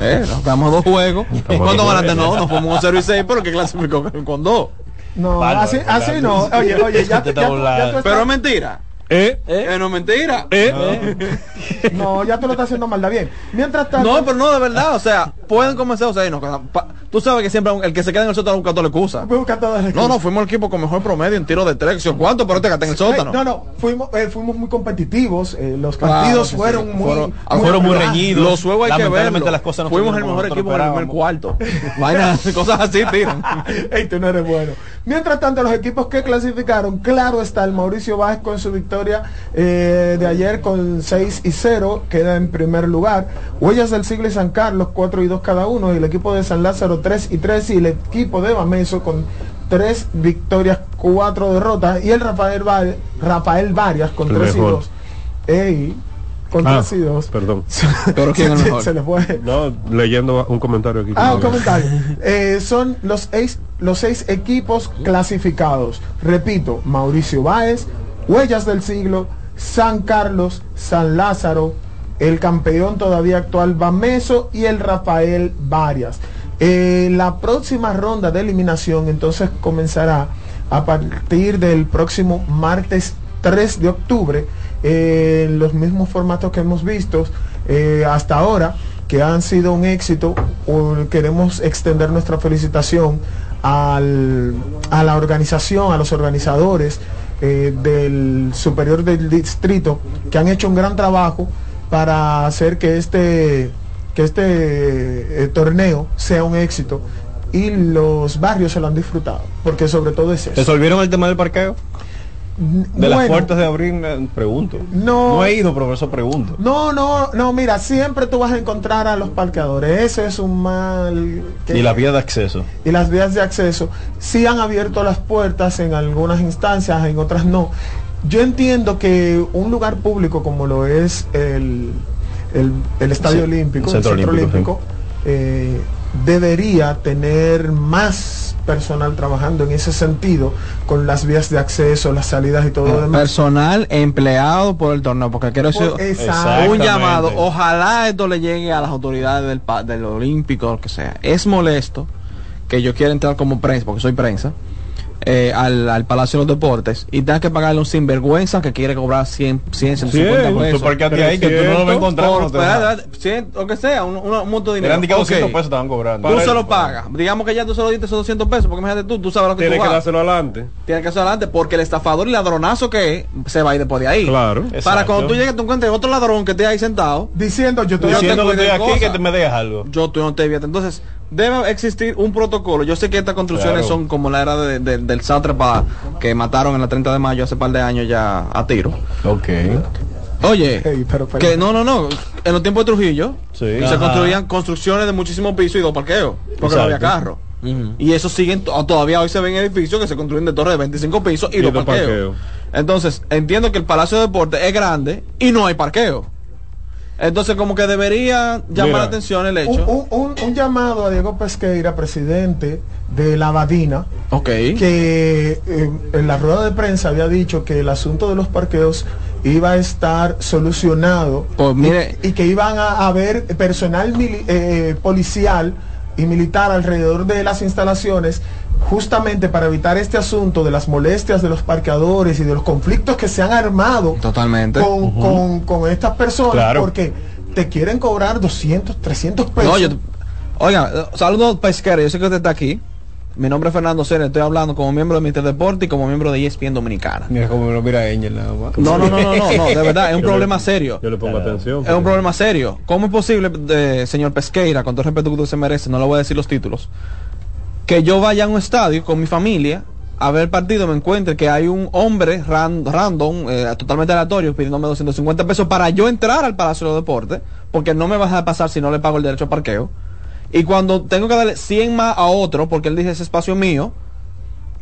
Eh, nos quedamos dos juegos. ¿Cuánto dos ganaste? juegos. No, nos fuimos un 0 y 6, pero que clasificó con dos. No, Bárbaro, así, así no. Oye, oye, ya, Te tú- está ya ya tú estás- Pero es mentira. ¿Eh? Eh, no es mentira. No, ya tú lo estás haciendo maldad bien. Mientras tanto. No, pero no, de verdad, o sea, pueden comenzar, o sea, quedamos- pa- tú sabes que siempre el que se queda en el sótano busca toda la excusa. Busca todas las No, no, excusas. fuimos el equipo con mejor promedio en tiro de tres, ¿sí? ¿cuánto? Pero te gasté en el sótano. No, no, fuimos, eh, fuimos muy competitivos. eh, los Claro partidos que sí. fueron muy. Fueron- muy fueron muy reñidos. Los juegos hay que Lamentablemente verlo. las cosas no Fuimos el mejor equipo en el primer cuarto. Vainas, cosas así tiran. Ey, tú no eres bueno. Mientras tanto, los equipos que clasificaron, claro está el Mauricio Vázquez con su victoria eh, de ayer con 6 y 0, queda en primer lugar. Huellas del Siglo y San Carlos, 4 y 2 cada uno, y el equipo de San Lázaro 3 y 3, y el equipo de Bameso con 3 victorias, 4 derrotas, y el Rafael, Va- Rafael Varias con El 3 y mejor. 2. Ey, con Ah, 3 y 2. Perdón. Pero ¿quién es el mejor? Se le fue. No, leyendo un comentario aquí. Ah, un comentario. Eh, son los seis, los seis equipos clasificados. Repito, Mauricio Báez, Huellas del Siglo, San Carlos, San Lázaro, el campeón todavía actual Bameso y el Rafael Varias. Eh, la próxima ronda de eliminación entonces comenzará a partir del próximo martes 3 de octubre eh, los mismos formatos que hemos visto eh, hasta ahora que han sido un éxito queremos extender nuestra felicitación al- a la organización a los organizadores eh, del superior del distrito que han hecho un gran trabajo para hacer que este que este eh, torneo sea un éxito y los barrios se lo han disfrutado porque sobre todo es eso ¿Resolvieron el tema del parqueo? De las puertas de abril, pregunto. No. No he ido, pero eso pregunto. No, no, no, mira, siempre tú vas a encontrar a los parqueadores. Eso es un mal. que- Y la vía de acceso. y las vías de acceso sí han abierto las puertas en algunas instancias, en otras no. Yo entiendo que un lugar público como lo es el, el, el Estadio Sí, Olímpico, el Centro Olímpico, eh, debería tener más personal trabajando en ese sentido, con las vías de acceso, las salidas y todo lo demás. Personal empleado por el torneo, porque quiero decir un llamado. Ojalá esto le llegue a las autoridades del, del Olímpico, lo que sea. Es molesto que yo quiera entrar como prensa, porque soy prensa, eh, al, al Palacio de los Deportes y tenga que pagarle un sinvergüenza que quiere cobrar 100, 100 150 Cien, pesos. parqueate ahí, que tú no lo vas a encontrar, Por- no te espérate, dejan. espérate, 100, o que sea, un, un, monto de dinero. Eran indicado Ok. 200 pesos estaban cobrando. Tú se lo pagas. Digamos que ya tú se lo diste esos 200 pesos, porque imagínate tú, tú sabes lo que Tiene tú que dárselo adelante. Tiene que hacer adelante porque el estafador y ladronazo que es se va a ir después de ahí. Claro. Para Exacto. cuando tú llegues tú encuentres otro ladrón que esté ahí sentado. Diciendo yo estoy Yo Diciendo te que estoy aquí, cosas. que te me dejas algo. Yo tú no te vietas. Entonces, debe existir un protocolo. Yo sé que estas construcciones Claro. son como la era de- de- del sátrapa que mataron en la 30 de mayo hace par de años ya a tiro. Ok. Oye, pero, pero- que no, no, no. En los tiempos de Trujillo Sí. se Ajá. construían construcciones de muchísimos pisos y dos parqueos. Porque no había Exacto. carro. Y eso siguen, todavía hoy se ven edificios que se construyen de torres de 25 pisos y, los parqueos. Entonces, entiendo que el Palacio de Deportes es grande y no hay parqueo. Entonces, como que debería llamar la atención el hecho. Un, llamado a Diego Pesqueira, presidente de la Badina, que eh, en la rueda de prensa había dicho que el asunto de los parqueos iba a estar solucionado pues y, que iban a haber personal eh, policial y militar alrededor de las instalaciones justamente para evitar este asunto de las molestias de los parqueadores y de los conflictos que se han armado totalmente con, estas personas porque te quieren cobrar 200, 300 pesos. oiga, saludos pesquero, yo sé que usted está aquí. Mi nombre es Fernando Sena, estoy hablando como miembro de Mister Deporte y como miembro de ESPN Dominicana. Mira cómo lo mira Angel nada más. No, no, no, no, no, de verdad, es un problema serio. Yo le pongo atención. Es un problema serio. ¿Cómo es posible, eh, señor Pesqueira, con todo el respeto que usted se merece, no le voy a decir los títulos, que yo vaya a un estadio con mi familia a ver el partido, me encuentre que hay un hombre random, eh, totalmente aleatorio, pidiéndome 250 pesos para yo entrar al Palacio de Deportes, porque no me va a pasar si no le pago el derecho a parqueo y cuando tengo que darle 100 más a otro, porque él dice ese espacio mío,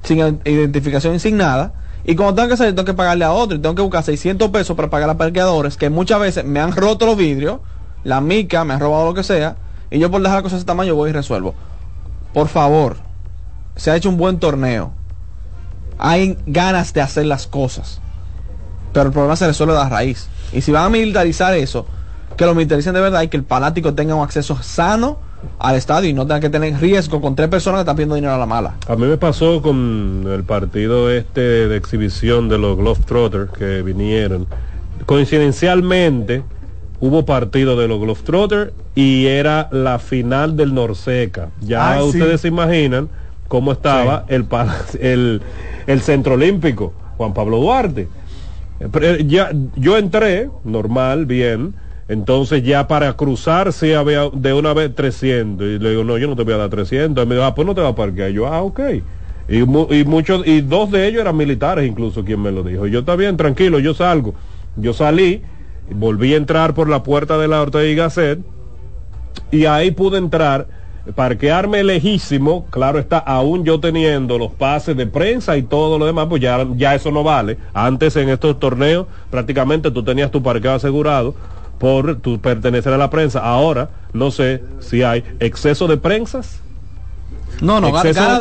sin identificación y sin nada, y cuando tengo que salir tengo que pagarle a otro y tengo que buscar 600 pesos para pagar a parqueadores que muchas veces me han roto los vidrios, la mica, me han robado lo que sea, y yo por dejar las cosas de ese tamaño voy y resuelvo. Por favor, se ha hecho un buen torneo. Hay ganas de hacer las cosas. Pero el problema se resuelve de la raíz. Y si van a militarizar eso, que lo militaricen de verdad y que el fanático tenga un acceso sano al estadio y no tenga que tener riesgo con tres personas que están pidiendo dinero a la mala. A mí me pasó con el partido este de exhibición de los Globetrotters que vinieron. Coincidencialmente hubo partido de los Globetrotters y era la final del Norseca. Ya ustedes se imaginan cómo estaba el, el, el Centro Olímpico, Juan Pablo Duarte. Eh, ya, yo entré, normal, bien entonces ya para cruzar sí había de una vez 300. Y le digo, no, yo no te voy a dar 300. Y me dijo, ah, pues no te va a parquear. Y yo, ah, ok. Y, y, muchos, y dos de ellos eran militares incluso quien me lo dijo. yo, está bien, tranquilo, yo salgo. Yo salí, volví a entrar por la puerta de la Ortega y Gasset. Y ahí pude entrar, parquearme lejísimo. Claro está, aún yo teniendo los pases de prensa y todo lo demás, pues ya, ya eso no vale. Antes en estos torneos prácticamente tú tenías tu parqueo asegurado por tu pertenecer a la prensa. Ahora, no sé si hay exceso de prensas. No, no, gana,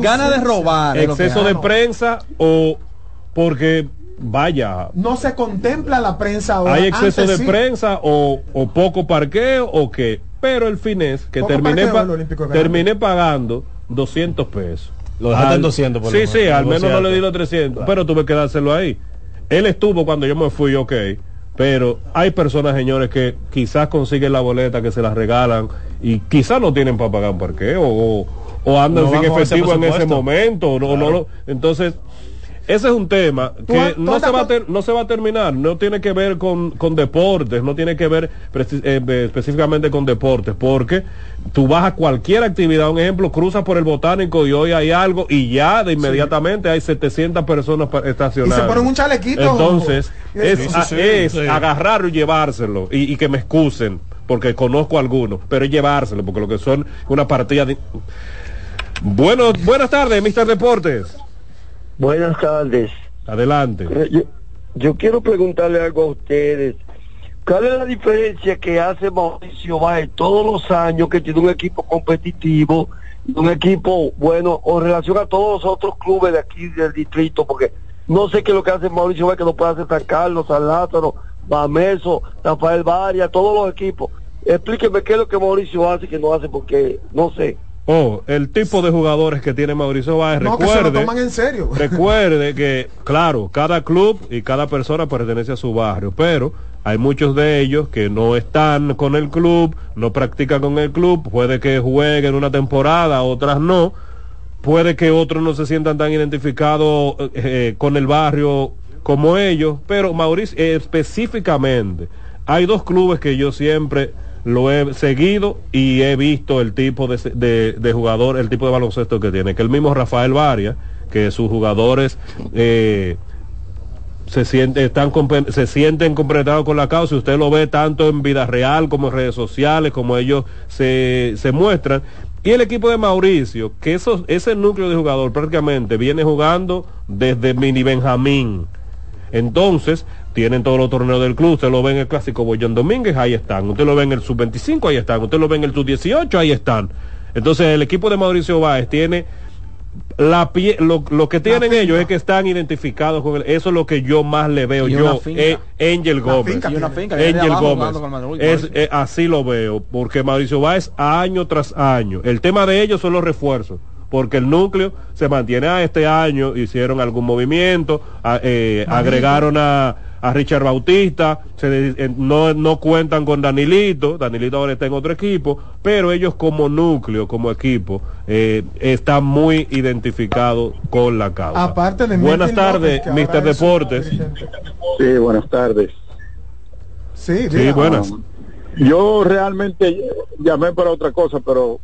gana, de robar. Exceso de prensa o porque vaya. No se contempla la prensa ahora. ¿Hay exceso de prensa o, poco parqueo o qué? Pero el fin es que terminé, terminé pagando 200 pesos. Lo dejaste en 200 por Sí, sí, al menos no le di los 300, pero tuve que dárselo ahí. Él estuvo cuando yo me fui, ok pero hay personas, señores, que quizás consiguen la boleta, que se la regalan y quizás no tienen para pagar un parqueo o, o andan sin efectivo en ese momento. No, no, entonces, ese es un tema que no se, va a no se va a terminar, no tiene que ver con, deportes, no tiene que ver eh, específicamente con deportes, porque tú vas a cualquier actividad, un ejemplo, cruzas por el botánico y hoy hay algo y ya de inmediatamente hay 700 personas estacionadas. Y se ponen un chalequito. Entonces, es, agarrarlo y llevárselo y, que me excusen, porque conozco a algunos, pero es llevárselo, porque lo que son una partida de... Bueno, buenas tardes, Mister Deportes. Buenas tardes. Adelante. Eh, yo, quiero preguntarle algo a ustedes. ¿Cuál es la diferencia que hace Mauricio Báez todos los años que tiene un equipo competitivo, un equipo bueno, o en relación a todos los otros clubes de aquí del distrito? Porque no sé qué es lo que hace Mauricio Báez, que no puede hacer San Carlos, San Lázaro, Bameso, Rafael Varia, todos los equipos. Explíqueme qué es lo que Mauricio hace que no hace, porque no sé. Oh, el tipo de jugadores que tiene Mauricio Báez, recuerde, en serio. recuerde que, claro, cada club y cada persona pertenece a su barrio, pero hay muchos de ellos que no están con el club, no practican con el club, puede que jueguen una temporada, otras no, puede que otros no se sientan tan identificados eh, eh, con el barrio como ellos, pero Mauricio específicamente, hay dos clubes que yo siempre lo he seguido y he visto el tipo de, jugador, el tipo de baloncesto que tiene, que el mismo Rafael Varia, que sus jugadores eh, se, sienten, están, se sienten completados con la causa, usted lo ve tanto en vida real como en redes sociales, como ellos se, se muestran, Y el equipo de Mauricio, que esos, ese núcleo de jugador prácticamente viene jugando desde Mini Benjamín. Entonces, tienen todos los torneos del club. Usted lo ve en el clásico Boyón Domínguez, ahí están. Usted lo ve en el sub-25, ahí están. Usted lo ve en el sub-18, ahí están. Entonces, el equipo de Mauricio Báez tiene la pie, lo, lo que tienen ellos es que están identificados con él. Eso es lo que yo más le veo Y yo. eh, Angel Gómez. finca finca, Angel Gómez. Manuel Es, eh, así lo veo. Porque Mauricio Báez año tras año. El tema de ellos son los refuerzos. Porque el núcleo se mantiene a este año, hicieron algún movimiento, a- eh, agregaron a, a Richard Bautista, se de- eh, no, no cuentan con Danilito, Danilito ahora está en otro equipo, pero ellos como núcleo, como equipo, eh, están muy identificados con la causa. Aparte de Buenas tardes, su Deportes. Sí, buenas tardes. Sí, Sí, buenas. Yo realmente llamé para otra cosa, pero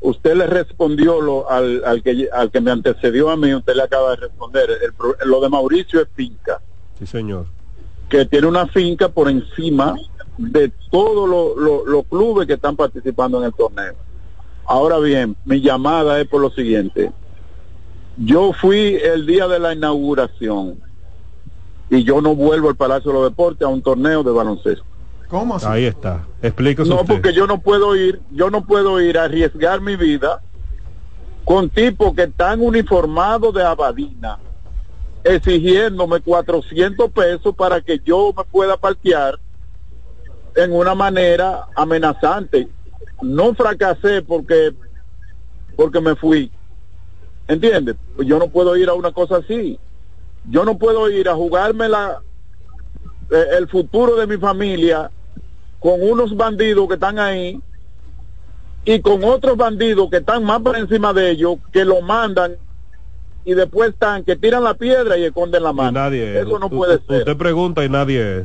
usted le respondió lo, al, al, que, al que me antecedió a mí, usted le acaba de responder. El lo de Mauricio es finca, Sí, señor. Que tiene una finca por encima de todos lo- lo- los clubes que están participando en el torneo. Ahora bien, mi llamada es por lo siguiente. Yo fui el día de la inauguración y yo no vuelvo al Palacio de los Deportes a un torneo de baloncesto. ¿Cómo así? Ahí está. Explíquese No, usted. porque yo no puedo ir, yo no puedo ir a arriesgar mi vida con tipos que están uniformados de Abadina, exigiéndome 400 pesos para que yo me pueda parquear en una manera amenazante. No fracasé porque porque me fui. ¿Entiendes? Pues yo no puedo ir a una cosa así. Yo no puedo ir a jugarme la, eh, el futuro de mi familia con unos bandidos que están ahí y con otros bandidos que están más por encima de ellos que lo mandan y después están que tiran la piedra y esconden la Y mano. nadie es. Eso no puede u- ser. Usted pregunta y nadie es.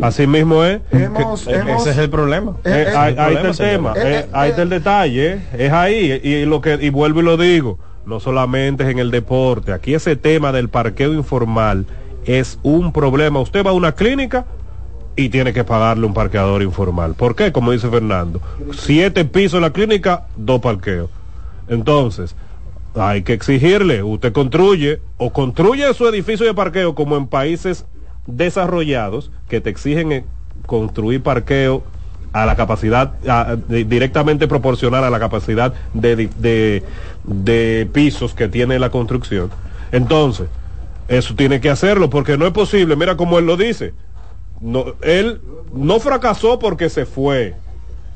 Así mismo es. Hemos- Que- hemos- Ese es el problema. Eh, Eh, eh, ahí, ahí está el tema, eh, Eh, ahí eh, está el detalle, eh, es ahí, y, y lo que y vuelvo y lo digo, no solamente es en el deporte, aquí ese tema del parqueo informal es un problema. Usted va a una clínica y tiene que pagarle un parqueador informal. ¿Por qué? Como dice Fernando, siete pisos en la clínica, dos parqueos. Entonces, hay que exigirle, usted construye o construye su edificio de parqueo como en países desarrollados que te exigen eh, construir parqueo a la capacidad directamente proporcional a la capacidad de pisos que tiene la construcción. Entonces, eso tiene que hacerlo porque no es posible, mira como él lo dice. No, él no fracasó porque se fue.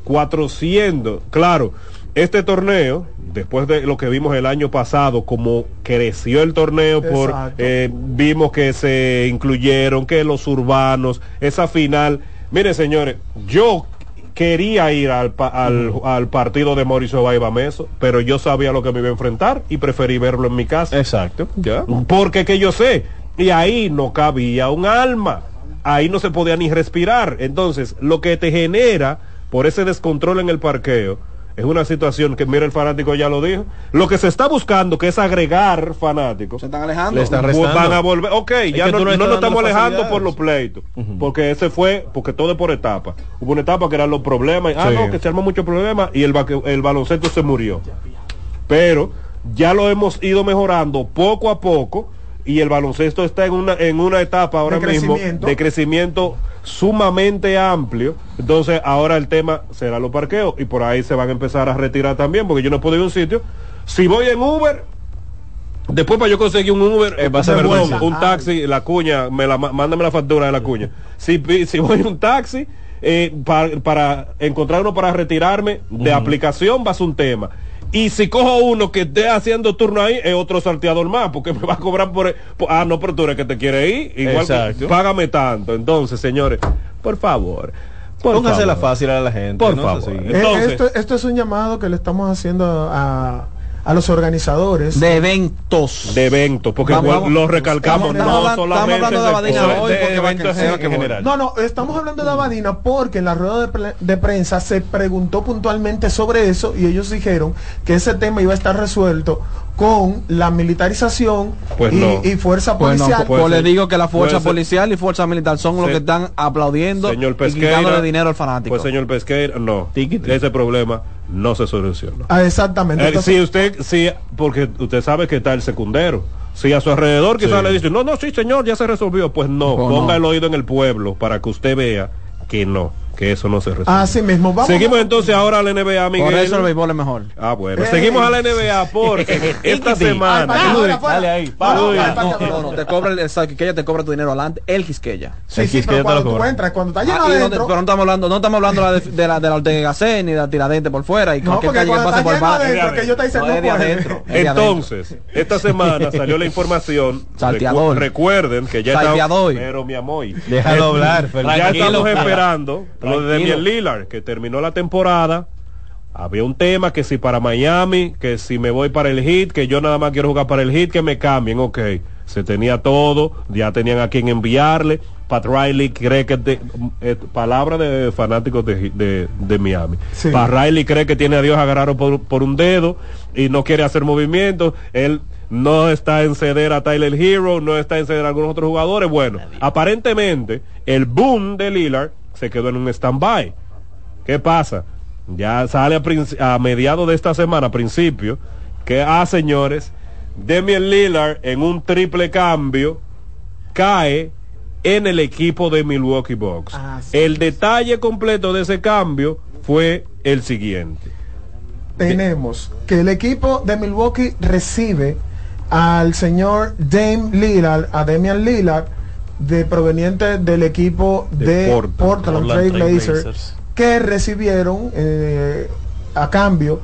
400, claro, este torneo, después de lo que vimos el año pasado, como creció el torneo, por eh, vimos que se incluyeron, que los urbanos, esa final. Mire, señores, yo quería ir al, pa- al, al partido de Mauricio Baiba Meso, pero yo sabía lo que me iba a enfrentar y preferí verlo en mi casa. Exacto. Ya. Porque que yo sé, y ahí no cabía un alma, ahí no se podía ni respirar. Entonces, lo que te genera por ese descontrol en el parqueo es una situación que, mira, el fanático ya lo dijo, lo que se está buscando, que es agregar fanáticos. Se están alejando. Le están restando. van a volver, ok, ya no, no nos estamos alejando por los pleitos, porque ese fue, porque todo es por etapa. Hubo una etapa que eran los problemas, y, ah, Sí. no, que se armó mucho problema y el, el baloncesto se murió. Pero ya lo hemos ido mejorando poco a poco y el baloncesto está en una, en una etapa ahora De mismo crecimiento. de crecimiento sumamente amplio. Entonces ahora el tema será los parqueos y por ahí se van a empezar a retirar también porque yo no puedo ir a un sitio. Si voy en Uber, después para yo conseguir un Uber, Eh, va a ser un- un taxi, la cuña, me la, mándame la factura de la cuña. Si, si voy en un taxi, eh, pa- para encontrar uno para retirarme de aplicación va a ser un tema. Y si cojo uno que esté haciendo turno ahí, es otro salteador más, porque me va a cobrar por... por- ah, no, pero tú eres que te quiere ir. Igual Exacto. págame tanto. Entonces, señores, por favor. Por Póngasela favor. fácil a la gente. Por no favor. Eh, Entonces- esto, esto es un llamado que le estamos haciendo a, a los organizadores. De eventos. De eventos, porque Vamos, igual vamos. lo recalcamos, Estamos no hablando- solamente estamos hablando de de- Abadina hoy de porque va crecer, en general. No, no, estamos hablando de Abadina porque en la rueda de, pre- de prensa se preguntó puntualmente sobre eso y ellos dijeron que ese tema iba a estar resuelto con la militarización Pues y, no. y fuerza Pues no, policial. pues Puede le digo que la fuerza policial y fuerza militar son los que están aplaudiendo señor y Pesqueira, quitándole dinero al fanático. Pues señor Pesqueira, no. Ese problema no se soluciona. Ah, exactamente. Eh, Entonces- si usted, sí, porque usted sabe que está el secundero. Si a su alrededor quizás Sí. le dicen, no, no, sí, señor, ya se resolvió. Pues no, Oh, ponga no. el oído en el pueblo para que usted vea que no, que eso no se resuelve. Así mismo, vamos. Seguimos entonces ahora a la NBA, Miguel. Por eso el béisbol es mejor. Ah, bueno. Eh. Seguimos a la NBA porque esta Ay, semana. para, fuera, fuera. Dale ahí, No, para, no, Luis. para, para, No, para. no, no, te cobra el, el Quisqueya te cobra tu dinero adelante, el Quisqueya. Sí, El sí, pero te cuando lo tú cobra. entras, cuando está lleno Ah, y no te- adentro, pero no estamos hablando, no estamos hablando de la de, de la de la Ortega Gasset ni de la tiradente por fuera y no, cualquier porque calle que cuando pase está por lleno adentro, que yo te dicen No, no adentro. es de adentro. Entonces, esta semana salió la información. Salteador. Recu- recuerden que ya Salteador. estamos. Pero mi amor. Déjalo Eh, hablar, Ya estamos esperando lo de. Damian Lillard, que terminó la temporada. Había un tema que si para Miami, que si me voy para el Heat, que yo nada más quiero jugar para el Heat, que me cambien, ok. Se tenía todo, ya tenían a quien enviarle. Pat Riley cree que, de, eh, palabra de fanáticos de, de- de Miami. Sí. Pat Riley cree que tiene a Dios agarrado por, por un dedo y no quiere hacer movimientos. Él no está en ceder a Tyler Hero, no está en ceder a algunos otros jugadores. Bueno, aparentemente el boom de Lillard se quedó en un stand-by. ¿Qué pasa? Ya sale a, a mediados de esta semana, a principio, que, ah, señores, Damian Lillard en un triple cambio cae en el equipo de Milwaukee Bucks. Ah, sí. El detalle completo de ese cambio fue el siguiente. tenemos que el equipo de Milwaukee recibe al señor Dame Lillard, a Damian Lillard, de proveniente del equipo De de, Portland. Portland, Portland Trail Blazers. que recibieron eh, a cambio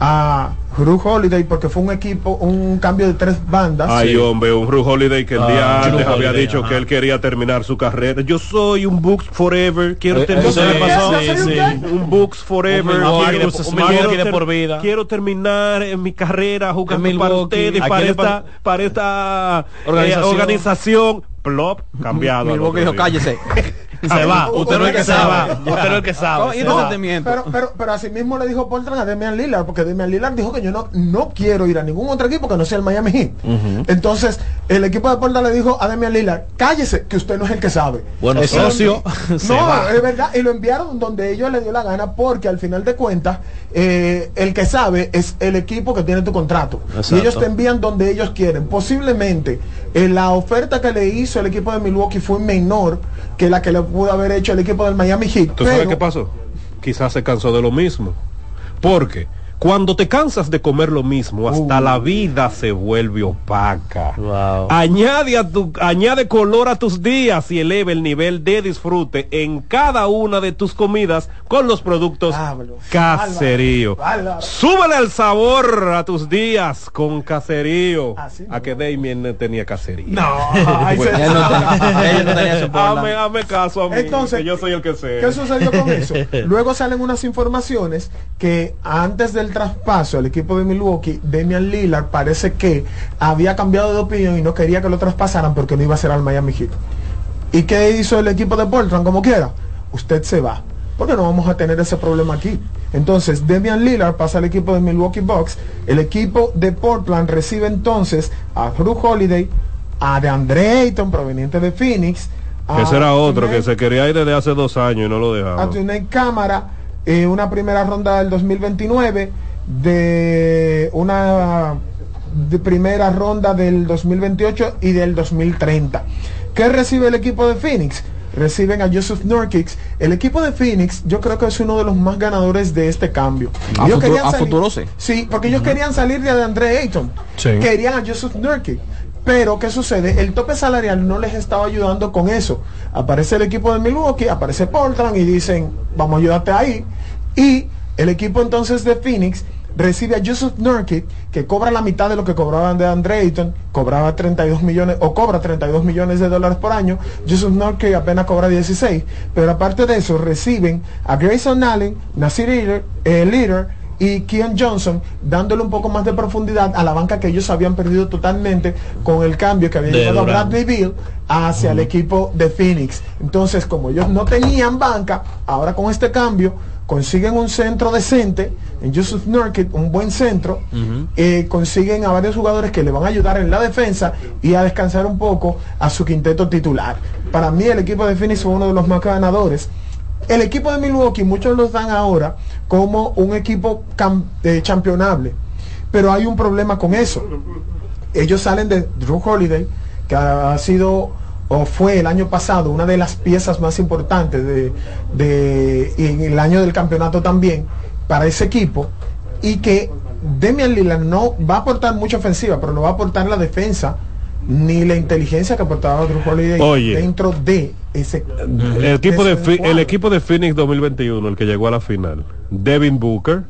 a Drew Holiday porque fue un equipo, un cambio de tres bandas. Ay, hombre, un Ru Holiday que el Ah, día antes había Holiday, dicho ajá. que él quería terminar su carrera. Yo soy un Books Forever, quiero Eh, terminar. eso le pasó. Sí, sí. Un Books Forever. Un quiero, de- un quiero Milwaukee de ter- por vida. quiero terminar en mi carrera jugando para ustedes, ¿A para esta, pa- para esta eh, Organización? organización. Plop, cambiado. otro dijo, cállese. Se va. Usted no es el que sabe. Usted no es el que sabe. y Se no va. te miento. Pero, pero, pero así mismo le dijo Portland a Damian Lillard, porque Damian Lillard dijo que yo no, no quiero ir a ningún otro equipo que no sea el Miami Heat. Entonces, el equipo de Portland le dijo a Damian Lillard, cállese, que usted no es el que sabe. Bueno, Eso lo socio, se No, va. es verdad, y lo enviaron donde ellos le dio la gana, porque al final de cuentas, eh, el que sabe es el equipo que tiene tu contrato. Exacto. Y ellos te envían donde ellos quieren. Posiblemente, eh, la oferta que le hizo el equipo de Milwaukee fue menor que la que le pudo haber hecho el equipo del Miami Heat. ¿Tú sabes qué pasó? Quizás se cansó de lo mismo. Porque cuando te cansas de comer lo mismo, hasta la vida se vuelve opaca. Wow. Añade, a tu, añade color a tus días y eleva el nivel de disfrute en cada una de tus comidas con los productos Pablo, Caserío. Súbele el sabor a tus días con Caserío. Así A que Damien tenía Caserío. No, ay, se- Él no tenía- él no tenía. Hazme, hazme caso a mí, Entonces, que yo soy el que sé. ¿Qué sucedió con eso? Luego salen unas informaciones que antes del traspaso al equipo de Milwaukee, Damian Lillard parece que había cambiado de opinión y no quería que lo traspasaran porque no iba a ser al Miami Heat. ¿Y qué hizo el equipo de Portland? Como quiera, usted se va. Porque no vamos a tener ese problema aquí. Entonces, Damian Lillard pasa al equipo de Milwaukee Bucks. El equipo de Portland recibe entonces a Drew Holiday, a DeAndre Ayton, proveniente de Phoenix. a Ese era otro que se quería ir desde hace dos años y no lo a dejaba. Tunay Cámara, eh, una primera ronda del 2029, de una de primera ronda del 2028 y del 2030. ¿Qué recibe el equipo de Phoenix? Reciben a Joseph Nurkic. El equipo de Phoenix, yo creo que es uno de los más ganadores de este cambio. A Ellos futuro- querían a salir- futuro sí. Sí, porque ellos querían salir de Andre Ayton. Sí. Querían a Joseph Nurkic. Pero, ¿qué sucede? El tope salarial no les estaba ayudando con eso. Aparece el equipo de Milwaukee, aparece Portland y dicen, vamos a ayudarte ahí. Y el equipo entonces de Phoenix recibe a Joseph Nurkic, que cobra la mitad de lo que cobraban de Andre Ayton, cobraba 32 millones, o cobra 32 millones de dólares por año. Joseph Nurkic apenas cobra 16. Pero aparte de eso, reciben a Grayson Allen, Nasir Leader, eh, Leader y Kian Johnson dándole un poco más de profundidad a la banca que ellos habían perdido totalmente con el cambio que había De llevado a Durant. Bradley Bill hacia el equipo de Phoenix. Entonces, como ellos no tenían banca, ahora con este cambio consiguen un centro decente en Joseph Nurkic, un buen centro, eh, consiguen a varios jugadores que le van a ayudar en la defensa y a descansar un poco a su quinteto titular. Para mí el equipo de Phoenix fue uno de los más ganadores el equipo de Milwaukee, muchos los dan ahora como un equipo eh, championable, pero hay un problema con eso. Ellos salen de Drew Holiday, que ha sido o fue el año pasado una de las piezas más importantes de, de en el año del campeonato también para ese equipo y que Demian Lillard no va a aportar mucha ofensiva, pero no va a aportar la defensa ni la inteligencia que aportaba Drew Holiday dentro de ese el equipo de, el equipo de Phoenix 2021 el que llegó a la final. Devin Booker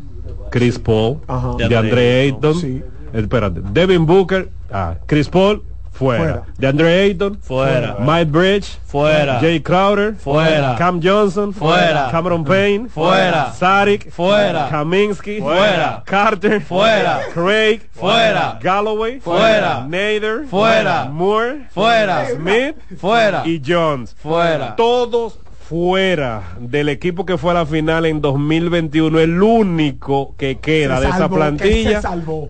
Chris Paul de Andre Ayton. Espérate Devin Booker ah, Chris Paul Fuera. De Andre Ayton. Fuera. Mike Bridge. Fuera. Jay Crowder. Fuera. Cam Johnson. Fuera. Cameron Payne. Fuera. Sarik. Fuera. Kaminsky. Fuera. Carter. Fuera. Craig. Fuera. Galloway. Fuera. Nader. Fuera. Moore. Fuera. Smith. Fuera. Y Jones. Fuera. Todos fuera del equipo que fue a la final en 2021, el único que queda de esa plantilla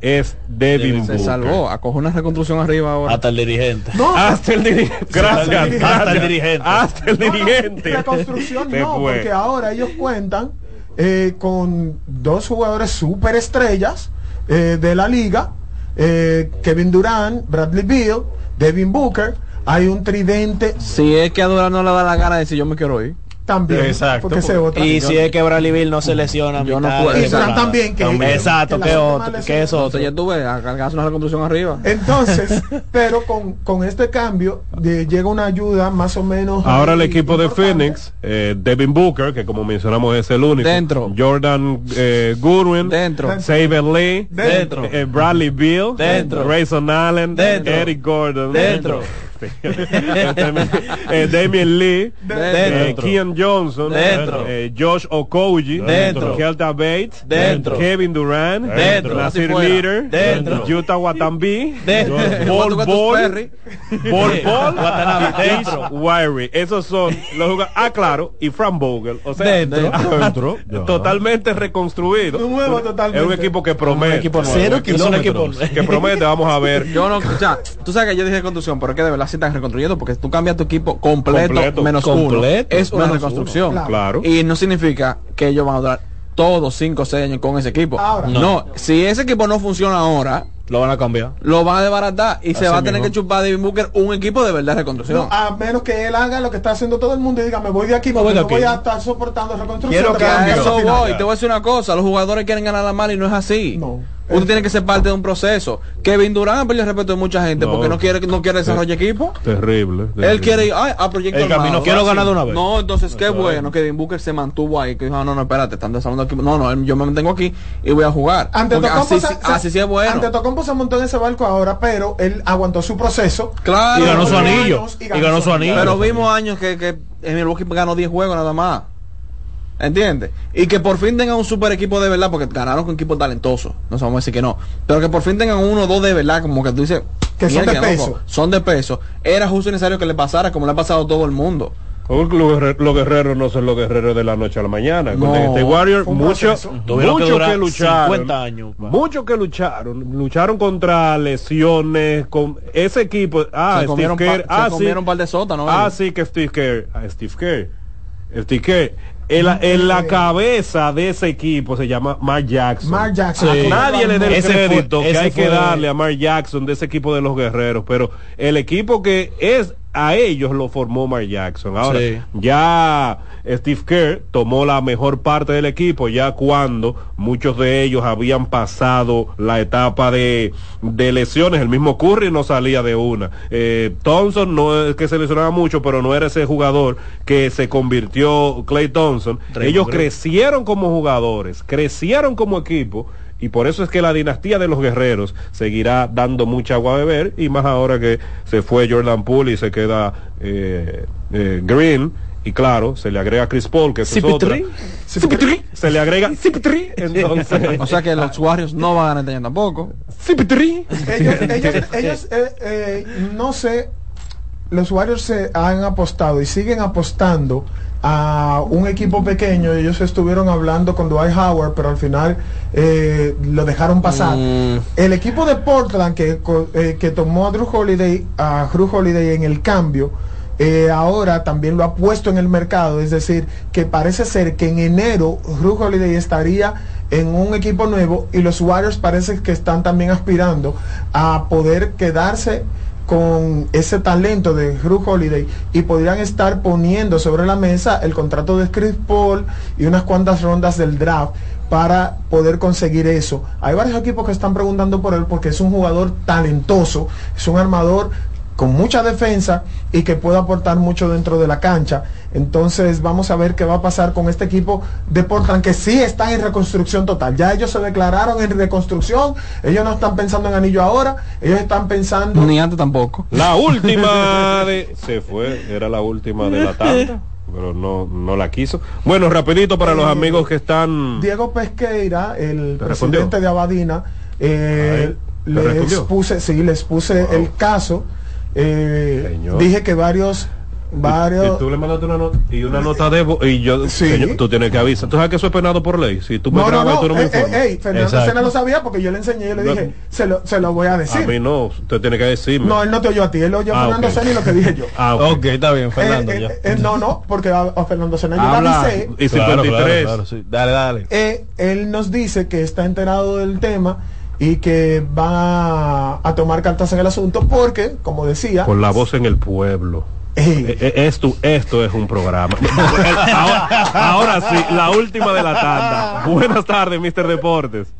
es Devin Se salvó, acoge una reconstrucción arriba ahora. Hasta el dirigente. hasta el dirigente. Gracias, Hasta el dirigente. Hasta el dirigente. reconstrucción no, porque ahora ellos cuentan eh, con dos jugadores super estrellas eh, de la liga, eh, Kevin Durant, Bradley Beal, Devin Booker hay un tridente. Si es que a Durán no le da la gana de decir yo me quiero ir. También. Exacto. Porque se vota. Y si es que Bradley Bill no se lesiona. Yo no puedo. Y Durán también. Que, exacto. Que, otro. Que eso otro. Ya tuve a cargarse una reconstrucción arriba. Entonces, pero con, con este cambio de, llega una ayuda más o menos. Ahora el equipo de Phoenix, eh, Devin Booker, que como mencionamos es el único. Dentro. Jordan eh, Goodwin. Dentro. Saber Lee. Dentro. Eh, Bradley Bill. Dentro. Grayson Allen. Dentro. Eric Gordon. Dentro. eh, Damien Lee, Dentro. eh, Kian Johnson, Dentro. eh, Josh Okoji, Dentro. Kelta Bates, Dentro. Kevin Durant, Dentro. Nasir. Leader, Dentro. Utah Watambi, Dentro. Ball ¿Cuánto Ball, Dentro. Wiry. Esos son los jugadores. Ah, claro, y Fran Vogel. O sea, Dentro. dentro, totalmente reconstruido. Nuevo totalmente. Es un equipo que promete. equipo nuevo. Cero Es un equipo kilómetros. que promete, vamos a ver. Yo no, o sea, tú sabes que yo dije reconstrucción, pero es que de verdad sí están reconstruyendo porque tú cambias tu equipo completo, Completo. menos Completo. uno. Es una Menos reconstrucción. uno. Claro. Y no significa que ellos van a durar todos 5 o 6 años con ese equipo. Ahora. no. si ese equipo no funciona ahora, Lo van a cambiar. lo van a desbaratar y se Así va a tener mismo. que chupar de Devin Booker un equipo de verdad de reconstrucción. No, a menos que él haga lo que está haciendo todo el mundo y diga, me voy de aquí, Me voy porque de no aquí. voy a estar soportando reconstrucción. Quiero de que a eso voy. Te voy a decir una cosa, los jugadores quieren ganar la mala y no es así. No. Usted tiene que ser parte de un proceso. Kevin Durant perdió el respeto de mucha gente No. porque no quiere no quiere desarrollar equipo. Terrible. Él quiere ir ay, a proyecto El camino armado, quiero ganar de una vez. No, entonces qué bueno que Devin Booker se mantuvo ahí. Que dijo, "Ah, no, no, espérate, están desarrollando equipo. No, no, yo me mantengo aquí y voy a jugar. Ante así, se- sí- así sí es bueno. Ante Tocompo se montó en ese barco ahora, pero él aguantó su proceso. Claro. Y ganó su Años anillo. Y ganó su anillo. Pero vimos años que, que en Milwaukee ganó 10 juegos nada más. ¿Entiendes? Y que por fin tengan un super equipo de verdad, porque ganaron con equipos talentosos. No se vamos a decir que no. Pero que por fin tengan uno o dos de verdad, como que tú dices. Que son de "Mierda, peso". loco, son de peso. Era justo y necesario que le pasara como le ha pasado a todo el mundo. Los guerreros, los guerreros no son los guerreros de la noche a la mañana. No, Con este Warrior, fue un mucho, proceso. Tuvieron que que lucharon. 50 años, pa. Mucho que lucharon. Lucharon contra lesiones. Con ese equipo. Ah, se Steve comieron, pa- Kerr. se Ah, sí. comieron un par de sótanos. Ah, sí, que Steve Kerr. Ah, Steve Kerr. Steve Kerr. En la, en la cabeza de ese equipo se llama Mark Jackson. Mark Jackson. Sí. Nadie le dé el Ese fue- crédito que hay que darle a Mark Jackson de ese equipo de los guerreros, pero el equipo que es a ellos lo formó Mark Jackson. Ahora, Sí. ya Steve Kerr tomó la mejor parte del equipo, ya cuando muchos de ellos habían pasado la etapa de, de lesiones. El mismo Curry no salía de una. Eh, Thompson no es que se lesionaba mucho, pero no era ese jugador que se convirtió Clay Thompson. Ellos crecieron como jugadores, crecieron como equipo. Y por eso es que la dinastía de los guerreros seguirá dando mucha agua a beber. Y más ahora que se fue Jordan Poole y se queda eh, eh, Green. Y claro, se le agrega Chris Paul, que esa es otra. Cipitri. Se le agrega Cipitri. Entonces, O sea que los Warriors no van a ganar este tampoco. Cipitri. ellos, ellos, ellos, eh, eh, no sé, los Warriors se han apostado y siguen apostando a un equipo pequeño. Ellos estuvieron hablando con Dwight Howard, pero al final eh, lo dejaron pasar. Mm. El equipo de Portland que, eh, que tomó a Drew Holiday, a Drew Holiday en el cambio, eh, ahora también lo ha puesto en el mercado, es decir, que parece ser que en enero Ru Holiday estaría en un equipo nuevo y los Warriors parece que están también aspirando a poder quedarse con ese talento de Ru Holiday y podrían estar poniendo sobre la mesa el contrato de Chris Paul y unas cuantas rondas del draft para poder conseguir eso. Hay varios equipos que están preguntando por él porque es un jugador talentoso, es un armador con mucha defensa y que puede aportar mucho dentro de la cancha. Entonces vamos a ver qué va a pasar con este equipo de Portland que sí está en reconstrucción total. Ya ellos se declararon en reconstrucción, ellos no están pensando en anillo ahora, ellos están pensando... Ni antes tampoco. La última de... Se fue, era la última de la tanda. Pero no, no la quiso. Bueno, rapidito para los amigos que están... Diego Pesqueira, el ¿Te presidente respondió? de Abadina, eh, ¿te les puse, sí, les puse el caso. eh, dije que varios, varios. Y tú le mandaste una nota y una nota de voz y yo señor, tú tienes que avisar. Tú sabes que eso es penado por ley. Si tú me No, no, grabas no, y tú no me eh, eh, informas. ey, Fernando Exacto. Sena lo sabía porque yo le enseñé, yo le No. dije, se lo, se lo voy a A decir. mí no, usted tiene que decirme. No, él no te oyó a ti, él oyó a Ah, Fernando ok. Sena y lo que dije yo. Ah, ok, está bien, Fernando, Eh, eh, ya. eh, no, no, porque a, a Fernando Sena yo le avisé. Y Claro, 53. claro, claro, sí. Dale, dale. Eh, él nos dice que está enterado del tema y que va a, a tomar cartas en el asunto porque, como decía, Con la voz en el pueblo. Ey. Eh, eh, Esto, esto es un programa. ahora, ahora sí, la última de la tanda. Buenas tardes, Mr. Deportes.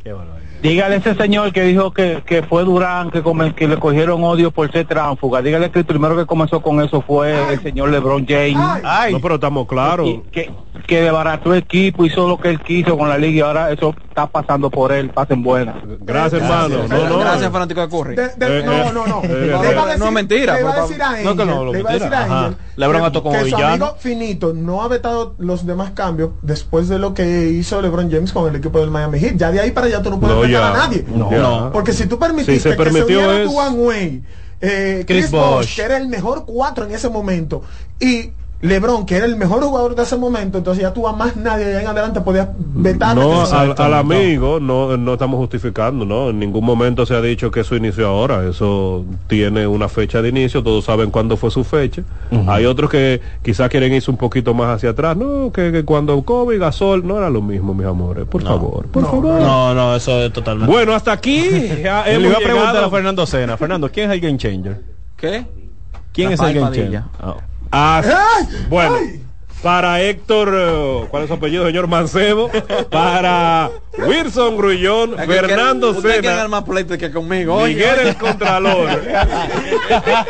Dígale a ese señor que dijo que, que fue Durán, que, come- que le cogieron odio por ser tránfuga. Dígale que el primero que comenzó con eso fue el señor LeBron James. No, pero estamos claros. Que, que desbarató el equipo, hizo lo que él quiso con la liga y ahora eso está pasando por él. Pasen buenas. Gracias, hermano. No, no. Gracias, fanático de Curry. De- de- Eh, no, eh, no, no. eh, eh, no decir- es mentira, Le iba a decir a no, que no, lo le iba a decir mentira. Ajá. LeBron que- actuó como que su villano. amigo Finito no ha vetado los demás cambios después de lo que hizo LeBron James con el equipo del Miami Heat. Ya de ahí para allá tú no puedes No, vetar ya. a nadie. No. Ya. Porque si tú Si permitiste se que permitió se uniera es- Dwayne Wade, eh, Chris Chris Bosh. que era el mejor cuatro en ese momento, y LeBron, que era el mejor jugador de ese momento, entonces ya tú a más nadie de ahí en adelante podías vetar. No, al, al amigo no, no estamos justificando, ¿no? En ningún momento se ha dicho que eso inició ahora. Eso tiene una fecha de inicio, todos saben cuándo fue su fecha. Hay otros que quizás quieren irse un poquito más hacia atrás. No, que, que cuando Kobe, Gasol, no era lo mismo, mis amores. Por favor, por favor. No, no, eso es totalmente. Bueno, hasta aquí. ya Le iba a preguntar a Fernando Sena. Fernando, ¿quién es el game changer? ¿Qué? ¿Quién es el game changer? Ah. Ah, bueno, para Héctor, eh, ¿cuál es su apellido, señor Mancebo? Para Wilson Grullón, que Fernando Sena, más pleito que conmigo. Oye, Miguel oye. el Contralor.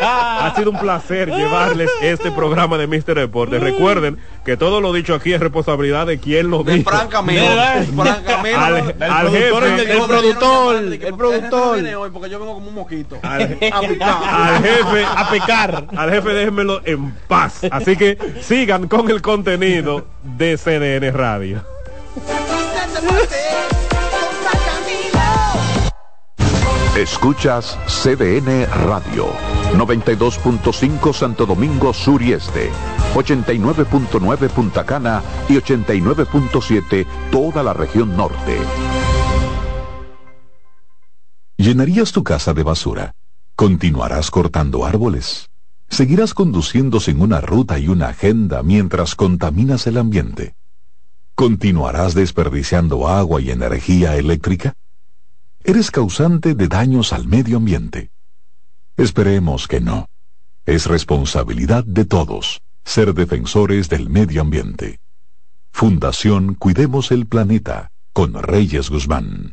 ha sido un placer llevarles este programa de Mister Deportes. Recuerden que todo lo dicho aquí es responsabilidad de quien lo De dijo. Fran Camilo. ¿Verdad? Fran Camilo. Al- El al productor, jefe. el, El productor, el productor. productor. viene hoy porque yo vengo como un mosquito. Al, A picar. al jefe A picar. al jefe déjenmelo en paz así que sigan con el contenido de CDN Radio Escuchas CDN Radio, 92.5 Santo Domingo Sur y Este, 89.9 Punta Cana y 89.7 toda la región norte. ¿Llenarías tu casa de basura? ¿Continuarás cortando árboles? ¿Seguirás conduciendo sin una ruta y una agenda mientras contaminas el ambiente? ¿Continuarás desperdiciando agua y energía eléctrica? Eres causante de daños al medio ambiente. Esperemos que no. Es responsabilidad de todos ser defensores del medio ambiente. Fundación Cuidemos el Planeta con Reyes Guzmán.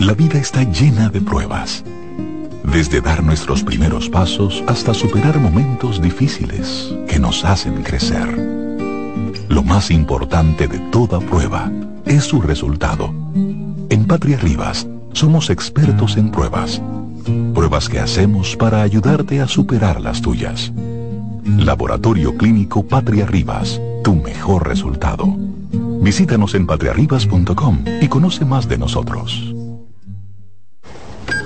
La vida está llena de pruebas. Desde dar nuestros primeros pasos hasta superar momentos difíciles que nos hacen crecer. Lo más importante de toda prueba es su resultado. En Patria Rivas somos expertos en pruebas. Pruebas que hacemos para ayudarte a superar las tuyas. Laboratorio Clínico Patria Rivas, tu mejor resultado. Visítanos en patriarribas.com y conoce más de nosotros.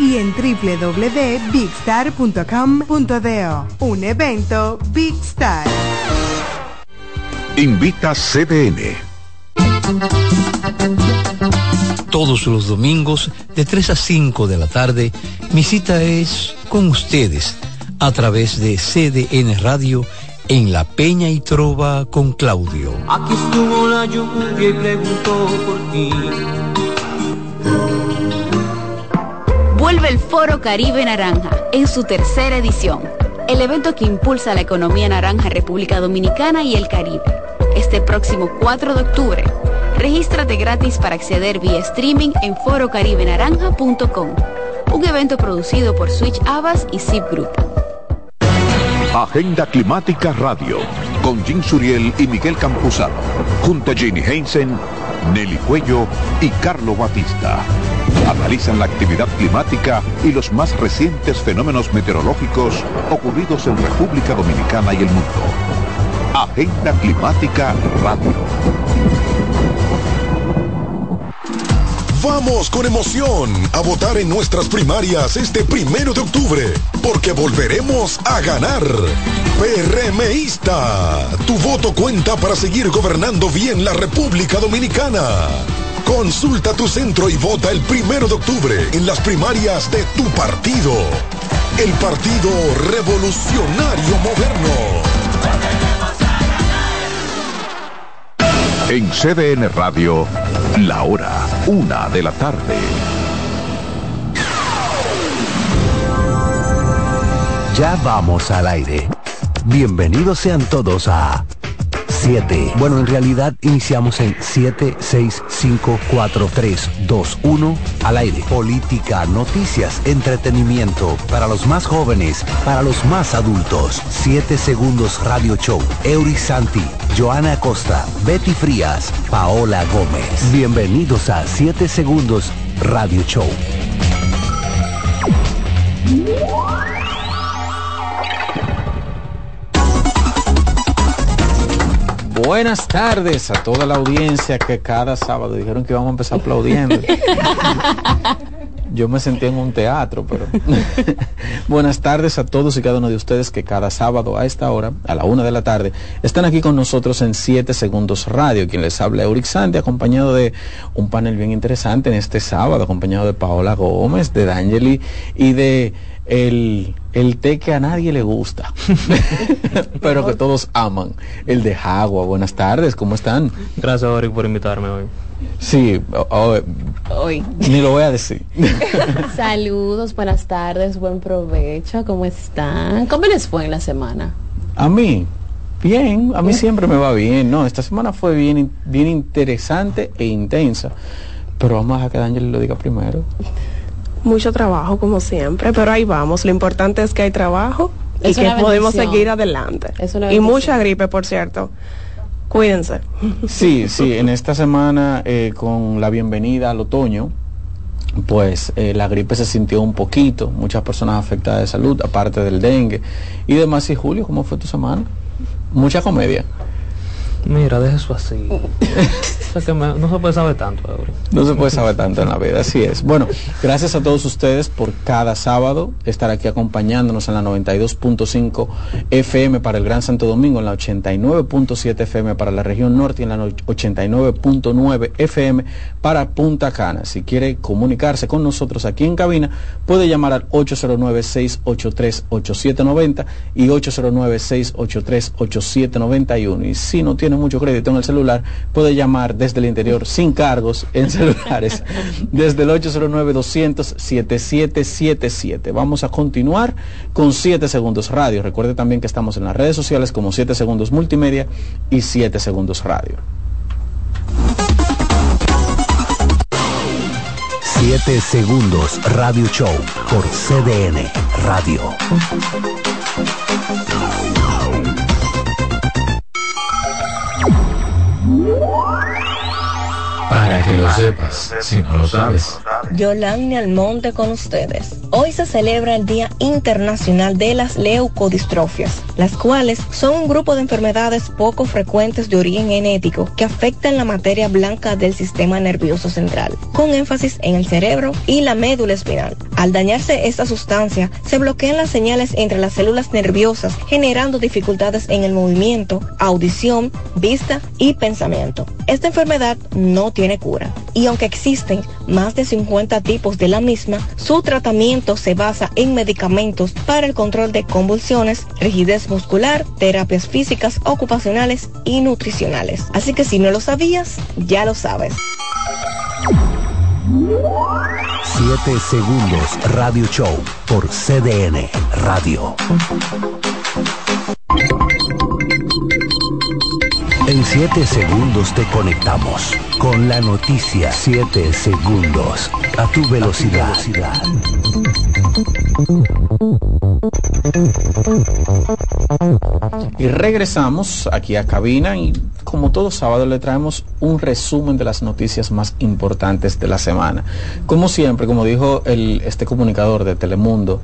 y en www.bigstar.com.do. Un evento Big Star. Invita CDN. Todos los domingos de 3 a 5 de la tarde, mi cita es con ustedes a través de CDN Radio en La Peña y Trova con Claudio. Aquí estuvo la lluvia y preguntó por ti. Vuelve el Foro Caribe Naranja en su tercera edición, el evento que impulsa la economía naranja República Dominicana y el Caribe. Este próximo 4 de octubre, regístrate gratis para acceder vía streaming en forocaribenaranja.com, un evento producido por Switch Abbas y Zip Group. Agenda Climática Radio, con Jim Suriel y Miguel Campuzano, junto a Jenny Heinsen, Nelly Cuello y Carlo Batista. Analizan la actividad climática y los más recientes fenómenos meteorológicos ocurridos en República Dominicana y el mundo. Agenda Climática Radio. Vamos con emoción a votar en nuestras primarias este primero de octubre, porque volveremos a ganar. PRMista, tu voto cuenta para seguir gobernando bien la República Dominicana. Consulta tu centro y vota el primero de octubre en las primarias de tu partido. El Partido Revolucionario Moderno. En CDN Radio, la hora, una de la tarde. Ya vamos al aire. Bienvenidos sean todos a 7. Bueno, en realidad iniciamos en 7, 6, 5, 4, 3, 2, 1 al aire. Política, noticias, entretenimiento para los más jóvenes, para los más adultos. 7 segundos Radio Show. Eury Santi, Joana Costa, Betty Frías, Paola Gómez. Bienvenidos a 7 segundos Radio Show. Buenas tardes a toda la audiencia que cada sábado dijeron que íbamos a empezar aplaudiendo. Yo me sentí en un teatro, pero buenas tardes a todos y cada uno de ustedes que cada sábado a esta hora, a la una de la tarde, están aquí con nosotros en 7 Segundos Radio. Quien les habla Euric Santi, acompañado de un panel bien interesante en este sábado, acompañado de Paola Gómez, de D'Angeli y de el, el té que a nadie le gusta, pero que todos aman, el de Jagua. Buenas tardes, ¿cómo están? Gracias, Oric, por invitarme hoy. Sí, hoy. Hoy. Ni lo voy a decir. Saludos, buenas tardes, buen provecho, ¿cómo están? ¿Cómo les fue en la semana? A mí, bien, a mí siempre me va bien, ¿no? Esta semana fue bien, bien interesante e intensa, pero vamos a dejar que Daniel lo diga primero. Mucho trabajo, como siempre, pero ahí vamos. Lo importante es que hay trabajo y que podemos seguir adelante. Y mucha gripe, por cierto. Cuídense. Sí, sí, en esta semana eh, con la bienvenida al otoño, pues eh, la gripe se sintió un poquito, muchas personas afectadas de salud, aparte del dengue y demás. Y Julio, ¿cómo fue tu semana? Mucha comedia. Mira, deja eso así. O sea que me- no se puede saber tanto ahora. No se puede saber tanto en la vida, así es. Bueno, gracias a todos ustedes por cada sábado estar aquí acompañándonos en la 92.5 FM para el Gran Santo Domingo, en la 89.7 FM para la región norte y en la no- 89.9 FM para Punta Cana. Si quiere comunicarse con nosotros aquí en cabina, puede llamar al 809-683-8790 y 809-683-8791. Y si no tiene mucho crédito en el celular, puede llamar desde el interior sin cargos en celulares desde el 809-200-7777. Vamos a continuar con 7 segundos radio. Recuerde también que estamos en las redes sociales como 7 segundos multimedia y 7 segundos radio. 7 segundos Radio Show por CDN Radio. Woo! Para que lo sepas, si no lo sabes. Yolanda Almonte con ustedes. Hoy se celebra el Día Internacional de las Leucodistrofias, las cuales son un grupo de enfermedades poco frecuentes de origen genético que afectan la materia blanca del sistema nervioso central, con énfasis en el cerebro y la médula espinal. Al dañarse esta sustancia, se bloquean las señales entre las células nerviosas, generando dificultades en el movimiento, audición, vista y pensamiento. Esta enfermedad no tiene cura y aunque existen más de 50 tipos de la misma, su tratamiento se basa en medicamentos para el control de convulsiones, rigidez muscular, terapias físicas, ocupacionales y nutricionales. Así que si no lo sabías, ya lo sabes. 7 segundos Radio Show por CDN Radio. En 7 segundos te conectamos con la noticia. 7 segundos a tu velocidad. Y regresamos aquí a cabina y como todo sábado le traemos un resumen de las noticias más importantes de la semana. Como siempre, como dijo este comunicador de Telemundo,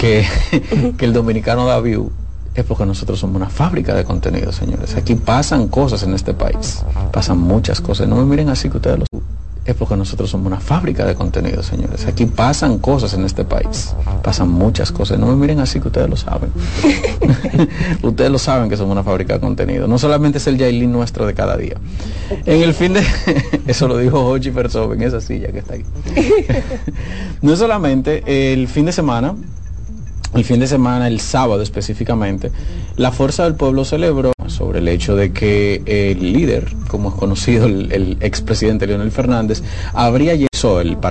que, el dominicano da view, es porque nosotros somos una fábrica de contenido, señores. Aquí pasan cosas en este país, pasan muchas cosas. No me miren así que ustedes lo es porque nosotros somos una fábrica de contenido, señores. Aquí pasan cosas en este país. Pasan muchas cosas. No me miren así que ustedes lo saben. ustedes lo saben que somos una fábrica de contenido. No solamente es el Yailin nuestro de cada día. En el fin de... Eso lo dijo Hochi Persov en esa silla que está ahí. no solamente el fin de semana, el fin de semana, el sábado específicamente, la Fuerza del Pueblo celebró sobre el hecho de que el líder, como es conocido el, el expresidente Leonel Fernández, habría llegado el partido